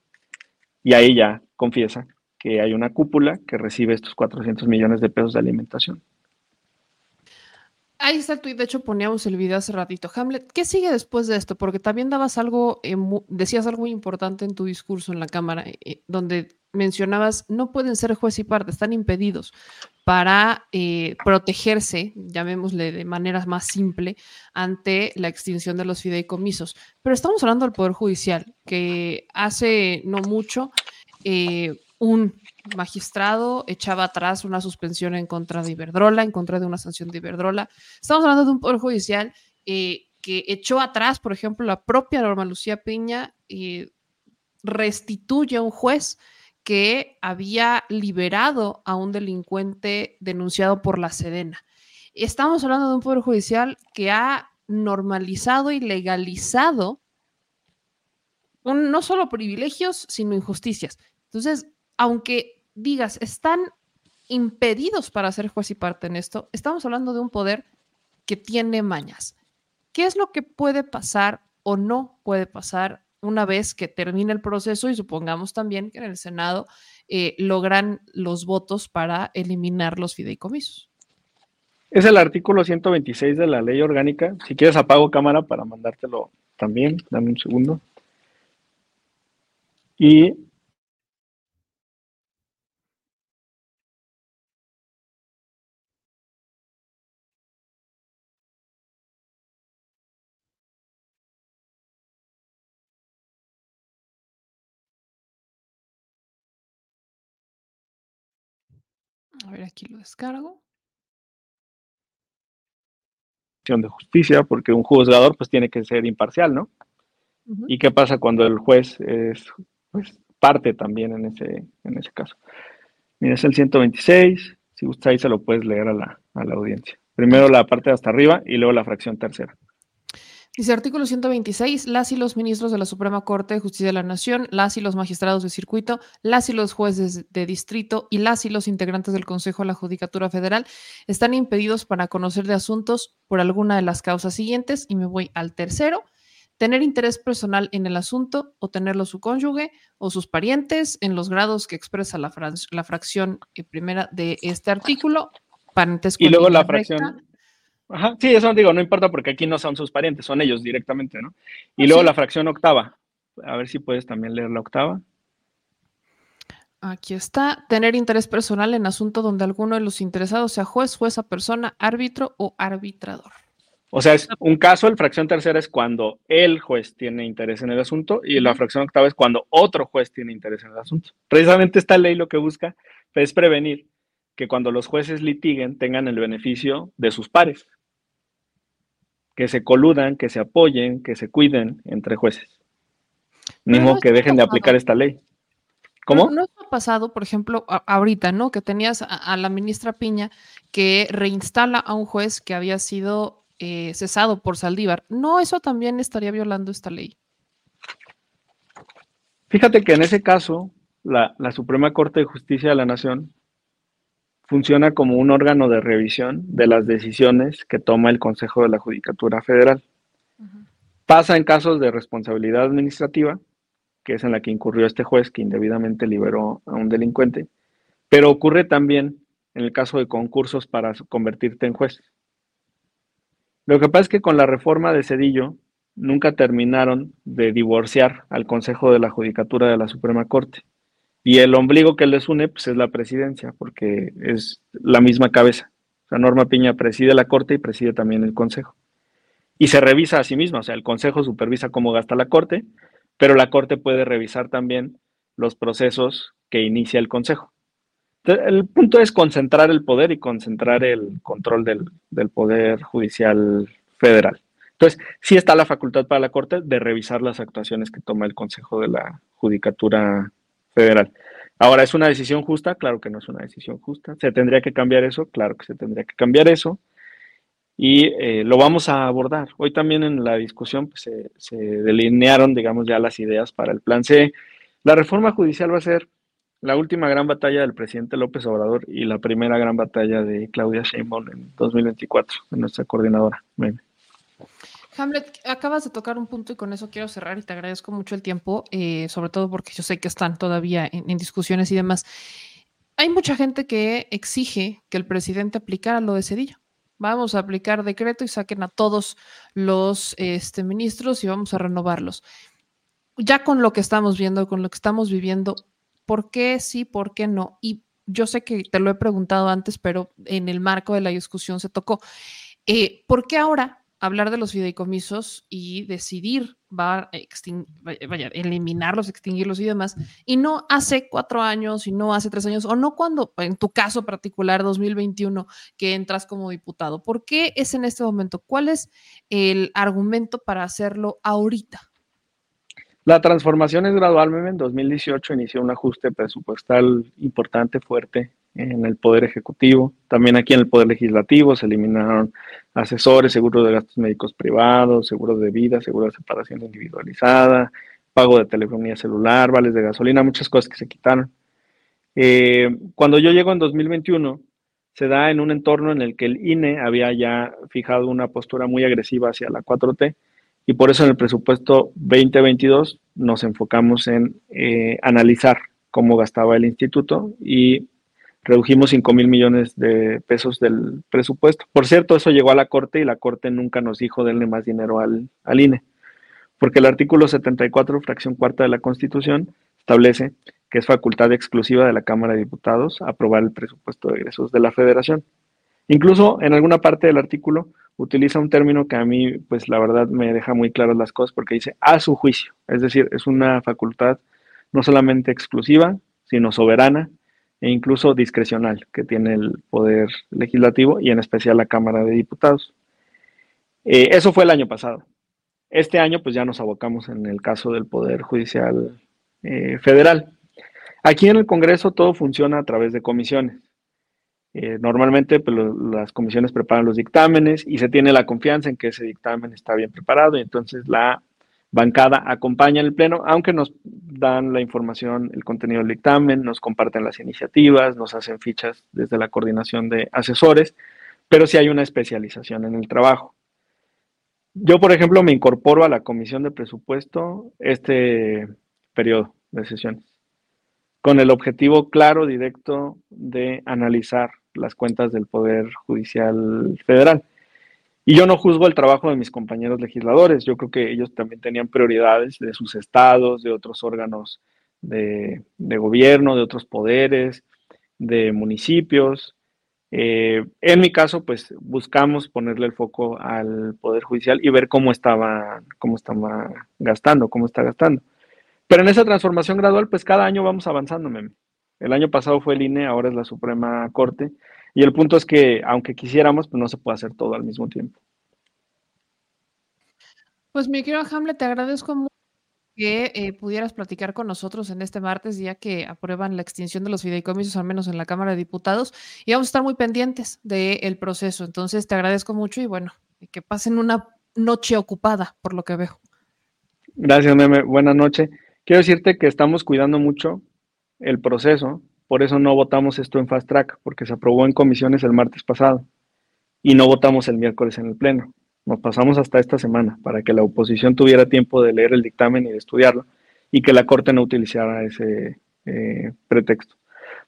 [SPEAKER 17] Y ahí ya confiesa que hay una cúpula que recibe estos 400 millones de pesos de alimentación.
[SPEAKER 1] Ahí está el tweet, de hecho poníamos el video hace ratito. Hamlet, ¿qué sigue después de esto? Porque también dabas algo, eh, decías algo muy importante en tu discurso en la Cámara, eh, donde mencionabas, no pueden ser juez y parte, están impedidos. para eh, protegerse, llamémosle de manera más simple, ante la extinción de los fideicomisos. Pero estamos hablando del Poder Judicial, que hace no mucho eh, un magistrado echaba atrás una suspensión en contra de Iberdrola, en contra de una sanción de Iberdrola. Estamos hablando de un Poder Judicial eh, que echó atrás, por ejemplo, la propia Norma Lucía Piña y restituye a un juez que había liberado a un delincuente denunciado por la Sedena. Estamos hablando de un poder judicial que ha normalizado y legalizado no solo privilegios, sino injusticias. Entonces, aunque digas, están impedidos para ser juez y parte en esto, estamos hablando de un poder que tiene mañas. ¿Qué es lo que puede pasar o no puede pasar una vez que termine el proceso y supongamos también que en el Senado eh, logran los votos para eliminar los fideicomisos.
[SPEAKER 17] Es el artículo 126 de la ley orgánica. Si quieres apago cámara para mandártelo también. Dame un segundo. Y
[SPEAKER 1] A ver, aquí lo descargo.
[SPEAKER 17] de justicia, porque un juzgador pues tiene que ser imparcial, ¿no? ¿Y qué pasa cuando el juez es pues, parte también en ese, en ese caso? Mira, es el 126, si gusta ahí se lo puedes leer a la, a la audiencia. Primero la parte de hasta arriba y luego la fracción tercera.
[SPEAKER 1] Dice artículo 126, las y los ministros de la Suprema Corte de Justicia de la Nación, las y los magistrados de circuito, las y los jueces de distrito y las y los integrantes del Consejo de la Judicatura Federal están impedidos para conocer de asuntos por alguna de las causas siguientes. Y me voy al tercero, tener interés personal en el asunto o tenerlo su cónyuge o sus parientes en los grados que expresa la, la fracción primera de este artículo.
[SPEAKER 17] Parentesco y luego la fracción. Ajá, sí, eso digo, no importa porque aquí no son sus parientes, son ellos directamente, ¿no? Y luego la fracción octava. A ver si puedes también leer la octava.
[SPEAKER 1] Aquí está, tener interés personal en asunto donde alguno de los interesados sea juez, jueza, persona, árbitro o arbitrador.
[SPEAKER 17] O sea, es un caso, el fracción tercera es cuando el juez tiene interés en el asunto y la fracción octava es cuando otro juez tiene interés en el asunto. Precisamente esta ley lo que busca es prevenir que cuando los jueces litiguen tengan el beneficio de sus pares que se coludan, que se apoyen, que se cuiden entre jueces. Mismo que dejen de aplicar esta ley. ¿Cómo?
[SPEAKER 1] No, ha pasado, por ejemplo, ahorita, ¿no? Que tenías a, la ministra Piña que reinstala a un juez que había sido eh, cesado por Saldívar. ¿No eso también estaría violando esta ley?
[SPEAKER 17] Fíjate que en ese caso, la, la Suprema Corte de Justicia de la Nación funciona como un órgano de revisión de las decisiones que toma el Consejo de la Judicatura Federal. Pasa en casos de responsabilidad administrativa, que es en la que incurrió este juez que indebidamente liberó a un delincuente, pero ocurre también en el caso de concursos para convertirte en juez. Lo que pasa es que con la reforma de Cedillo nunca terminaron de divorciar al Consejo de la Judicatura de la Suprema Corte. Y el ombligo que les une pues, es la presidencia, porque es la misma cabeza. O sea, Norma Piña preside la Corte y preside también el Consejo. Y se revisa a sí misma, o sea, el Consejo supervisa cómo gasta la Corte, pero la Corte puede revisar también los procesos que inicia el Consejo. el punto es concentrar el poder y concentrar el control del, del Poder Judicial Federal. Entonces, sí está la facultad para la Corte de revisar las actuaciones que toma el Consejo de la Judicatura federal. Ahora, ¿es una decisión justa? Claro que no es una decisión justa. ¿Se tendría que cambiar eso? Claro que se tendría que cambiar eso. Y eh, lo vamos a abordar. Hoy también en la discusión pues, se, delinearon, digamos, ya las ideas para el plan C. La reforma judicial va a ser la última gran batalla del presidente López Obrador y la primera gran batalla de Claudia Sheinbaum en 2024, en nuestra coordinadora.
[SPEAKER 1] Hamlet, acabas de tocar un punto y con eso quiero cerrar y te agradezco mucho el tiempo, eh, sobre todo porque yo sé que están todavía en, discusiones y demás. Hay mucha gente que exige que el presidente aplicara lo de Cedillo. Vamos a aplicar decreto y saquen a todos los este, ministros y vamos a renovarlos. Ya con lo que estamos viendo, con lo que estamos viviendo, ¿por qué sí, por qué no? Y yo sé que te lo he preguntado antes, pero en el marco de la discusión se tocó. Eh, ¿Por qué ahora hablar de los fideicomisos y decidir eliminarlos, extinguirlos y demás, y no hace cuatro años, y no hace tres años, o no cuando, en tu caso particular, 2021, que entras como diputado. ¿Por qué es en este momento? ¿Cuál es el argumento para hacerlo ahorita?
[SPEAKER 17] La transformación es gradual, en 2018 inició un ajuste presupuestal importante, fuerte, en el Poder Ejecutivo. También aquí en el Poder Legislativo se eliminaron asesores, seguros de gastos médicos privados, seguros de vida, seguro de separación individualizada, pago de telefonía celular, vales de gasolina, muchas cosas que se quitaron. Eh, cuando yo llego en 2021, se da en un entorno en el que el INE había ya fijado una postura muy agresiva hacia la 4T y por eso en el presupuesto 2022 nos enfocamos en eh, analizar cómo gastaba el instituto y redujimos 5 mil millones de pesos del presupuesto. Por cierto, eso llegó a la Corte y la Corte nunca nos dijo denle más dinero al, al INE, porque el artículo 74, fracción cuarta de la Constitución, establece que es facultad exclusiva de la Cámara de Diputados aprobar el presupuesto de egresos de la Federación. Incluso en alguna parte del artículo utiliza un término que a mí, pues la verdad me deja muy claras las cosas porque dice a su juicio, es decir, es una facultad no solamente exclusiva, sino soberana e incluso discrecional que tiene el Poder Legislativo y en especial la Cámara de Diputados. Eh, eso fue el año pasado. Este año pues ya nos abocamos en el caso del Poder Judicial eh, Federal. Aquí en el Congreso todo funciona a través de comisiones. Eh, normalmente pues, las comisiones preparan los dictámenes y se tiene la confianza en que ese dictamen está bien preparado y entonces la bancada acompaña el Pleno, aunque nos dan la información, el contenido del dictamen, nos comparten las iniciativas, nos hacen fichas desde la coordinación de asesores, pero sí hay una especialización en el trabajo. Yo, por ejemplo, me incorporo a la Comisión de Presupuesto este periodo de sesiones, con el objetivo claro, directo, de analizar las cuentas del Poder Judicial Federal. Y yo no juzgo el trabajo de mis compañeros legisladores, yo creo que ellos también tenían prioridades de sus estados, de otros órganos de, gobierno, de otros poderes, de municipios. Eh, en mi caso, pues buscamos ponerle el foco al Poder Judicial y ver cómo estaba, cómo estaba gastando, cómo está gastando. Pero en esa transformación gradual, pues cada año vamos avanzando, El año pasado fue el INE, ahora es la Suprema Corte. Y el punto es que, aunque quisiéramos, pues no se puede hacer todo al mismo tiempo.
[SPEAKER 1] Pues mi querido Hamlet, te agradezco mucho que eh, pudieras platicar con nosotros en este martes, ya que aprueban la extinción de los fideicomisos, al menos en la Cámara de Diputados, y vamos a estar muy pendientes del proceso. Entonces, te agradezco mucho y bueno, que pasen una noche ocupada, por lo que veo.
[SPEAKER 17] Gracias, Meme. Buenas noches. Quiero decirte que estamos cuidando mucho el proceso por eso no votamos esto en fast track, porque se aprobó en comisiones el martes pasado y no votamos el miércoles en el Pleno. Nos pasamos hasta esta semana para que la oposición tuviera tiempo de leer el dictamen y de estudiarlo y que la Corte no utilizara ese eh, pretexto.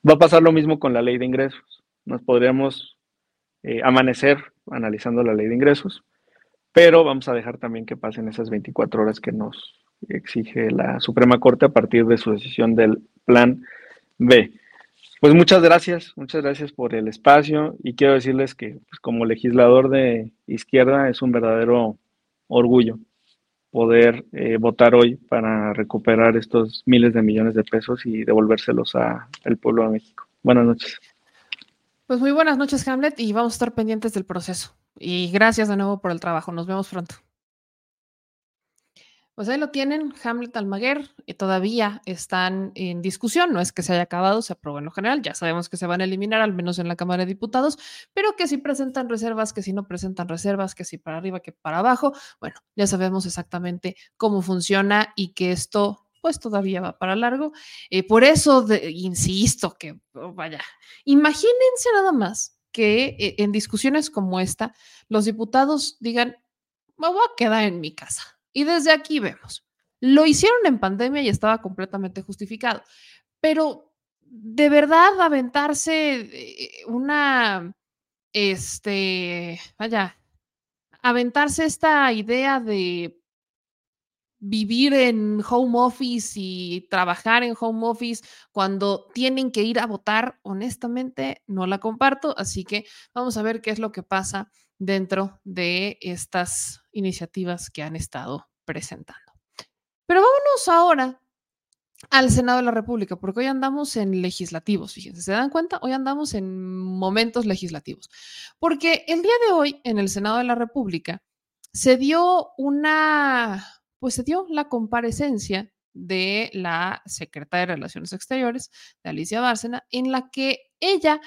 [SPEAKER 17] Va a pasar lo mismo con la ley de ingresos. Nos podríamos eh, amanecer analizando la ley de ingresos, pero vamos a dejar también que pasen esas 24 horas que nos exige la Suprema Corte a partir de su decisión del plan B. Pues muchas gracias, muchas gracias por el espacio y quiero decirles que pues, como legislador de izquierda es un verdadero orgullo poder eh, votar hoy para recuperar estos miles de millones de pesos y devolvérselos al pueblo de México. Buenas noches.
[SPEAKER 1] Pues muy buenas noches, Hamlet, y vamos a estar pendientes del proceso. Y gracias de nuevo por el trabajo. Nos vemos pronto. Pues ahí lo tienen, Hamlet Almaguer, y todavía están en discusión, no es que se haya acabado, se aprobó en lo general, ya sabemos que se van a eliminar, al menos en la Cámara de Diputados, pero que si presentan reservas, que si no presentan reservas, que si para arriba, que para abajo, bueno, ya sabemos exactamente cómo funciona y que esto pues todavía va para largo. Eh, por eso, insisto, que oh, vaya, imagínense nada más que eh, en discusiones como esta, los diputados digan, me voy a quedar en mi casa y desde aquí vemos, lo hicieron en pandemia y estaba completamente justificado, pero de verdad aventarse eh, una, este, vaya, aventarse esta idea de vivir en home office y trabajar en home office cuando tienen que ir a votar, honestamente no la comparto, así que vamos a ver qué es lo que pasa dentro de estas iniciativas que han estado presentando. Pero vámonos ahora al Senado de la República, porque hoy andamos en legislativos, fíjense, ¿se dan cuenta? Hoy andamos en momentos legislativos, porque el día de hoy en el Senado de la República se dio una, pues se dio la comparecencia de la secretaria de Relaciones Exteriores, de Alicia Bárcena, en la que ella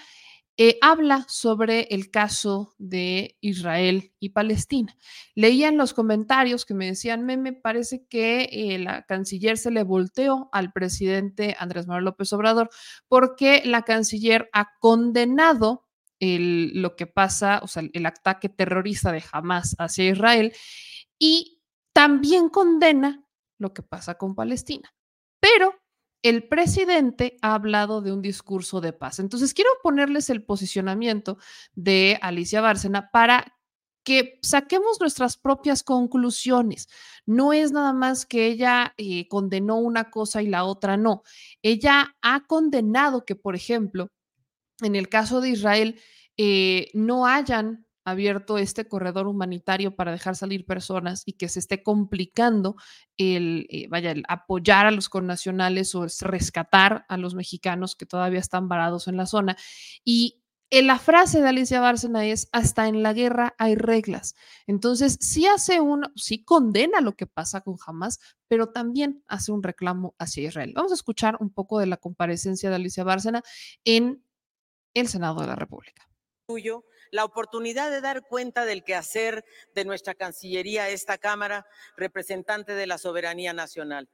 [SPEAKER 1] eh, habla sobre el caso de Israel y Palestina. Leía en los comentarios que me decían, me, parece que eh, la canciller se le volteó al presidente Andrés Manuel López Obrador porque la canciller ha condenado lo que pasa, o sea, el ataque terrorista de Hamas hacia Israel y también condena lo que pasa con Palestina. Pero el presidente ha hablado de un discurso de paz. Entonces, quiero ponerles el posicionamiento de Alicia Bárcena para que saquemos nuestras propias conclusiones. No es nada más que ella eh, condenó una cosa y la otra no. Ella ha condenado que, por ejemplo, en el caso de Israel, eh, no hayan abierto este corredor humanitario para dejar salir personas y que se esté complicando el, eh, vaya, el apoyar a los connacionales o rescatar a los mexicanos que todavía están varados en la zona. Y la frase de Alicia Bárcena es, hasta en la guerra hay reglas. Entonces, sí hace un, sí condena lo que pasa con Hamas, pero también hace un reclamo hacia Israel. Vamos a escuchar un poco de la comparecencia de Alicia Bárcena en el Senado de la República.
[SPEAKER 18] Tuyo la oportunidad de dar cuenta del quehacer de nuestra Cancillería, esta Cámara, representante de la soberanía nacional.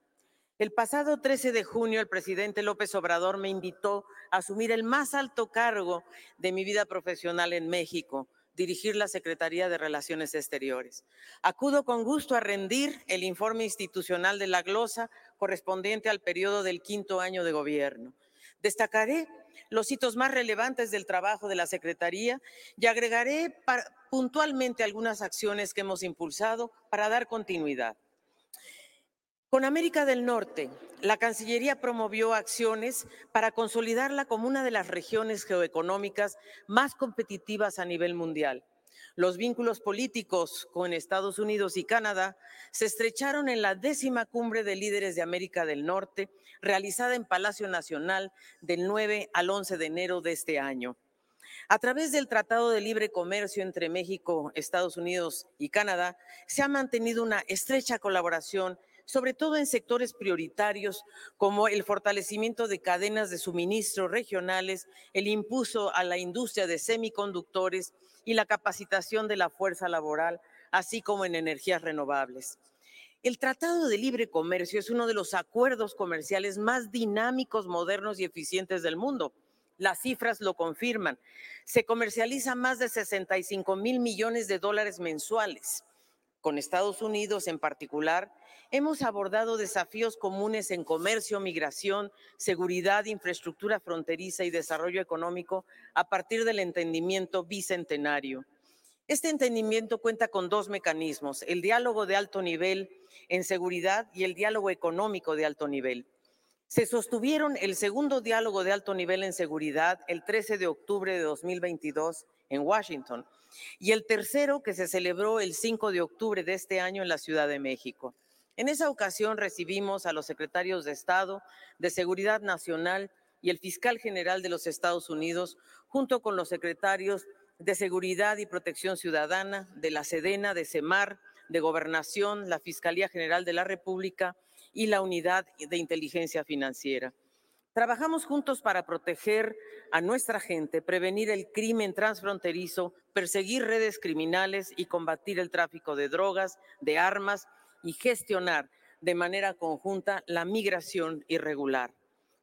[SPEAKER 18] El pasado 13 de junio, el presidente López Obrador me invitó a asumir el más alto cargo de mi vida profesional en México, dirigir la Secretaría de Relaciones Exteriores. Acudo con gusto a rendir el informe institucional de la glosa correspondiente al periodo del quinto año de gobierno. Destacaré los hitos más relevantes del trabajo de la Secretaría y agregaré puntualmente algunas acciones que hemos impulsado para dar continuidad. Con América del Norte, la Cancillería promovió acciones para consolidarla como una de las regiones geoeconómicas más competitivas a nivel mundial. Los vínculos políticos con Estados Unidos y Canadá se estrecharon en la décima cumbre de líderes de América del Norte, realizada en Palacio Nacional del 9 al 11 de enero de este año. A través del Tratado de Libre Comercio entre México, Estados Unidos y Canadá, se ha mantenido una estrecha colaboración sobre todo en sectores prioritarios como el fortalecimiento de cadenas de suministro regionales, el impulso a la industria de semiconductores y la capacitación de la fuerza laboral, así como en energías renovables. El Tratado de Libre Comercio es uno de los acuerdos comerciales más dinámicos, modernos y eficientes del mundo. Las cifras lo confirman. Se comercializa más de 65 mil millones de dólares mensuales. Con Estados Unidos en particular, hemos abordado desafíos comunes en comercio, migración, seguridad, infraestructura fronteriza y desarrollo económico a partir del entendimiento bicentenario. Este entendimiento cuenta con dos mecanismos, el diálogo de alto nivel en seguridad y el diálogo económico de alto nivel. Se sostuvieron el segundo diálogo de alto nivel en seguridad el 13 de octubre de 2022 en Washington y el tercero que se celebró el 5 de octubre de este año en la Ciudad de México. En esa ocasión recibimos a los secretarios de Estado, de Seguridad Nacional y el fiscal general de los Estados Unidos, junto con los secretarios de Seguridad y Protección Ciudadana, de la Sedena, de CEMAR, de Gobernación, la Fiscalía General de la República y la Unidad de Inteligencia Financiera. Trabajamos juntos para proteger a nuestra gente, prevenir el crimen transfronterizo, perseguir redes criminales y combatir el tráfico de drogas, de armas y gestionar de manera conjunta la migración irregular.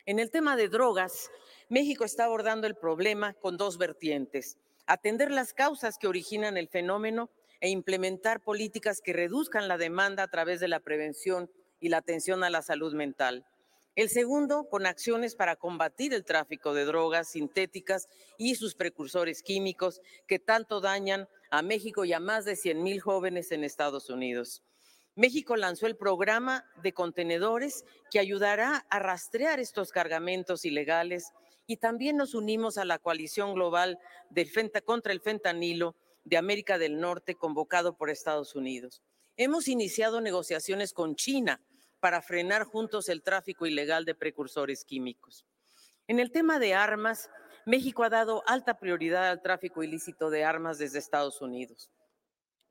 [SPEAKER 18] En el tema de drogas, México está abordando el problema con dos vertientes. Atender las causas que originan el fenómeno e implementar políticas que reduzcan la demanda a través de la prevención y la atención a la salud mental. El segundo, con acciones para combatir el tráfico de drogas sintéticas y sus precursores químicos que tanto dañan a México y a más de 100 mil jóvenes en Estados Unidos. México lanzó el programa de contenedores que ayudará a rastrear estos cargamentos ilegales y también nos unimos a la coalición global contra el fentanilo de América del Norte convocado por Estados Unidos. Hemos iniciado negociaciones con China para frenar juntos el tráfico ilegal de precursores químicos. En el tema de armas, México ha dado alta prioridad al tráfico ilícito de armas desde Estados Unidos.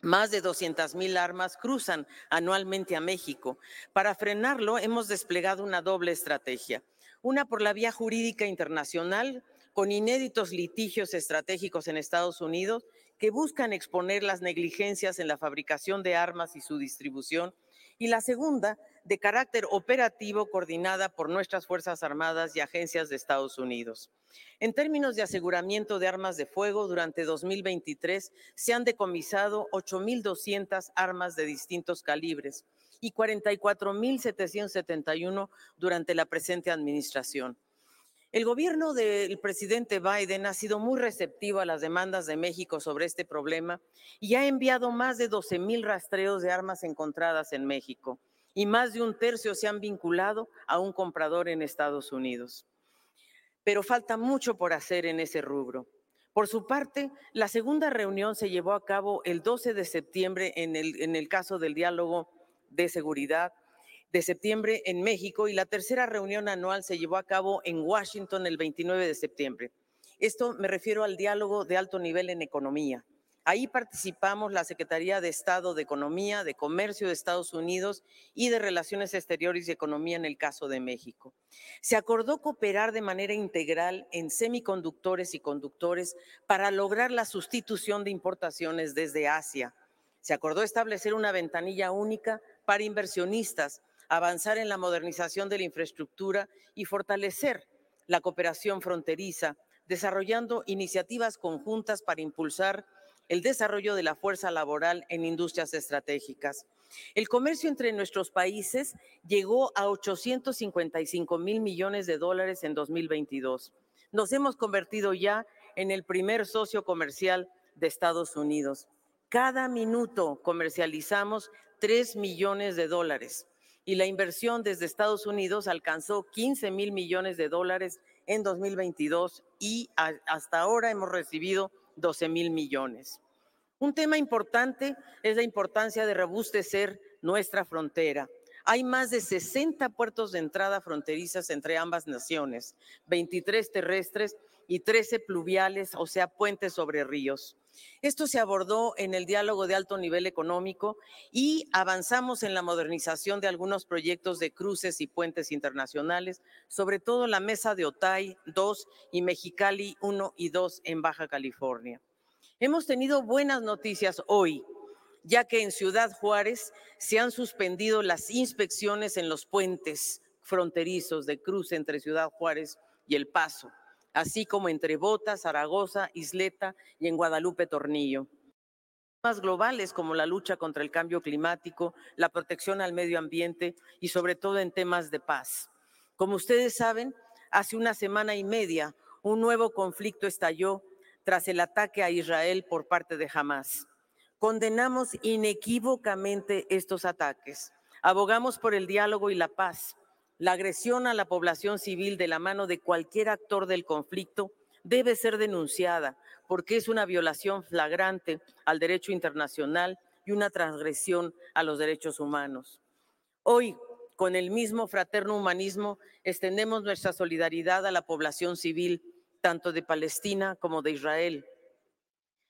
[SPEAKER 18] Más de 200 mil armas cruzan anualmente a México. Para frenarlo, hemos desplegado una doble estrategia. Una por la vía jurídica internacional, con inéditos litigios estratégicos en Estados Unidos que buscan exponer las negligencias en la fabricación de armas y su distribución. Y la segunda, de carácter operativo, coordinada por nuestras Fuerzas Armadas y agencias de Estados Unidos. En términos de aseguramiento de armas de fuego, durante 2023 se han decomisado 8.200 armas de distintos calibres y 44.771 durante la presente administración. El gobierno del presidente Biden ha sido muy receptivo a las demandas de México sobre este problema y ha enviado más de 12.000 rastreos de armas encontradas en México y más de un tercio se han vinculado a un comprador en Estados Unidos pero falta mucho por hacer en ese rubro. Por su parte, la segunda reunión se llevó a cabo el 12 de septiembre en el, en el caso del diálogo de seguridad de septiembre en México y la tercera reunión anual se llevó a cabo en Washington el 29 de septiembre. Esto me refiero al diálogo de alto nivel en economía. Ahí participamos la Secretaría de Estado de Economía, de Comercio de Estados Unidos y de Relaciones Exteriores y Economía en el caso de México. Se acordó cooperar de manera integral en semiconductores y conductores para lograr la sustitución de importaciones desde Asia. Se acordó establecer una ventanilla única para inversionistas, avanzar en la modernización de la infraestructura y fortalecer la cooperación fronteriza, desarrollando iniciativas conjuntas para impulsar el desarrollo de la fuerza laboral en industrias estratégicas. El comercio entre nuestros países llegó a 855 mil millones de dólares en 2022. Nos hemos convertido ya en el primer socio comercial de Estados Unidos. Cada minuto comercializamos 3 millones de dólares y la inversión desde Estados Unidos alcanzó 15 mil millones de dólares en 2022 y hasta ahora hemos recibido 12 mil millones. Un tema importante es la importancia de robustecer nuestra frontera. Hay más de 60 puertos de entrada fronterizas entre ambas naciones, 23 terrestres y 13 pluviales, o sea, puentes sobre ríos. Esto se abordó en el diálogo de alto nivel económico y avanzamos en la modernización de algunos proyectos de cruces y puentes internacionales, sobre todo la mesa de Otay 2 y Mexicali 1 y 2 en Baja California. Hemos tenido buenas noticias hoy, ya que en Ciudad Juárez se han suspendido las inspecciones en los puentes fronterizos de cruce entre Ciudad Juárez y El Paso así como entre Botas, Zaragoza, Isleta y en Guadalupe Tornillo. Temas globales como la lucha contra el cambio climático, la protección al medio ambiente y sobre todo en temas de paz. Como ustedes saben, hace una semana y media un nuevo conflicto estalló tras el ataque a Israel por parte de Hamas. Condenamos inequívocamente estos ataques. Abogamos por el diálogo y la paz la agresión a la población civil de la mano de cualquier actor del conflicto debe ser denunciada porque es una violación flagrante al derecho internacional y una transgresión a los derechos humanos. Hoy, con el mismo fraterno humanismo, extendemos nuestra solidaridad a la población civil, tanto de Palestina como de Israel.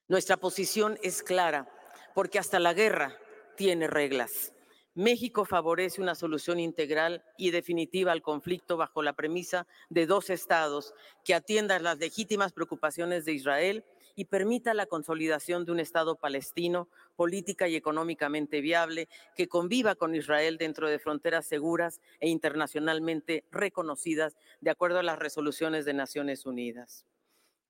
[SPEAKER 18] Nuestra posición es clara, porque hasta la guerra tiene reglas. México favorece una solución integral y definitiva al conflicto bajo la premisa de dos estados que atiendan las legítimas preocupaciones de Israel y permita la consolidación de un Estado palestino política y económicamente viable que conviva con Israel dentro de fronteras seguras e internacionalmente reconocidas de acuerdo a las resoluciones de Naciones Unidas.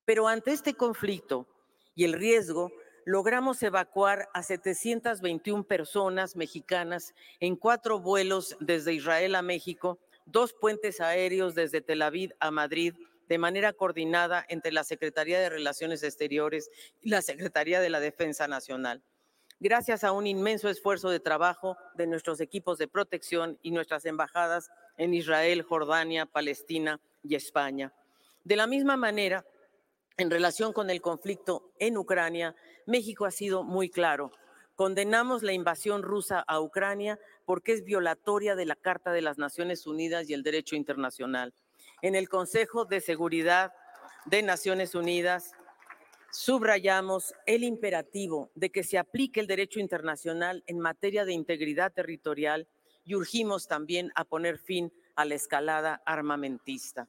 [SPEAKER 18] Pero ante este conflicto y el riesgo logramos evacuar a 721 personas mexicanas en cuatro vuelos desde Israel a México, dos puentes aéreos desde Tel Aviv a Madrid, de manera coordinada entre la Secretaría de Relaciones Exteriores y la Secretaría de la Defensa Nacional. gracias a un inmenso esfuerzo de trabajo de nuestros equipos de protección y nuestras embajadas en Israel, Jordania, Palestina y España. De la misma manera, en relación con el conflicto en Ucrania, México ha sido muy claro. Condenamos la invasión rusa a Ucrania porque es violatoria de la Carta de las Naciones Unidas y el derecho internacional. En el Consejo de Seguridad de Naciones Unidas subrayamos el imperativo de que se aplique el derecho internacional en materia de integridad territorial y urgimos también a poner fin a la escalada armamentista.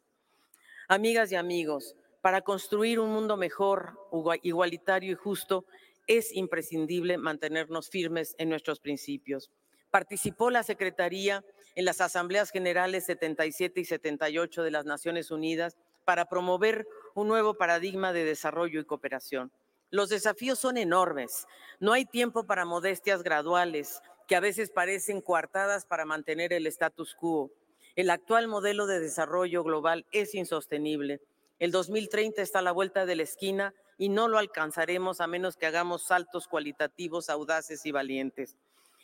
[SPEAKER 18] Amigas y amigos, para construir un mundo mejor, igualitario y justo, es imprescindible mantenernos firmes en nuestros principios. Participó la Secretaría en las Asambleas Generales 77 y 78 de las Naciones Unidas para promover un nuevo paradigma de desarrollo y cooperación. Los desafíos son enormes. No hay tiempo para modestias graduales que a veces parecen coartadas para mantener el status quo. El actual modelo de desarrollo global es insostenible. El 2030 está a la vuelta de la esquina y no lo alcanzaremos a menos que hagamos saltos cualitativos audaces y valientes.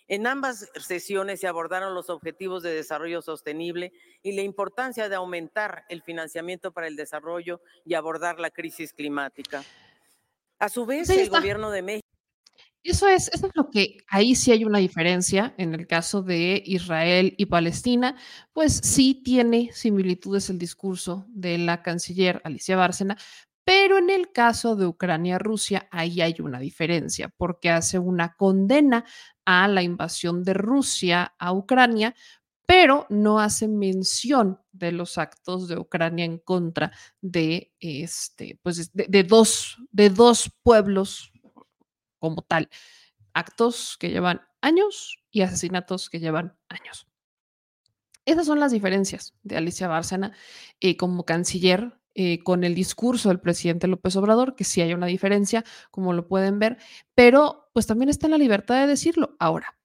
[SPEAKER 18] En ambas sesiones se abordaron los objetivos de desarrollo sostenible y la importancia de aumentar el financiamiento para el desarrollo y abordar la crisis climática. A su vez, el gobierno de México
[SPEAKER 1] eso es, eso es lo que ahí sí hay una diferencia en el caso de Israel y Palestina, pues sí tiene similitudes el discurso de la canciller Alicia Bárcena, pero en el caso de Ucrania-Rusia, ahí hay una diferencia, porque hace una condena a la invasión de Rusia a Ucrania, pero no hace mención de los actos de Ucrania en contra de, este, pues de dos, de dos pueblos como tal. Actos que llevan años y asesinatos que llevan años. Esas son las diferencias de Alicia Bárcena eh, como canciller eh, con el discurso del presidente López Obrador, que sí hay una diferencia, como lo pueden ver, pero pues también está en la libertad de decirlo. Ahora,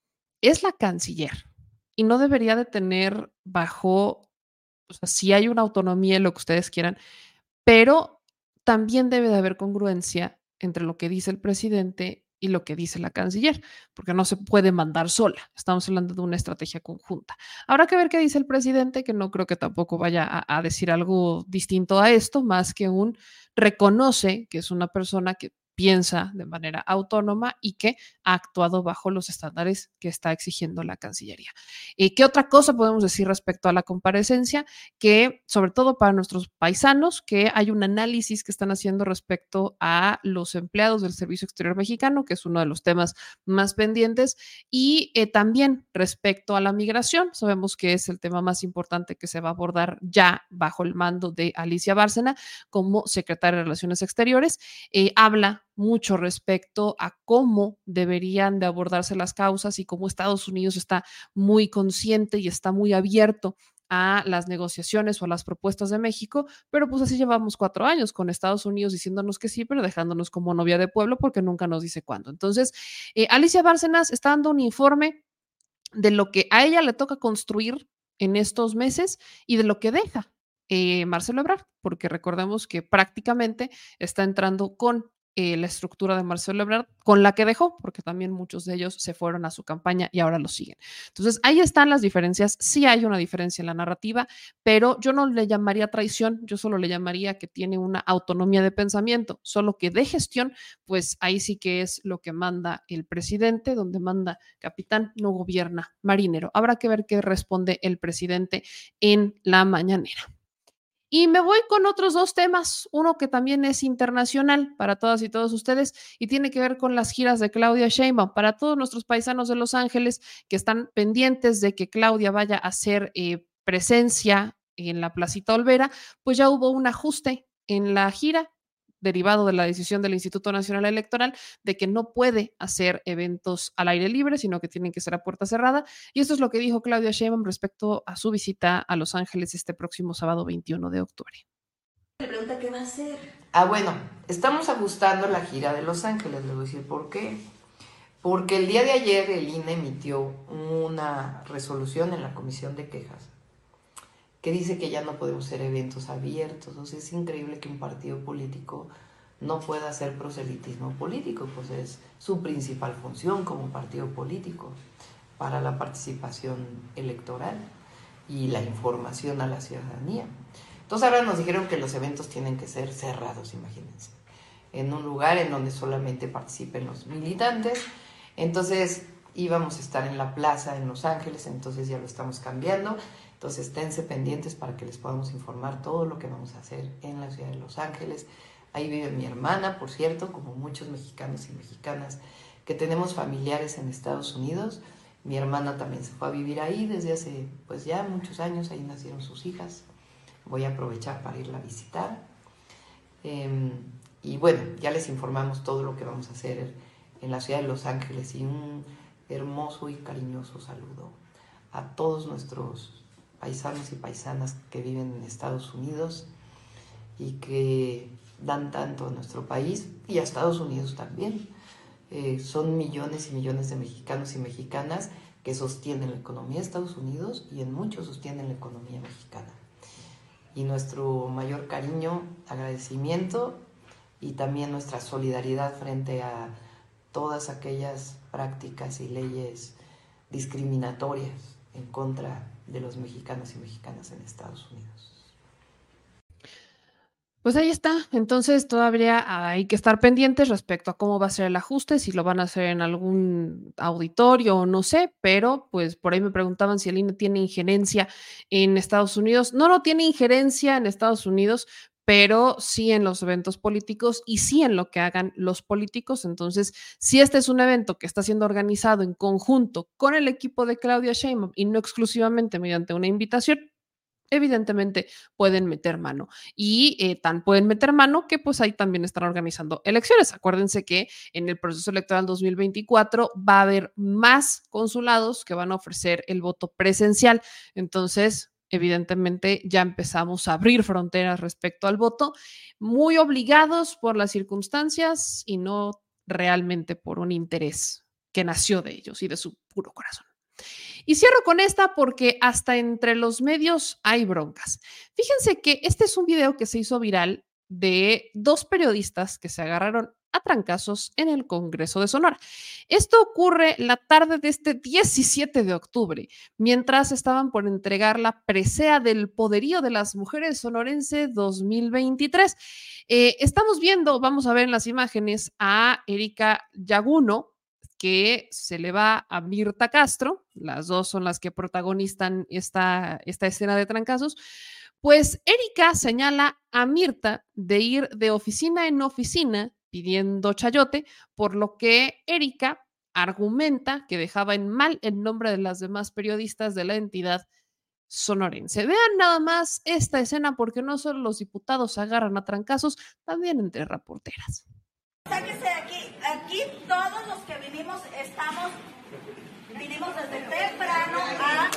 [SPEAKER 1] es la canciller y no debería de tener bajo, o sea, sí hay una autonomía lo que ustedes quieran, pero también debe de haber congruencia entre lo que dice el presidente y lo que dice la canciller, porque no se puede mandar sola. Estamos hablando de una estrategia conjunta. Habrá que ver qué dice el presidente, que no creo que tampoco vaya a, a decir algo distinto a esto, más que un reconoce que es una persona que piensa de manera autónoma y que ha actuado bajo los estándares que está exigiendo la Cancillería. ¿Y qué otra cosa podemos decir respecto a la comparecencia? Que sobre todo para nuestros paisanos, que hay un análisis que están haciendo respecto a los empleados del Servicio Exterior Mexicano, que es uno de los temas más pendientes, y eh, también respecto a la migración. Sabemos que es el tema más importante que se va a abordar ya bajo el mando de Alicia Bárcena como secretaria de Relaciones Exteriores. Eh, habla mucho respecto a cómo deberían de abordarse las causas y cómo Estados Unidos está muy consciente y está muy abierto a las negociaciones o a las propuestas de México, pero pues así llevamos cuatro años con Estados Unidos diciéndonos que sí, pero dejándonos como novia de pueblo porque nunca nos dice cuándo. Entonces, eh, Alicia Bárcenas está dando un informe de lo que a ella le toca construir en estos meses y de lo que deja eh, Marcelo Ebrard, porque recordemos que prácticamente está entrando con eh, la estructura de Marcelo Ebrard con la que dejó, porque también muchos de ellos se fueron a su campaña y ahora lo siguen. Entonces, ahí están las diferencias. Sí hay una diferencia en la narrativa, pero yo no le llamaría traición, yo solo le llamaría que tiene una autonomía de pensamiento, solo que de gestión, pues ahí sí que es lo que manda el presidente, donde manda capitán, no gobierna marinero. Habrá que ver qué responde el presidente en la mañanera. Y me voy con otros dos temas, uno que también es internacional para todas y todos ustedes y tiene que ver con las giras de Claudia Sheinbaum. Para todos nuestros paisanos de Los Ángeles que están pendientes de que Claudia vaya a hacer eh, presencia en la Placita Olvera, pues ya hubo un ajuste en la gira derivado de la decisión del Instituto Nacional Electoral de que no puede hacer eventos al aire libre, sino que tienen que ser a puerta cerrada. Y esto es lo que dijo Claudia Sheinbaum respecto a su visita a Los Ángeles este próximo sábado 21 de octubre.
[SPEAKER 19] Le pregunta qué va a hacer. Ah, bueno, estamos ajustando la gira de Los Ángeles, le voy a decir por qué. Porque el día de ayer el INE emitió una resolución en la Comisión de Quejas que dice que ya no podemos hacer eventos abiertos. O sea, es increíble que un partido político no pueda hacer proselitismo político, pues es su principal función como partido político para la participación electoral y la información a la ciudadanía. Entonces ahora nos dijeron que los eventos tienen que ser cerrados, imagínense, en un lugar en donde solamente participen los militantes. Entonces íbamos a estar en la plaza en Los Ángeles, entonces ya lo estamos cambiando. Entonces esténse pendientes para que les podamos informar todo lo que vamos a hacer en la ciudad de Los Ángeles. Ahí vive mi hermana, por cierto, como muchos mexicanos y mexicanas que tenemos familiares en Estados Unidos. Mi hermana también se fue a vivir ahí desde hace pues ya muchos años, ahí nacieron sus hijas. Voy a aprovechar para irla a visitar. Em, y bueno, ya les informamos todo lo que vamos a hacer en la ciudad de Los Ángeles y un hermoso y cariñoso saludo a todos nuestros paisanos y paisanas que viven en Estados Unidos y que dan tanto a nuestro país y a Estados Unidos también. Eh, son millones y millones de mexicanos y mexicanas que sostienen la economía de Estados Unidos y en muchos sostienen la economía mexicana. Y nuestro mayor cariño, agradecimiento y también nuestra solidaridad frente a todas aquellas prácticas y leyes discriminatorias en contra de los mexicanos y mexicanas en Estados Unidos.
[SPEAKER 1] Pues ahí está. Entonces todavía hay que estar pendientes respecto a cómo va a ser el ajuste, si lo van a hacer en algún auditorio o no sé, pero pues por ahí me preguntaban si el INE tiene injerencia en Estados Unidos. No, no tiene injerencia en Estados Unidos, pero sí en los eventos políticos y sí en lo que hagan los políticos. Entonces, si este es un evento que está siendo organizado en conjunto con el equipo de Claudia Sheinbaum y no exclusivamente mediante una invitación, evidentemente pueden meter mano. Y eh, tan pueden meter mano que pues ahí también están organizando elecciones. Acuérdense que en el proceso electoral 2024 va a haber más consulados que van a ofrecer el voto presencial. Entonces, evidentemente ya empezamos a abrir fronteras respecto al voto, muy obligados por las circunstancias y no realmente por un interés que nació de ellos y de su puro corazón. Y cierro con esta porque hasta entre los medios hay broncas. Fíjense que este es un video que se hizo viral de dos periodistas que se agarraron a trancazos en el Congreso de Sonora. Esto ocurre la tarde de este 17 de octubre, mientras estaban por entregar la presea del poderío de las mujeres sonorense 2023. Eh, estamos viendo, vamos a ver en las imágenes, a Erika Yaguno, que se le va a Mirta Castro, las dos son las que protagonizan esta, esta escena de trancazos, pues Erika señala a Mirta de ir de oficina en oficina pidiendo chayote, por lo que Erika argumenta que dejaba en mal el nombre de las demás periodistas de la entidad sonorense. Vean nada más esta escena porque no solo los diputados agarran a trancazos, también entre reporteras.
[SPEAKER 20] Sáquese de aquí. Aquí todos los que vinimos estamos, vinimos desde temprano a...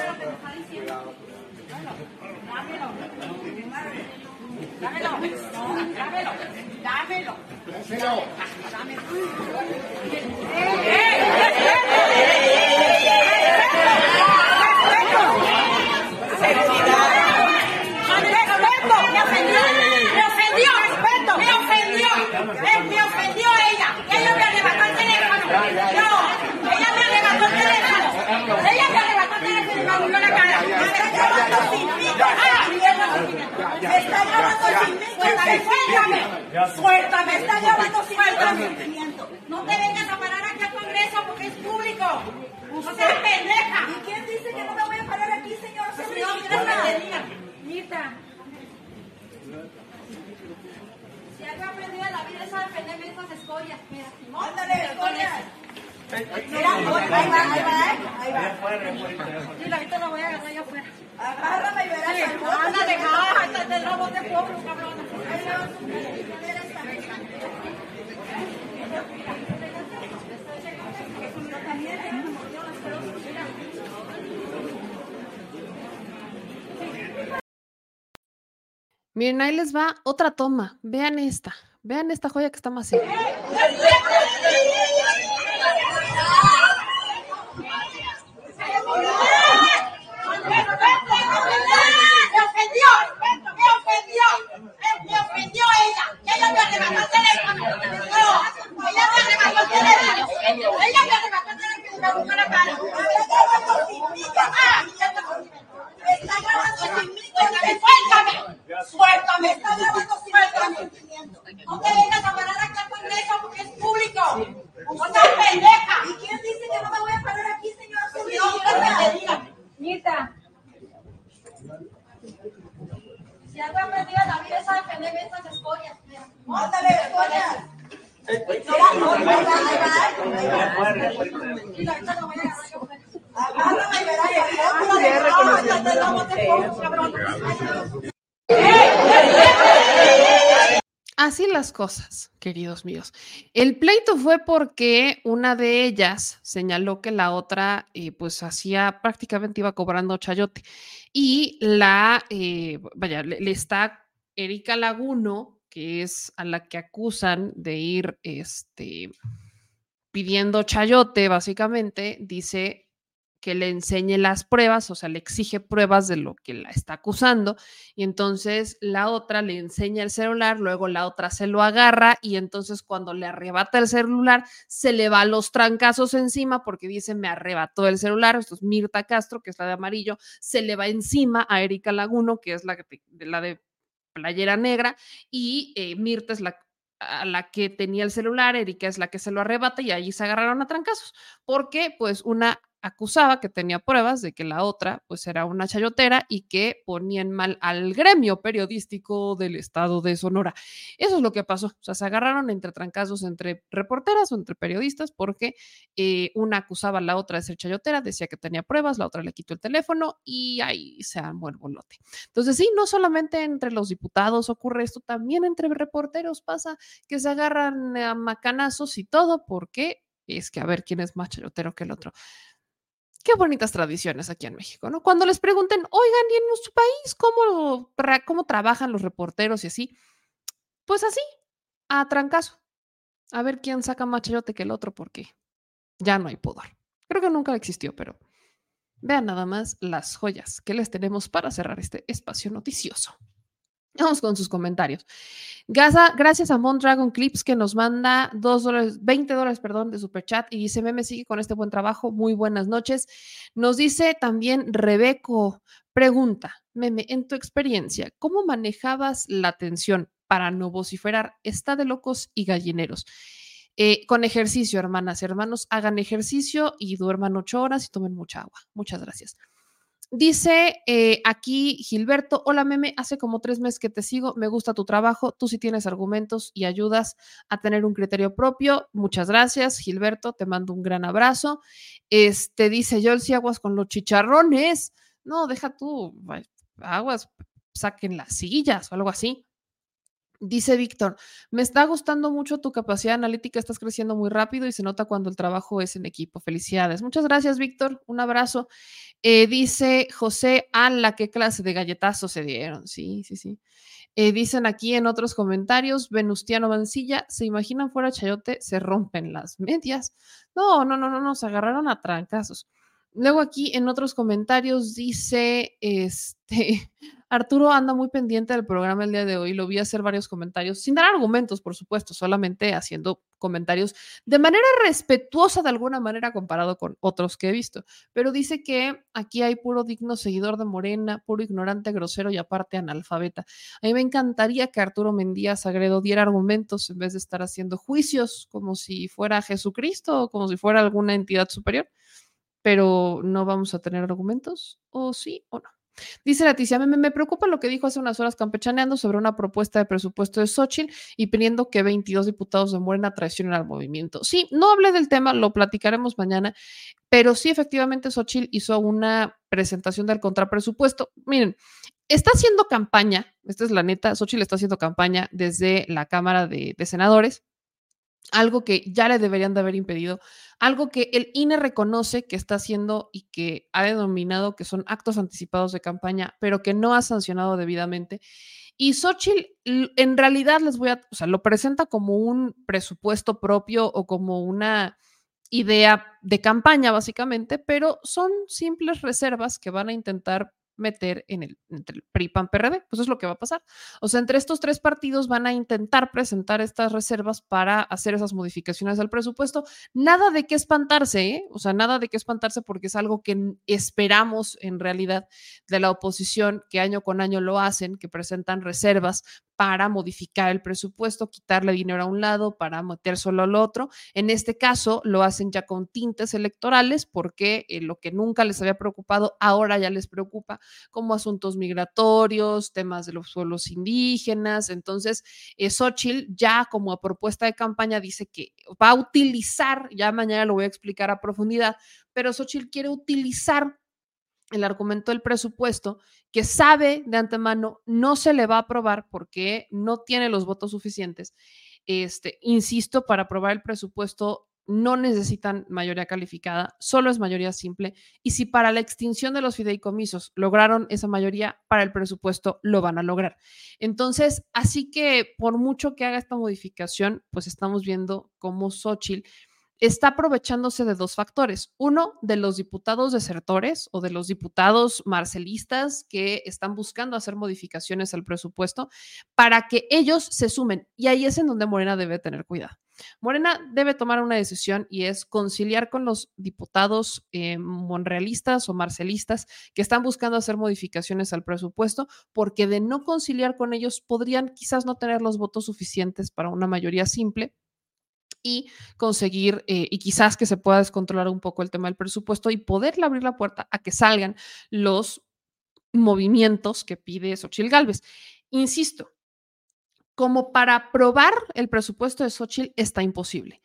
[SPEAKER 20] Dámelo. Dámelo. No, dámelo. Dámelo. Dámelo. ¡Me ofendió! ¡Me ofendió! ¡Me ofendió! ¡Me ofendió ella! ¡Ella me arrebató el teléfono! ¡No! ¡Ella me arrebató el teléfono! ¡Ella me arrebató abrió la cara! ¡Me está grabando sin mí! ¡Suéltame! ¡Suéltame! ¡Está grabando sin mí! No te vengas a parar aquí al Congreso porque es público. ¡No seas pendeja! ¿Y quién dice que no me voy a parar aquí, señor? Mirta. Si algo he aprendido en la vida es a defenderme de esas escorias. Mira, Ándale, escorias. Mira, ahí va, ahí va. Ahí va. Sí, ahorita lo voy a agarrar yo afuera. Agárrame y verás. Sí, ándale, ándale, te robo de pueblo, cabrón. Mira.
[SPEAKER 1] Miren, ahí les va otra toma. Vean esta. Vean esta joya que está más.
[SPEAKER 20] ¡Me ofendió! ¡Me ofendió! ¡Me ofendió ella! ¡Ella me arrebató el teléfono! una buena cara. Me está grabando sin mí. Suéltame. Suéltame. Suéltame. No te vengas a parar acá con eso porque es público. No seas pendeja. ¿Y quién dice que no me voy a parar aquí, señora? Mirta. Si algo he aprendido en la vida es a defenderme estas escollas. Ándale, escollas.
[SPEAKER 1] Así las cosas, queridos míos. El pleito fue porque una de ellas señaló que la otra, eh, pues hacía prácticamente iba cobrando chayote. Y la, eh, vaya, le, le está Erika Laguno, que es a la que acusan de ir este, pidiendo chayote, básicamente, dice que le enseñe las pruebas, o sea, le exige pruebas de lo que la está acusando, y entonces la otra le enseña el celular, luego la otra se lo agarra, y entonces cuando le arrebata el celular, se le va los trancazos encima porque dice, me arrebató el celular, esto es Mirta Castro, que es la de amarillo, se le va encima a Erika Laguno, que es la, que, la de playera negra, y eh, Mirta es la a la que tenía el celular, Erika es la que se lo arrebata y allí se agarraron a trancazos, porque pues una acusaba que tenía pruebas de que la otra pues era una chayotera y que ponían mal al gremio periodístico del estado de Sonora. Eso es lo que pasó, o sea, se agarraron entre trancazos entre reporteras o entre periodistas porque eh, una acusaba a la otra de ser chayotera, decía que tenía pruebas, la otra le quitó el teléfono y ahí se armó el bolote. Entonces sí, no solamente entre los diputados ocurre esto, también entre reporteros pasa que se agarran a macanazos y todo porque es que a ver quién es más chayotero que el otro qué bonitas tradiciones aquí en México, ¿no? Cuando les pregunten, oigan, ¿y en nuestro país cómo, cómo trabajan los reporteros y así? Pues así, a trancazo. A ver quién saca más chayote que el otro, porque ya no hay pudor. Creo que nunca existió, pero vean nada más las joyas que les tenemos para cerrar este espacio noticioso. Vamos con sus comentarios. Gaza, gracias a Mondragon Clips que nos manda dos dólares, 20 dólares, perdón, de super chat y dice, Meme sigue con este buen trabajo, muy buenas noches. Nos dice también Rebeco, pregunta, Meme, en tu experiencia, ¿cómo manejabas la tensión para no vociferar? Está de locos y gallineros. Eh, con ejercicio, hermanas hermanos, hagan ejercicio y duerman ocho horas y tomen mucha agua. Muchas gracias. Dice eh, aquí Gilberto, hola meme, hace como tres meses que te sigo, me gusta tu trabajo, tú sí tienes argumentos y ayudas a tener un criterio propio. Muchas gracias, Gilberto, te mando un gran abrazo. Este dice yo si aguas con los chicharrones. No, deja tú, aguas, saquen las sillas o algo así. Dice Víctor, me está gustando mucho tu capacidad analítica, estás creciendo muy rápido y se nota cuando el trabajo es en equipo. Felicidades. Muchas gracias, Víctor. Un abrazo. Eh, dice José, la ¿qué clase de galletazos se dieron? Sí, sí, sí. Eh, dicen aquí en otros comentarios, Venustiano Mancilla, ¿se imaginan fuera Chayote? Se rompen las medias. No, no, no, no, no, se agarraron a trancazos. Luego aquí en otros comentarios dice, este, Arturo anda muy pendiente del programa el día de hoy, lo vi hacer varios comentarios, sin dar argumentos, por supuesto, solamente haciendo comentarios de manera respetuosa de alguna manera comparado con otros que he visto, pero dice que aquí hay puro digno seguidor de Morena, puro ignorante, grosero y aparte analfabeta. A mí me encantaría que Arturo Mendía Sagredo diera argumentos en vez de estar haciendo juicios como si fuera Jesucristo o como si fuera alguna entidad superior pero no vamos a tener argumentos, o sí o no. Dice Leticia, me, me, preocupa lo que dijo hace unas horas campechaneando sobre una propuesta de presupuesto de Xochitl y pidiendo que 22 diputados de Morena traicionen al movimiento. Sí, no hablé del tema, lo platicaremos mañana, pero sí, efectivamente, Xochitl hizo una presentación del contrapresupuesto. Miren, está haciendo campaña, esta es la neta, Xochitl está haciendo campaña desde la Cámara de, de Senadores algo que ya le deberían de haber impedido, algo que el INE reconoce que está haciendo y que ha denominado que son actos anticipados de campaña, pero que no ha sancionado debidamente. Y Xochitl en realidad les voy a, o sea, lo presenta como un presupuesto propio o como una idea de campaña, básicamente, pero son simples reservas que van a intentar meter en el, entre el PRD. Pues es lo que va a pasar. O sea, entre estos tres partidos van a intentar presentar estas reservas para hacer esas modificaciones al presupuesto. Nada de qué espantarse, ¿eh? O sea, nada de qué espantarse porque es algo que esperamos en realidad de la oposición, que año con año lo hacen, que presentan reservas para modificar el presupuesto, quitarle dinero a un lado, para meter solo al otro. En este caso, lo hacen ya con tintes electorales porque eh, lo que nunca les había preocupado, ahora ya les preocupa, como asuntos migratorios, temas de los pueblos indígenas. Entonces, eh, Xochitl ya como a propuesta de campaña dice que va a utilizar, ya mañana lo voy a explicar a profundidad, pero Xochitl quiere utilizar el argumento del presupuesto que sabe de antemano no se le va a aprobar porque no tiene los votos suficientes. Este, insisto, para aprobar el presupuesto no necesitan mayoría calificada, solo es mayoría simple. Y si para la extinción de los fideicomisos lograron esa mayoría, para el presupuesto lo van a lograr. Entonces, así que por mucho que haga esta modificación, pues estamos viendo cómo Xochitl está aprovechándose de dos factores. Uno, de los diputados desertores o de los diputados marcelistas que están buscando hacer modificaciones al presupuesto para que ellos se sumen. Y ahí es en donde Morena debe tener cuidado. Morena debe tomar una decisión y es conciliar con los diputados eh, monrealistas o marcelistas que están buscando hacer modificaciones al presupuesto, porque de no conciliar con ellos podrían quizás no tener los votos suficientes para una mayoría simple y conseguir, eh, y quizás que se pueda descontrolar un poco el tema del presupuesto y poderle abrir la puerta a que salgan los movimientos que pide Xochil Gálvez. Insisto, como para aprobar el presupuesto de Xochitl está imposible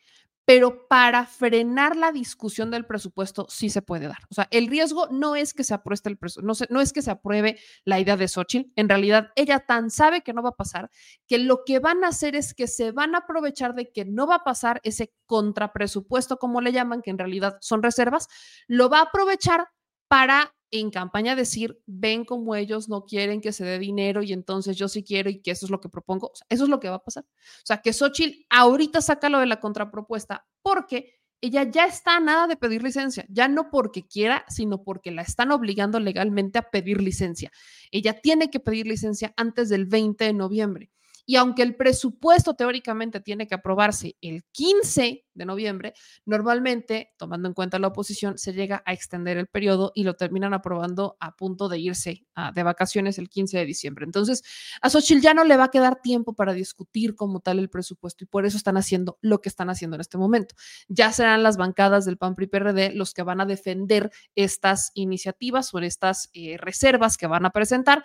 [SPEAKER 1] pero para frenar la discusión del presupuesto sí se puede dar. O sea, el riesgo no es que se apruebe el presupuesto, no, es que se apruebe la idea de Xochitl. En realidad, ella tan sabe que no va a pasar que lo que van a hacer es que se van a aprovechar de que no va a pasar ese contrapresupuesto, como le llaman, que en realidad son reservas, lo va a aprovechar para en campaña decir, ven como ellos no quieren que se dé dinero y entonces yo sí quiero y que eso es lo que propongo. eso es lo que va a pasar. O sea, que Xochitl ahorita saca lo de la contrapropuesta porque ella ya está a nada de pedir licencia, ya no porque quiera, sino porque la están obligando legalmente a pedir licencia. Ella tiene que pedir licencia antes del 20 de noviembre. Y aunque el presupuesto teóricamente tiene que aprobarse el 15 de noviembre, normalmente, tomando en cuenta la oposición, se llega a extender el periodo y lo terminan aprobando a punto de irse de vacaciones el 15 de diciembre. Entonces, a Xochitl ya no le va a quedar tiempo para discutir como tal el presupuesto y por eso están haciendo lo que están haciendo en este momento. Ya serán las bancadas del PAN PRI PRD los que van a defender estas iniciativas o estas eh, reservas que van a presentar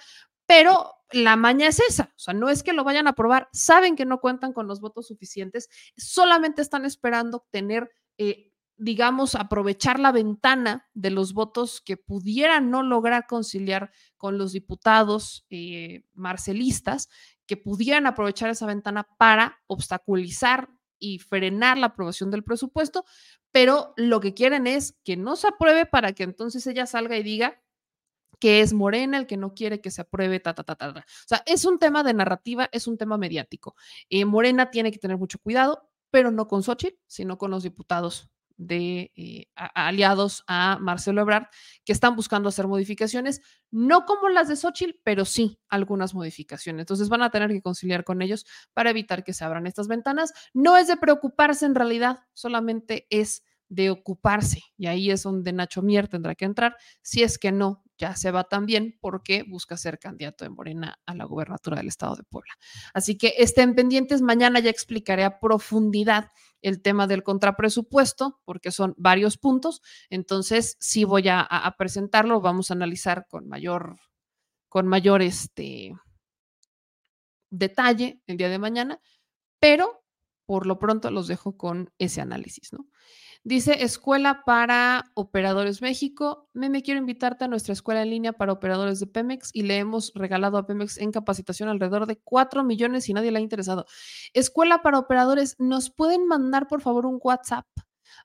[SPEAKER 1] pero la maña es esa, o sea, no es que lo vayan a aprobar, saben que no cuentan con los votos suficientes, solamente están esperando tener, eh, digamos, aprovechar la ventana de los votos que pudieran no lograr conciliar con los diputados eh, marcelistas, que pudieran aprovechar esa ventana para obstaculizar y frenar la aprobación del presupuesto, pero lo que quieren es que no se apruebe para que entonces ella salga y diga, que es Morena el que no quiere que se apruebe, ta, ta, ta, ta. O sea, es un tema de narrativa, es un tema mediático. Eh, Morena tiene que tener mucho cuidado, pero no con Xochitl, sino con los diputados de eh, aliados a Marcelo Ebrard que están buscando hacer modificaciones, no como las de Xochitl, pero sí algunas modificaciones. Entonces van a tener que conciliar con ellos para evitar que se abran estas ventanas. No es de preocuparse en realidad, solamente es de ocuparse. Y ahí es donde Nacho Mier tendrá que entrar. Si es que no, ya se va también porque busca ser candidato de Morena a la gubernatura del estado de Puebla. Así que estén pendientes. Mañana ya explicaré a profundidad el tema del contrapresupuesto, porque son varios puntos. Entonces, sí voy a, a presentarlo. Vamos a analizar con mayor, con mayor este, detalle el día de mañana, pero por lo pronto los dejo con ese análisis, ¿no? Dice Escuela para Operadores México. Me quiero invitarte a nuestra escuela en línea para operadores de Pemex y le hemos regalado a Pemex en capacitación alrededor de 4 millones y nadie le ha interesado. Escuela para Operadores, ¿nos pueden mandar por favor un WhatsApp?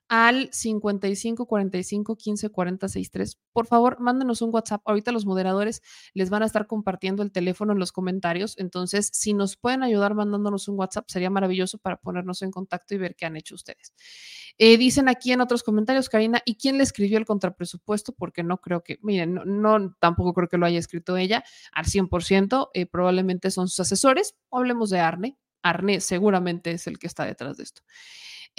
[SPEAKER 1] Al 55 45 15 40 63. Por favor, mándenos un WhatsApp. Ahorita los moderadores les van a estar compartiendo el teléfono en los comentarios. Entonces, si nos pueden ayudar mandándonos un WhatsApp, sería maravilloso para ponernos en contacto y ver qué han hecho ustedes. Eh, dicen aquí en otros comentarios, Karina, ¿y quién le escribió el contrapresupuesto? Porque no creo que, miren, no, no tampoco creo que lo haya escrito ella al 100%. Eh, probablemente son sus asesores. Hablemos de Arne. Arne seguramente es el que está detrás de esto.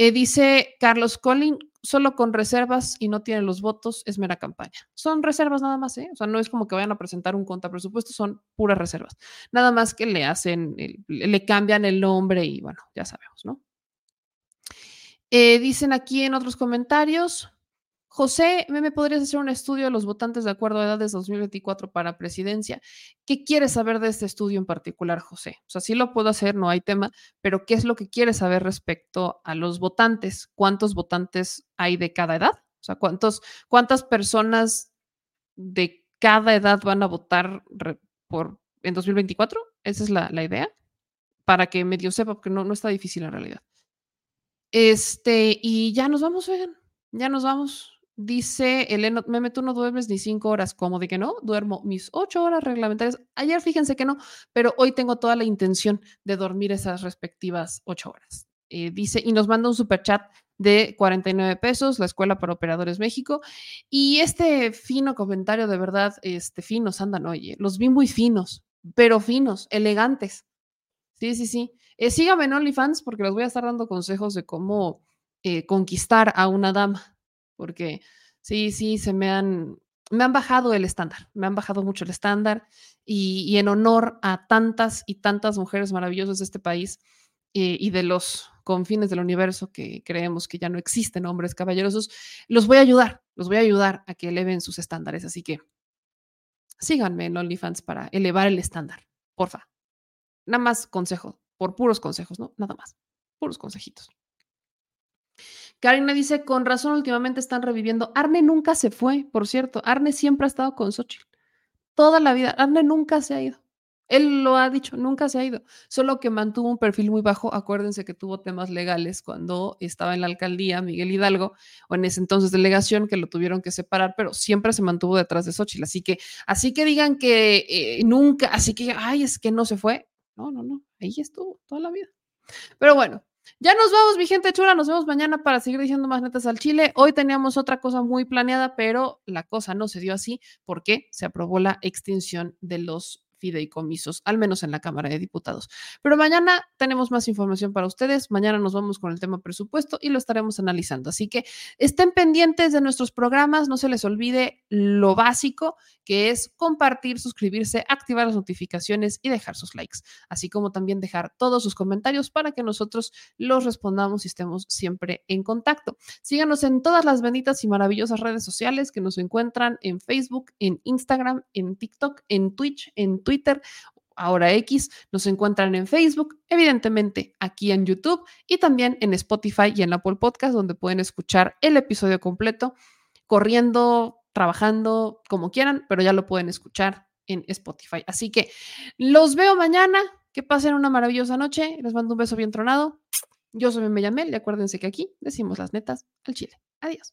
[SPEAKER 1] Eh, dice Carlos Collin, solo con reservas y no tiene los votos, es mera campaña. Son reservas nada más, ¿eh? O sea, no es como que vayan a presentar un contrapresupuesto, son puras reservas. Nada más que le hacen, le cambian el nombre y bueno, ya sabemos, ¿no? Eh, dicen aquí en otros comentarios, José, ¿me podrías hacer un estudio de los votantes de acuerdo a edades 2024 para presidencia? ¿Qué quieres saber de este estudio en particular, José? O sea, sí lo puedo hacer, no hay tema, pero ¿qué es lo que quieres saber respecto a los votantes? ¿Cuántos votantes hay de cada edad? O sea, ¿cuántos, ¿cuántas personas de cada edad van a votar por, en 2024? Esa es la, idea, para que medio sepa, porque no, no está difícil en realidad. Este, y ya nos vamos, vean, ya nos vamos. Dice Elena, Meme, tú no duermes ni cinco horas. ¿Cómo de que no? Duermo mis ocho horas reglamentarias. Ayer fíjense que no, pero hoy tengo toda la intención de dormir esas respectivas ocho horas. Eh, dice, y nos manda un super chat de 49 pesos, la Escuela para Operadores México. Y este fino comentario, de verdad, este finos andan, oye, los vi muy finos, pero finos, elegantes. Sí, sí, sí. Eh, síganme en OnlyFans porque les voy a estar dando consejos de cómo eh, conquistar a una dama porque sí, sí, se me han, me han bajado el estándar, me han bajado mucho el estándar y, en honor a tantas y tantas mujeres maravillosas de este país eh, y de los confines del universo que creemos que ya no existen hombres caballerosos, los voy a ayudar, los voy a ayudar a que eleven sus estándares. Así que síganme en OnlyFans para elevar el estándar, porfa. Nada más consejo, por puros consejos, ¿no? Nada más, puros consejitos. Karina dice, con razón últimamente están reviviendo. Arne nunca se fue, por cierto. Arne siempre ha estado con Xochitl. Toda la vida. Arne nunca se ha ido. Él lo ha dicho, nunca se ha ido. Solo que mantuvo un perfil muy bajo. Acuérdense que tuvo temas legales cuando estaba en la alcaldía Miguel Hidalgo, o en ese entonces delegación, que lo tuvieron que separar, pero siempre se mantuvo detrás de Xochitl. Así que, así que digan que eh, nunca, así que, ay, es que no se fue. No, no, no. Ahí estuvo toda la vida. Pero bueno, ya nos vamos, mi gente chula. Nos vemos mañana para seguir diciendo más netas al Chile. Hoy teníamos otra cosa muy planeada, pero la cosa no se dio así porque se aprobó la extinción de los fideicomisos, al menos en la Cámara de Diputados. Pero mañana tenemos más información para ustedes. Mañana nos vamos con el tema presupuesto y lo estaremos analizando. Así que estén pendientes de nuestros programas. No se les olvide lo básico, que es compartir, suscribirse, activar las notificaciones y dejar sus likes, así como también dejar todos sus comentarios para que nosotros los respondamos y estemos siempre en contacto. Síganos en todas las benditas y maravillosas redes sociales que nos encuentran en Facebook, en Instagram, en TikTok, en Twitch, en Twitter, ahora X, nos encuentran en Facebook, evidentemente aquí en YouTube y también en Spotify y en Apple Podcast, donde pueden escuchar el episodio completo corriendo, trabajando, como quieran, pero ya lo pueden escuchar en Spotify. Así que los veo mañana. Que pasen una maravillosa noche. Les mando un beso bien tronado. Yo soy Mel y acuérdense que aquí decimos las netas al chile. Adiós.